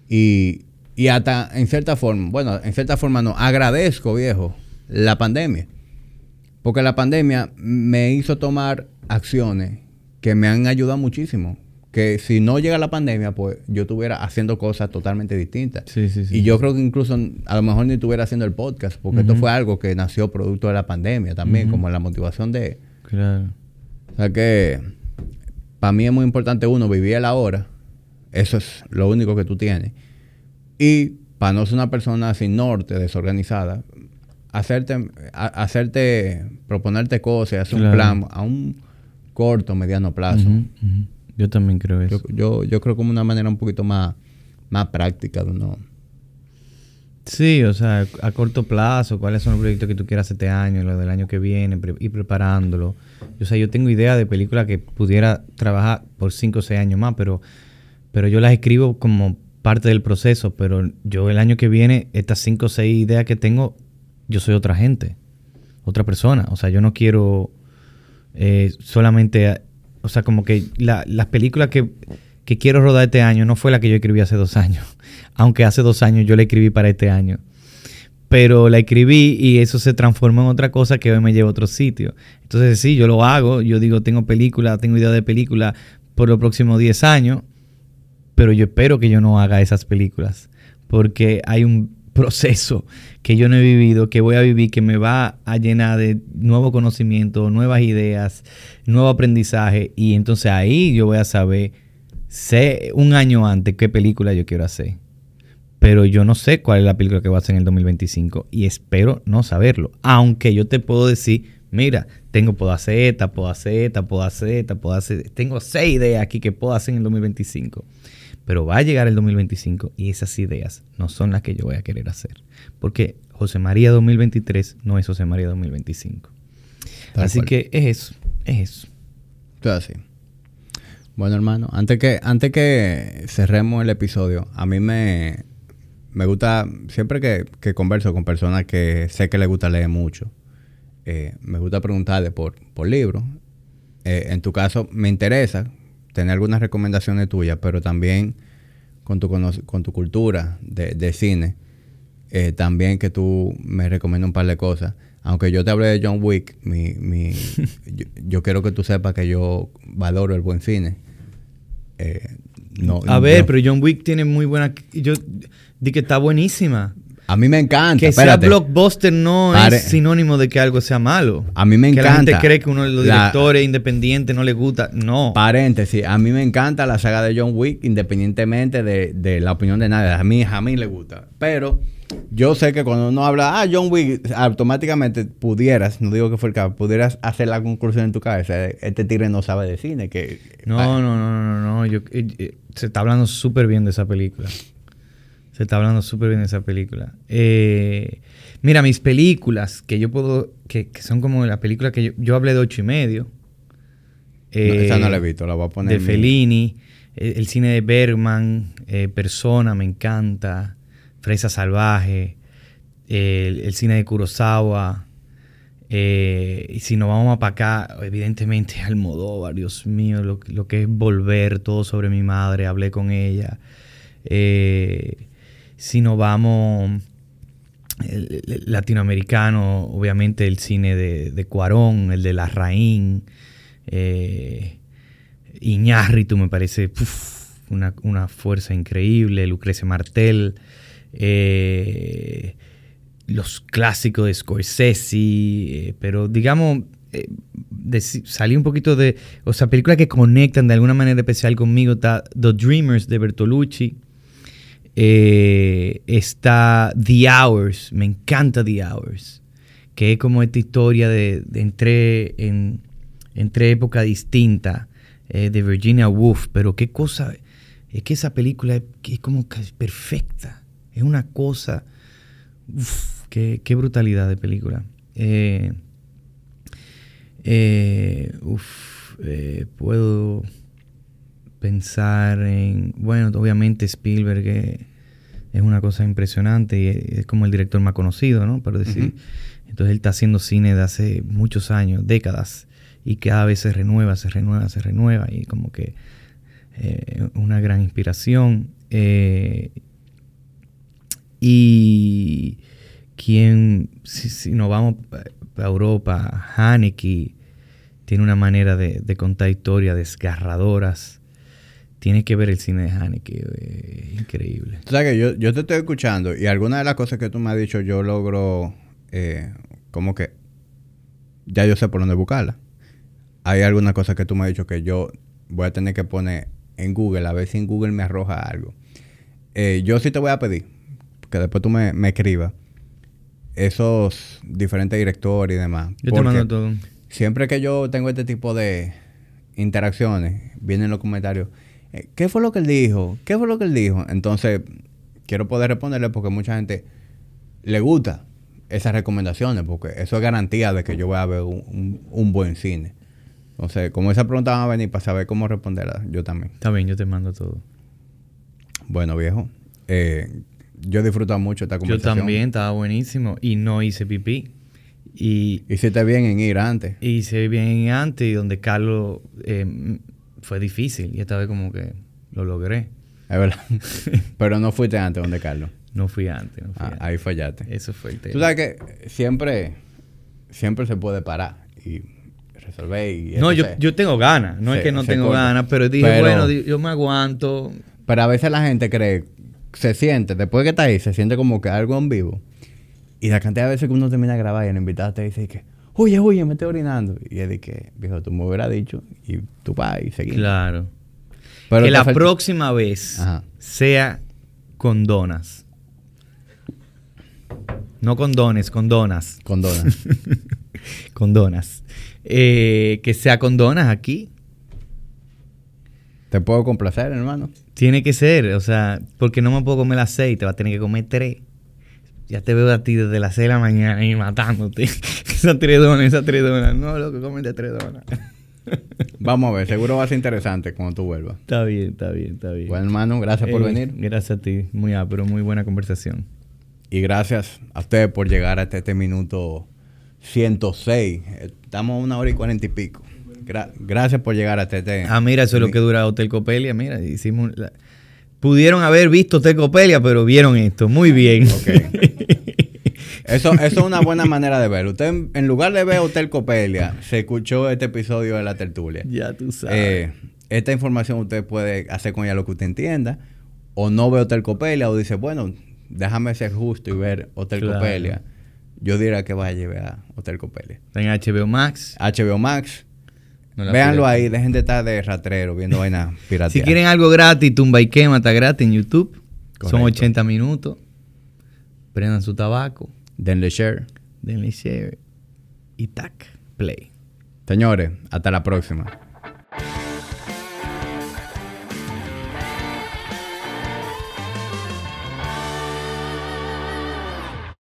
Y, y hasta en cierta forma, bueno, en cierta forma no, agradezco, viejo, la pandemia. Porque la pandemia me hizo tomar acciones que me han ayudado muchísimo. Que si no llega la pandemia, pues yo estuviera haciendo cosas totalmente distintas. Sí, sí, sí. Y yo creo que incluso a lo mejor ni estuviera haciendo el podcast, porque esto fue algo que nació producto de la pandemia también, como la motivación de... Claro. O sea que para mí es muy importante uno vivir el ahora. Eso es lo único que tú tienes. Y para no ser una persona sin norte, desorganizada, hacerte, a- hacerte, proponerte cosas, hacer Claro. un plan a un corto, mediano plazo. Yo también creo eso. yo, yo, yo creo como una manera un poquito más, más práctica de uno. Sí, o sea, a corto plazo, cuáles son los proyectos que tú quieras este año, lo del año que viene, pre- ir preparándolo. O sea, yo tengo idea de películas que pudiera trabajar por 5 o 6 años más, pero, pero yo las escribo como parte del proceso, pero yo el año que viene, estas 5 o 6 ideas que tengo, yo soy otra gente, otra persona. O sea, yo no quiero eh, solamente, o sea, como que la- las películas que, que quiero rodar este año no fue la que yo escribí hace dos años, aunque hace dos años yo la escribí para este año. Pero la escribí y eso se transformó en otra cosa que hoy me lleva a otro sitio. Entonces sí, yo lo hago, yo digo, tengo película, tengo idea de película por los próximos 10 años, pero yo espero que yo no haga esas películas, porque hay un proceso que yo no he vivido, que voy a vivir, que me va a llenar de nuevo conocimiento, nuevas ideas, nuevo aprendizaje, y entonces ahí yo voy a saber, sé un año antes qué película yo quiero hacer. Pero yo no sé cuál es la película que va a hacer en el 2025 y espero no saberlo. Aunque yo te puedo decir, mira, tengo, puedo hacer esta, puedo hacer esta, puedo hacer esta, puedo hacer... Tengo seis ideas aquí que puedo hacer en el 2025. Pero va a llegar el 2025 y esas ideas no son las que yo voy a querer hacer. Porque José María 2023 no es José María 2025. Tal Así cual. que es eso, es eso. Todo así. Bueno, hermano, antes que, antes que cerremos el episodio, a mí me, me gusta, siempre que, que converso con personas que sé que les gusta leer mucho, eh, me gusta preguntarle por, por libros. Eh, en tu caso, me interesa tener algunas recomendaciones tuyas, pero también con tu, con tu cultura de, de cine, eh, también que tú me recomiendas un par de cosas. Aunque yo te hablé de John Wick, mi, mi, yo, yo quiero que tú sepas que yo valoro el buen cine. Eh, no, A ver, pero John Wick tiene muy buena... Yo di que está buenísima. A mí me encanta. Que espérate. sea blockbuster no Pare- es sinónimo de que algo sea malo. A mí me que la encanta. gente cree que uno de los La- directores independientes no le gusta. No. Paréntesis, a mí me encanta la saga de John Wick, independientemente de, de la opinión de nadie. A mí, a mí le gusta. Pero yo sé que cuando uno habla, ah, John Wick, automáticamente pudieras, no digo que fue el caso, pudieras hacer la conclusión en tu cabeza. Este tigre no sabe de cine. que No, no, no, no, no, no. Yo, eh, eh, se está hablando súper bien de esa película. Se está hablando súper bien de esa película. Eh, mira, mis películas, que yo puedo, que, que son como la película que yo, yo hablé de ocho y medio. No, esa no Eh, la he visto, la voy a poner. de Fellini, eh, el cine de Bergman, eh, Persona, me encanta, Fresa Salvaje, eh, el, el cine de Kurosawa. eh, y si nos vamos para acá, evidentemente Almodóvar, Dios mío, lo, lo que es volver, todo sobre mi madre, hablé con ella. Eh, si nos vamos latinoamericano, obviamente el cine de, de Cuarón, el de Larraín, eh, Iñárritu me parece una, una fuerza increíble, Lucrecia Martel, eh, los clásicos de Scorsese, eh, pero digamos, eh, salí un poquito de, o sea, películas que conectan de alguna manera especial conmigo, está The Dreamers de Bertolucci, eh, está The Hours, me encanta The Hours, que es como esta historia de, entre, en, entre épocas distintas eh, de Virginia Woolf, pero qué cosa, es que esa película es, como que es perfecta, es una cosa, uf, qué, qué brutalidad de película. Eh, puedo pensar en, bueno, obviamente Spielberg eh, es una cosa impresionante y es como el director más conocido, ¿no? Pero decir, entonces él está haciendo cine de hace muchos años, décadas, y cada vez se renueva, se renueva, se renueva, y como que eh, una gran inspiración. Eh, y ¿quién, si, si nos vamos a Europa, Haneke tiene una manera de, de contar historias desgarradoras. Tiene que ver el cine de Haneke, eh, increíble. O sea que yo, yo te estoy escuchando y algunas de las cosas que tú me has dicho yo logro eh, como que ya yo sé por dónde buscarla. Hay algunas cosas que tú me has dicho que yo voy a tener que poner en Google a ver si en Google me arroja algo. Eh, yo sí te voy a pedir que después tú me, me escribas esos diferentes directores y demás. Yo te mando todo. Siempre que yo tengo este tipo de interacciones, vienen los comentarios. Eh, ¿Qué fue lo que él dijo? ¿Qué fue lo que él dijo? Entonces, quiero poder responderle porque mucha gente le gusta esas recomendaciones, porque eso es garantía de que yo voy a ver un, un- un buen cine. Entonces, como esa pregunta van a venir para saber cómo responderla, yo también. Bien, yo te mando todo. Bueno, viejo, eh, yo he disfrutado mucho esta Yo conversación. también, estaba buenísimo. Y no hice pipí. Y Hiciste bien en ir antes. hice bien antes y donde Carlos eh, fue difícil. Y esta vez como que lo logré. Es verdad. Pero no fuiste antes donde Carlos. No fui antes. No fui Ah, antes. ahí fallaste. Eso fue el tema. Tú sabes que siempre, siempre se puede parar y resolver. Y No, yo, yo tengo ganas. No se- es que no tengo ganas, pero dije, Pero- bueno, yo me aguanto. Pero a veces la gente cree, se siente, después que está ahí, se siente como que algo en vivo. Y la cantidad de veces que uno termina de grabar y el invitado te dice que, huye, huye, me estoy orinando. Y es de que, viejo, tú me hubieras dicho y tú vas y seguimos. Claro. Pero que la falta- próxima vez Ajá. sea con donas. No con dones, con donas. Con donas. con donas. Eh, que sea con donas aquí. ¿Te puedo complacer, hermano? Tiene que ser, o sea, porque no me puedo comer las seis, te vas a tener que comer tres. Ya te veo a ti desde las seis de la mañana y matándote. donas, esas tres donas. No, loco, cómete tres donas. Vamos a ver, seguro va a ser interesante cuando tú vuelvas. está bien, está bien, está bien. Bueno, hermano, gracias por Eh, venir. Gracias a ti. Muy pero muy buena conversación. Y gracias a ustedes por llegar hasta este minuto 106. Estamos a una hora y cuarenta y pico. Gra- gracias por llegar hasta este. Ah, mira, eso es lo que dura Hotel Copelia. Mira, hicimos. la- Pudieron haber visto Hotel Copelia, pero vieron esto. Muy bien. Ok. Eso, eso es una buena manera de ver. Usted, en- lugar de ver Hotel Copelia, se escuchó este episodio de la tertulia. ya tú sabes. Eh, esta información usted puede hacer con ella lo que usted entienda. O no ve Hotel Copelia, o dice, bueno, déjame ser justo y ver Hotel Claro. Copelia. Yo diría que vaya a ver a Hotel Copelia. Está en HBO Max. HBO Max. No Véanlo ahí, dejen de estar de ratrero viendo vainas piratas. Si quieren algo gratis, Tumba y Quema está gratis en YouTube. Son Correcto. 80 minutos. Prendan su tabaco. denle share. Denle share. Y tac. Play. Señores, hasta la próxima.